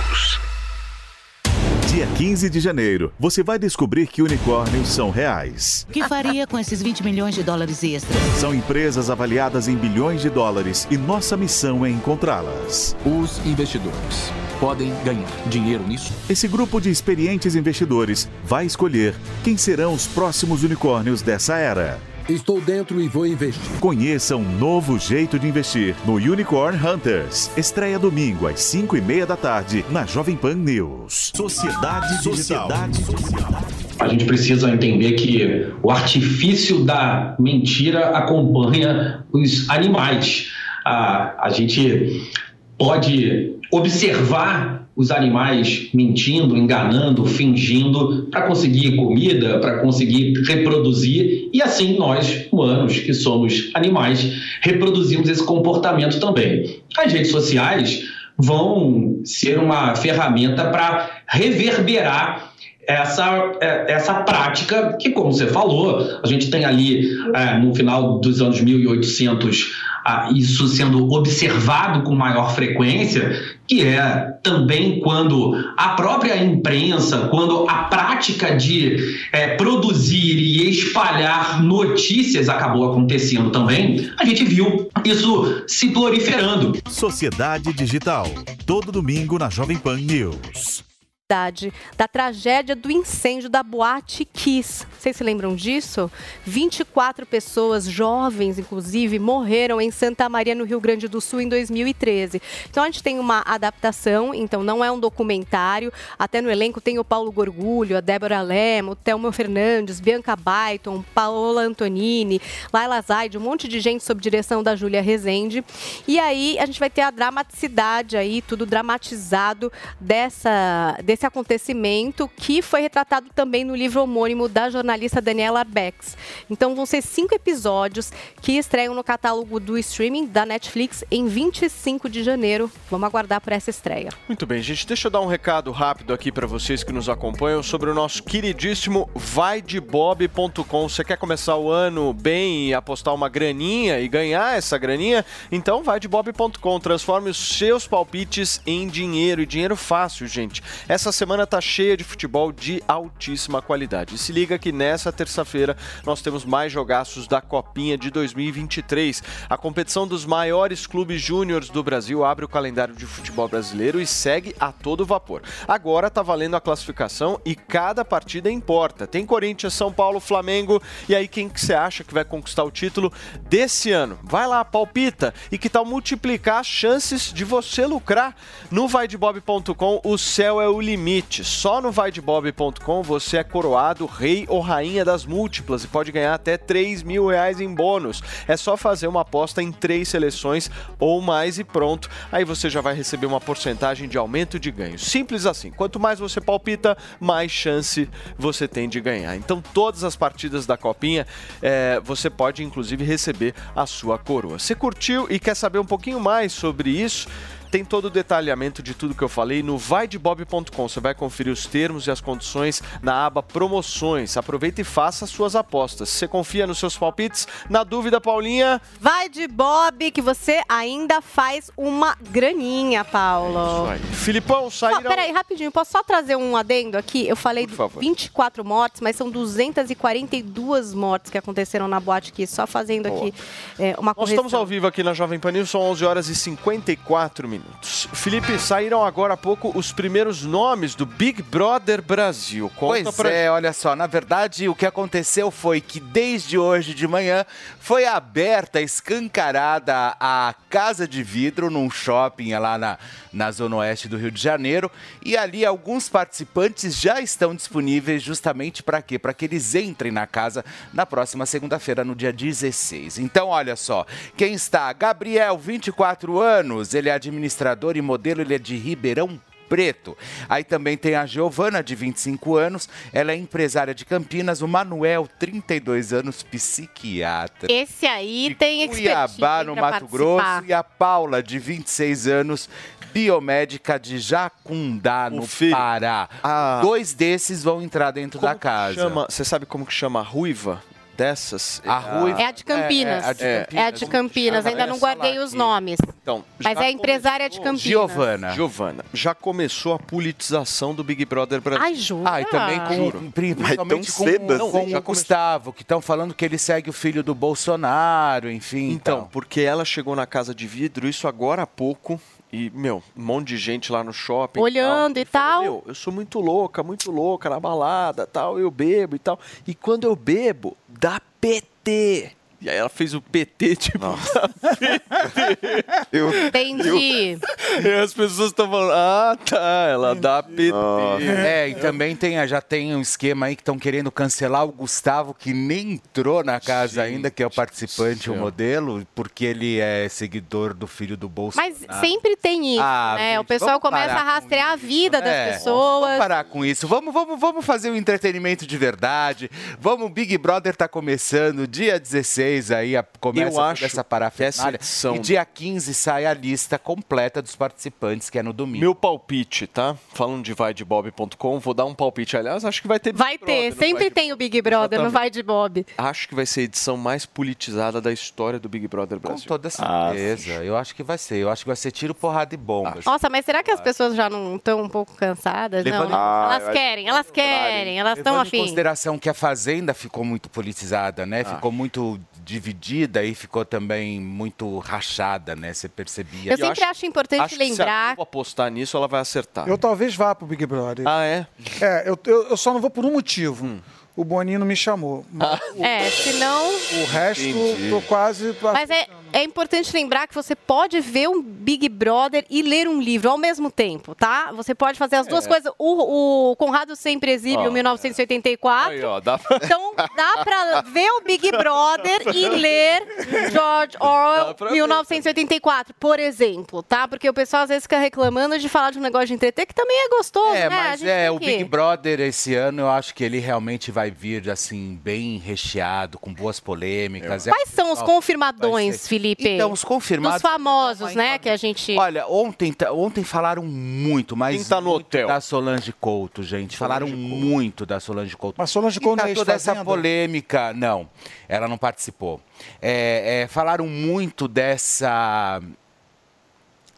Dia 15 de janeiro, você vai descobrir que unicórnios são reais. O que faria com esses 20 milhões de dólares extras? São empresas avaliadas em bilhões de dólares e nossa missão é encontrá-las. Os investidores podem ganhar dinheiro nisso? Esse grupo de experientes investidores vai escolher quem serão os próximos unicórnios dessa era. Estou dentro e vou investir. Conheça um novo jeito de investir no Unicorn Hunters. Estreia domingo às 5 e meia da tarde na Jovem Pan News. Sociedade. Sociedade Social. A gente precisa entender que o artifício da mentira acompanha os animais. A, a gente pode observar os animais mentindo, enganando, fingindo para conseguir comida, para conseguir reproduzir e assim nós, humanos, que somos animais, reproduzimos esse comportamento também. As redes sociais vão ser uma ferramenta para reverberar essa, essa prática que, como você falou, a gente tem ali é, no final dos anos 1800 ah, isso sendo observado com maior frequência, que é também quando a própria imprensa, quando a prática de é, produzir e espalhar notícias acabou acontecendo também, a gente viu isso se proliferando. Sociedade Digital, todo domingo na Jovem Pan News da tragédia do incêndio da Boate Kiss. Vocês se lembram disso? 24 pessoas, jovens inclusive, morreram em Santa Maria, no Rio Grande do Sul, em 2013. Então a gente tem uma adaptação, então não é um documentário. Até no elenco tem o Paulo Gorgulho, a Débora Lemo, o Thelma Fernandes, Bianca Baiton, Paola Antonini, Laila Zaid, um monte de gente sob direção da Júlia Rezende. E aí a gente vai ter a dramaticidade aí, tudo dramatizado dessa, desse esse acontecimento, que foi retratado também no livro homônimo da jornalista Daniela Becks. Então vão ser cinco episódios que estreiam no catálogo do streaming da Netflix em 25 de janeiro. Vamos aguardar por essa estreia. Muito bem, gente. Deixa eu dar um recado rápido aqui para vocês que nos acompanham sobre o nosso queridíssimo vaidebob.com. Você quer começar o ano bem e apostar uma graninha e ganhar essa graninha? Então vaidebob.com. Transforme os seus palpites em dinheiro e dinheiro fácil, gente. Essa essa semana tá cheia de futebol de altíssima qualidade. E se liga que nessa terça-feira nós temos mais jogaços da Copinha de 2023. A competição dos maiores clubes júniores do Brasil abre o calendário de futebol brasileiro e segue a todo vapor. Agora tá valendo a classificação e cada partida importa. Tem Corinthians, São Paulo, Flamengo e aí quem que você acha que vai conquistar o título desse ano? Vai lá, palpita e que tal multiplicar as chances de você lucrar no vaidebob.com. O céu é o limite limite. Só no vaidebob.com você é coroado rei ou rainha das múltiplas e pode ganhar até 3 mil reais em bônus. É só fazer uma aposta em três seleções ou mais e pronto. Aí você já vai receber uma porcentagem de aumento de ganho. Simples assim. Quanto mais você palpita, mais chance você tem de ganhar. Então, todas as partidas da Copinha, é, você pode inclusive receber a sua coroa. Se curtiu e quer saber um pouquinho mais sobre isso? Tem todo o detalhamento de tudo que eu falei no vaidebob.com. Você vai conferir os termos e as condições na aba promoções. Aproveita e faça suas apostas. Você confia nos seus palpites? Na dúvida, Paulinha? Vai de Bob que você ainda faz uma graninha, Paulo. É isso aí. Filipão, saíram... peraí, rapidinho. Posso só trazer um adendo aqui? Eu falei de 24 mortes, mas são 242 mortes que aconteceram na Boate aqui. Só fazendo Boa. aqui é, uma correção. Nós estamos ao vivo aqui na Jovem Pan News. São 11 horas e 54 minutos minutos. Felipe, saíram agora há pouco os primeiros nomes do Big Brother Brasil. Conta pois pra... é, olha só, na verdade o que aconteceu foi que desde hoje de manhã foi aberta, escancarada a casa de vidro num shopping lá na, na zona oeste do Rio de Janeiro e ali alguns participantes já estão disponíveis justamente para quê? Para que eles entrem na casa na próxima segunda-feira, no dia 16. Então, olha só, quem está? Gabriel, 24 anos, ele é administrador administrador e modelo, ele é de Ribeirão Preto. Aí também tem a Giovana, de 25 anos, ela é empresária de Campinas, o Manuel, 32 anos, psiquiatra. Esse aí de tem Cuiabá, no Mato participar. Grosso, e a Paula, de 26 anos, biomédica de Jacundá, no Pará. Ah. Dois desses vão entrar dentro como da casa. Você sabe como que chama a ruiva? Dessas. A Rui... É a de Campinas. É, é a de Campinas. É a de Campinas. Ainda não guardei os nomes. Então, Mas é a empresária de Campinas. Giovana. Giovana. Já começou a politização do Big Brother Brasil. Ai, jura? Ah, e também com, principalmente com, cedo, com, com o Gustavo, que estão falando que ele segue o filho do Bolsonaro, enfim. Então, então, porque ela chegou na casa de vidro, isso agora há pouco, e, meu, um monte de gente lá no shopping. Olhando e tal. E tal. meu, eu sou muito louca, muito louca na balada, tal, eu bebo e tal. E quando eu bebo, dá PT. E aí ela fez o PT, tipo, PT. Eu, Entendi. Eu, e as pessoas estão falando, ah, tá, ela dá PT. Nossa. É, e também tem, já tem um esquema aí que estão querendo cancelar o Gustavo, que nem entrou na casa Gente, ainda, que é o participante, o modelo, porque ele é seguidor do filho do Bolsonaro. Mas sempre tem isso, ah, né? Gente, o pessoal começa a rastrear a vida das é, pessoas. Vamos parar com isso. Vamos, vamos, vamos fazer um entretenimento de verdade. Vamos, Big Brother tá começando dia 16 vez aí a, começa Eu acho essa parafernália. edição- E dia 15 sai a lista completa dos participantes, que é no domingo. Meu palpite, tá? Falando de vaidebob.com, vou dar um palpite. Aliás, acho que vai ter. Vai ter, sempre tem o Big Brother, não Exatamente. vai de Bob. Acho que vai ser a edição mais politizada da história do Big Brother Brasil. Com toda certeza. eu acho que vai ser. Eu acho que vai ser tiro, porrada e bomba. Nossa, mas será que as pessoas já não estão um pouco cansadas? Não, Levando- né? Ah, elas querem, elas querem, elas estão Levando em afim. consideração que a Fazenda ficou muito politizada, né? Ah. Ficou muito dividida e ficou também muito rachada, né? Você percebia. Eu sempre acho importante acho que se lembrar. Apostar nisso, ela vai acertar. Eu talvez vá pro Big Brother. Ah, é? É, eu, eu, eu só não vou por um motivo. Hum. O Boninho não me chamou. Mas É, senão. o resto, Entendi. tô quase. Mas é, é importante lembrar que você pode ver um Big Brother e ler um livro ao mesmo tempo, tá? Você pode fazer as duas É. coisas. O, o Conrado sempre exibe Ó, o 1984. Aí, ó, dá pra... Então dá pra ver o Big Brother e ler George Orwell pra ver 1984, por exemplo, tá? Porque o pessoal às vezes fica reclamando de falar de um negócio de entreter que também é gostoso, É, né? Mas é, o que- Big Brother esse ano eu acho que ele realmente vai vir assim bem recheado, com boas polêmicas. É Quais são os vai ser- Felipe? Então, os confirmados- Dos famosos, né? Que a gente. Olha, ontem, ta- ontem falaram muito, mas Quem tá no hotel? da Solange Couto, gente. falaram muito da Solange Couto. Mas Solange E Couto tá não é toda essa polêmica. Não, ela não participou. É, é, falaram muito dessa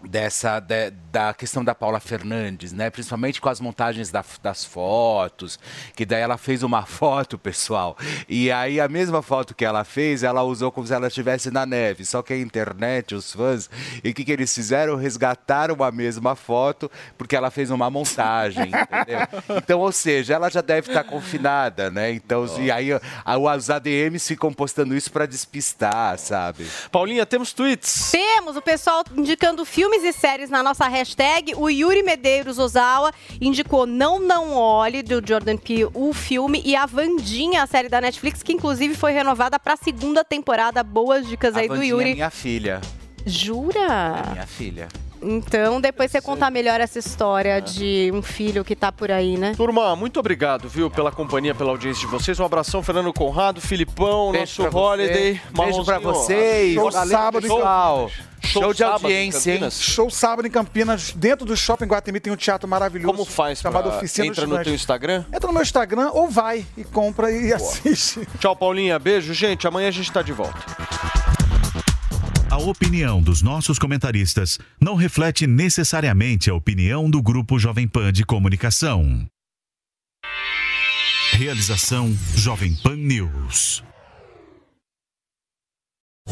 dessa de- da questão da Paula Fernandes, né? Principalmente com as montagens da- das fotos, que daí ela fez uma foto, pessoal, e aí a mesma foto que ela fez, ela usou como se ela estivesse na neve. Só que a internet, os fãs, e o que, que eles fizeram? Resgataram a mesma foto porque ela fez uma montagem, entendeu? Então, ou seja, ela já deve estar confinada, né? Então, e aí a- os ADMs ficam postando isso para despistar, sabe? Paulinha, temos tweets. Temos o pessoal indicando filmes e séries na nossa hashtag. O Yuri Medeiros Ozawa indicou Não Não Olhe, do Jordan Peele, o filme. E a Vandinha, a série da Netflix, que inclusive foi renovada para a segunda temporada. Boas dicas aí a do Vandinha é Yuri. minha filha. Jura? Minha filha. Então, depois você contar melhor essa história de um filho que tá por aí, né? Turma, muito obrigado, viu, pela companhia, pela audiência de vocês. Um abração, Fernando Conrado, Filipão, Beijo nosso pra Holiday. você. Beijo pra vocês. Show Valeu, sábado, pessoal. Show de sábado em audiência, hein? Show sábado em Campinas, dentro do Shopping Guatemi tem um teatro maravilhoso. Como faz chamado pra... Oficina Entra no teu Instagram? Entra no meu Instagram ou vai e compra e assiste. Tchau, Paulinha. Beijo, gente. Amanhã a gente tá de volta. A opinião dos nossos comentaristas não reflete necessariamente a opinião do Grupo Jovem Pan de Comunicação. Realização Jovem Pan News.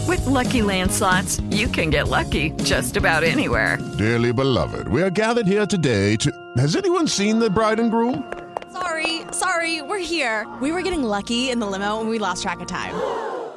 With Lucky Land slots, you can get lucky just about anywhere. Dearly beloved, we are gathered here today to. Has anyone seen the bride and groom? Sorry, sorry, we're here. We were getting lucky in the limo and we lost track of time.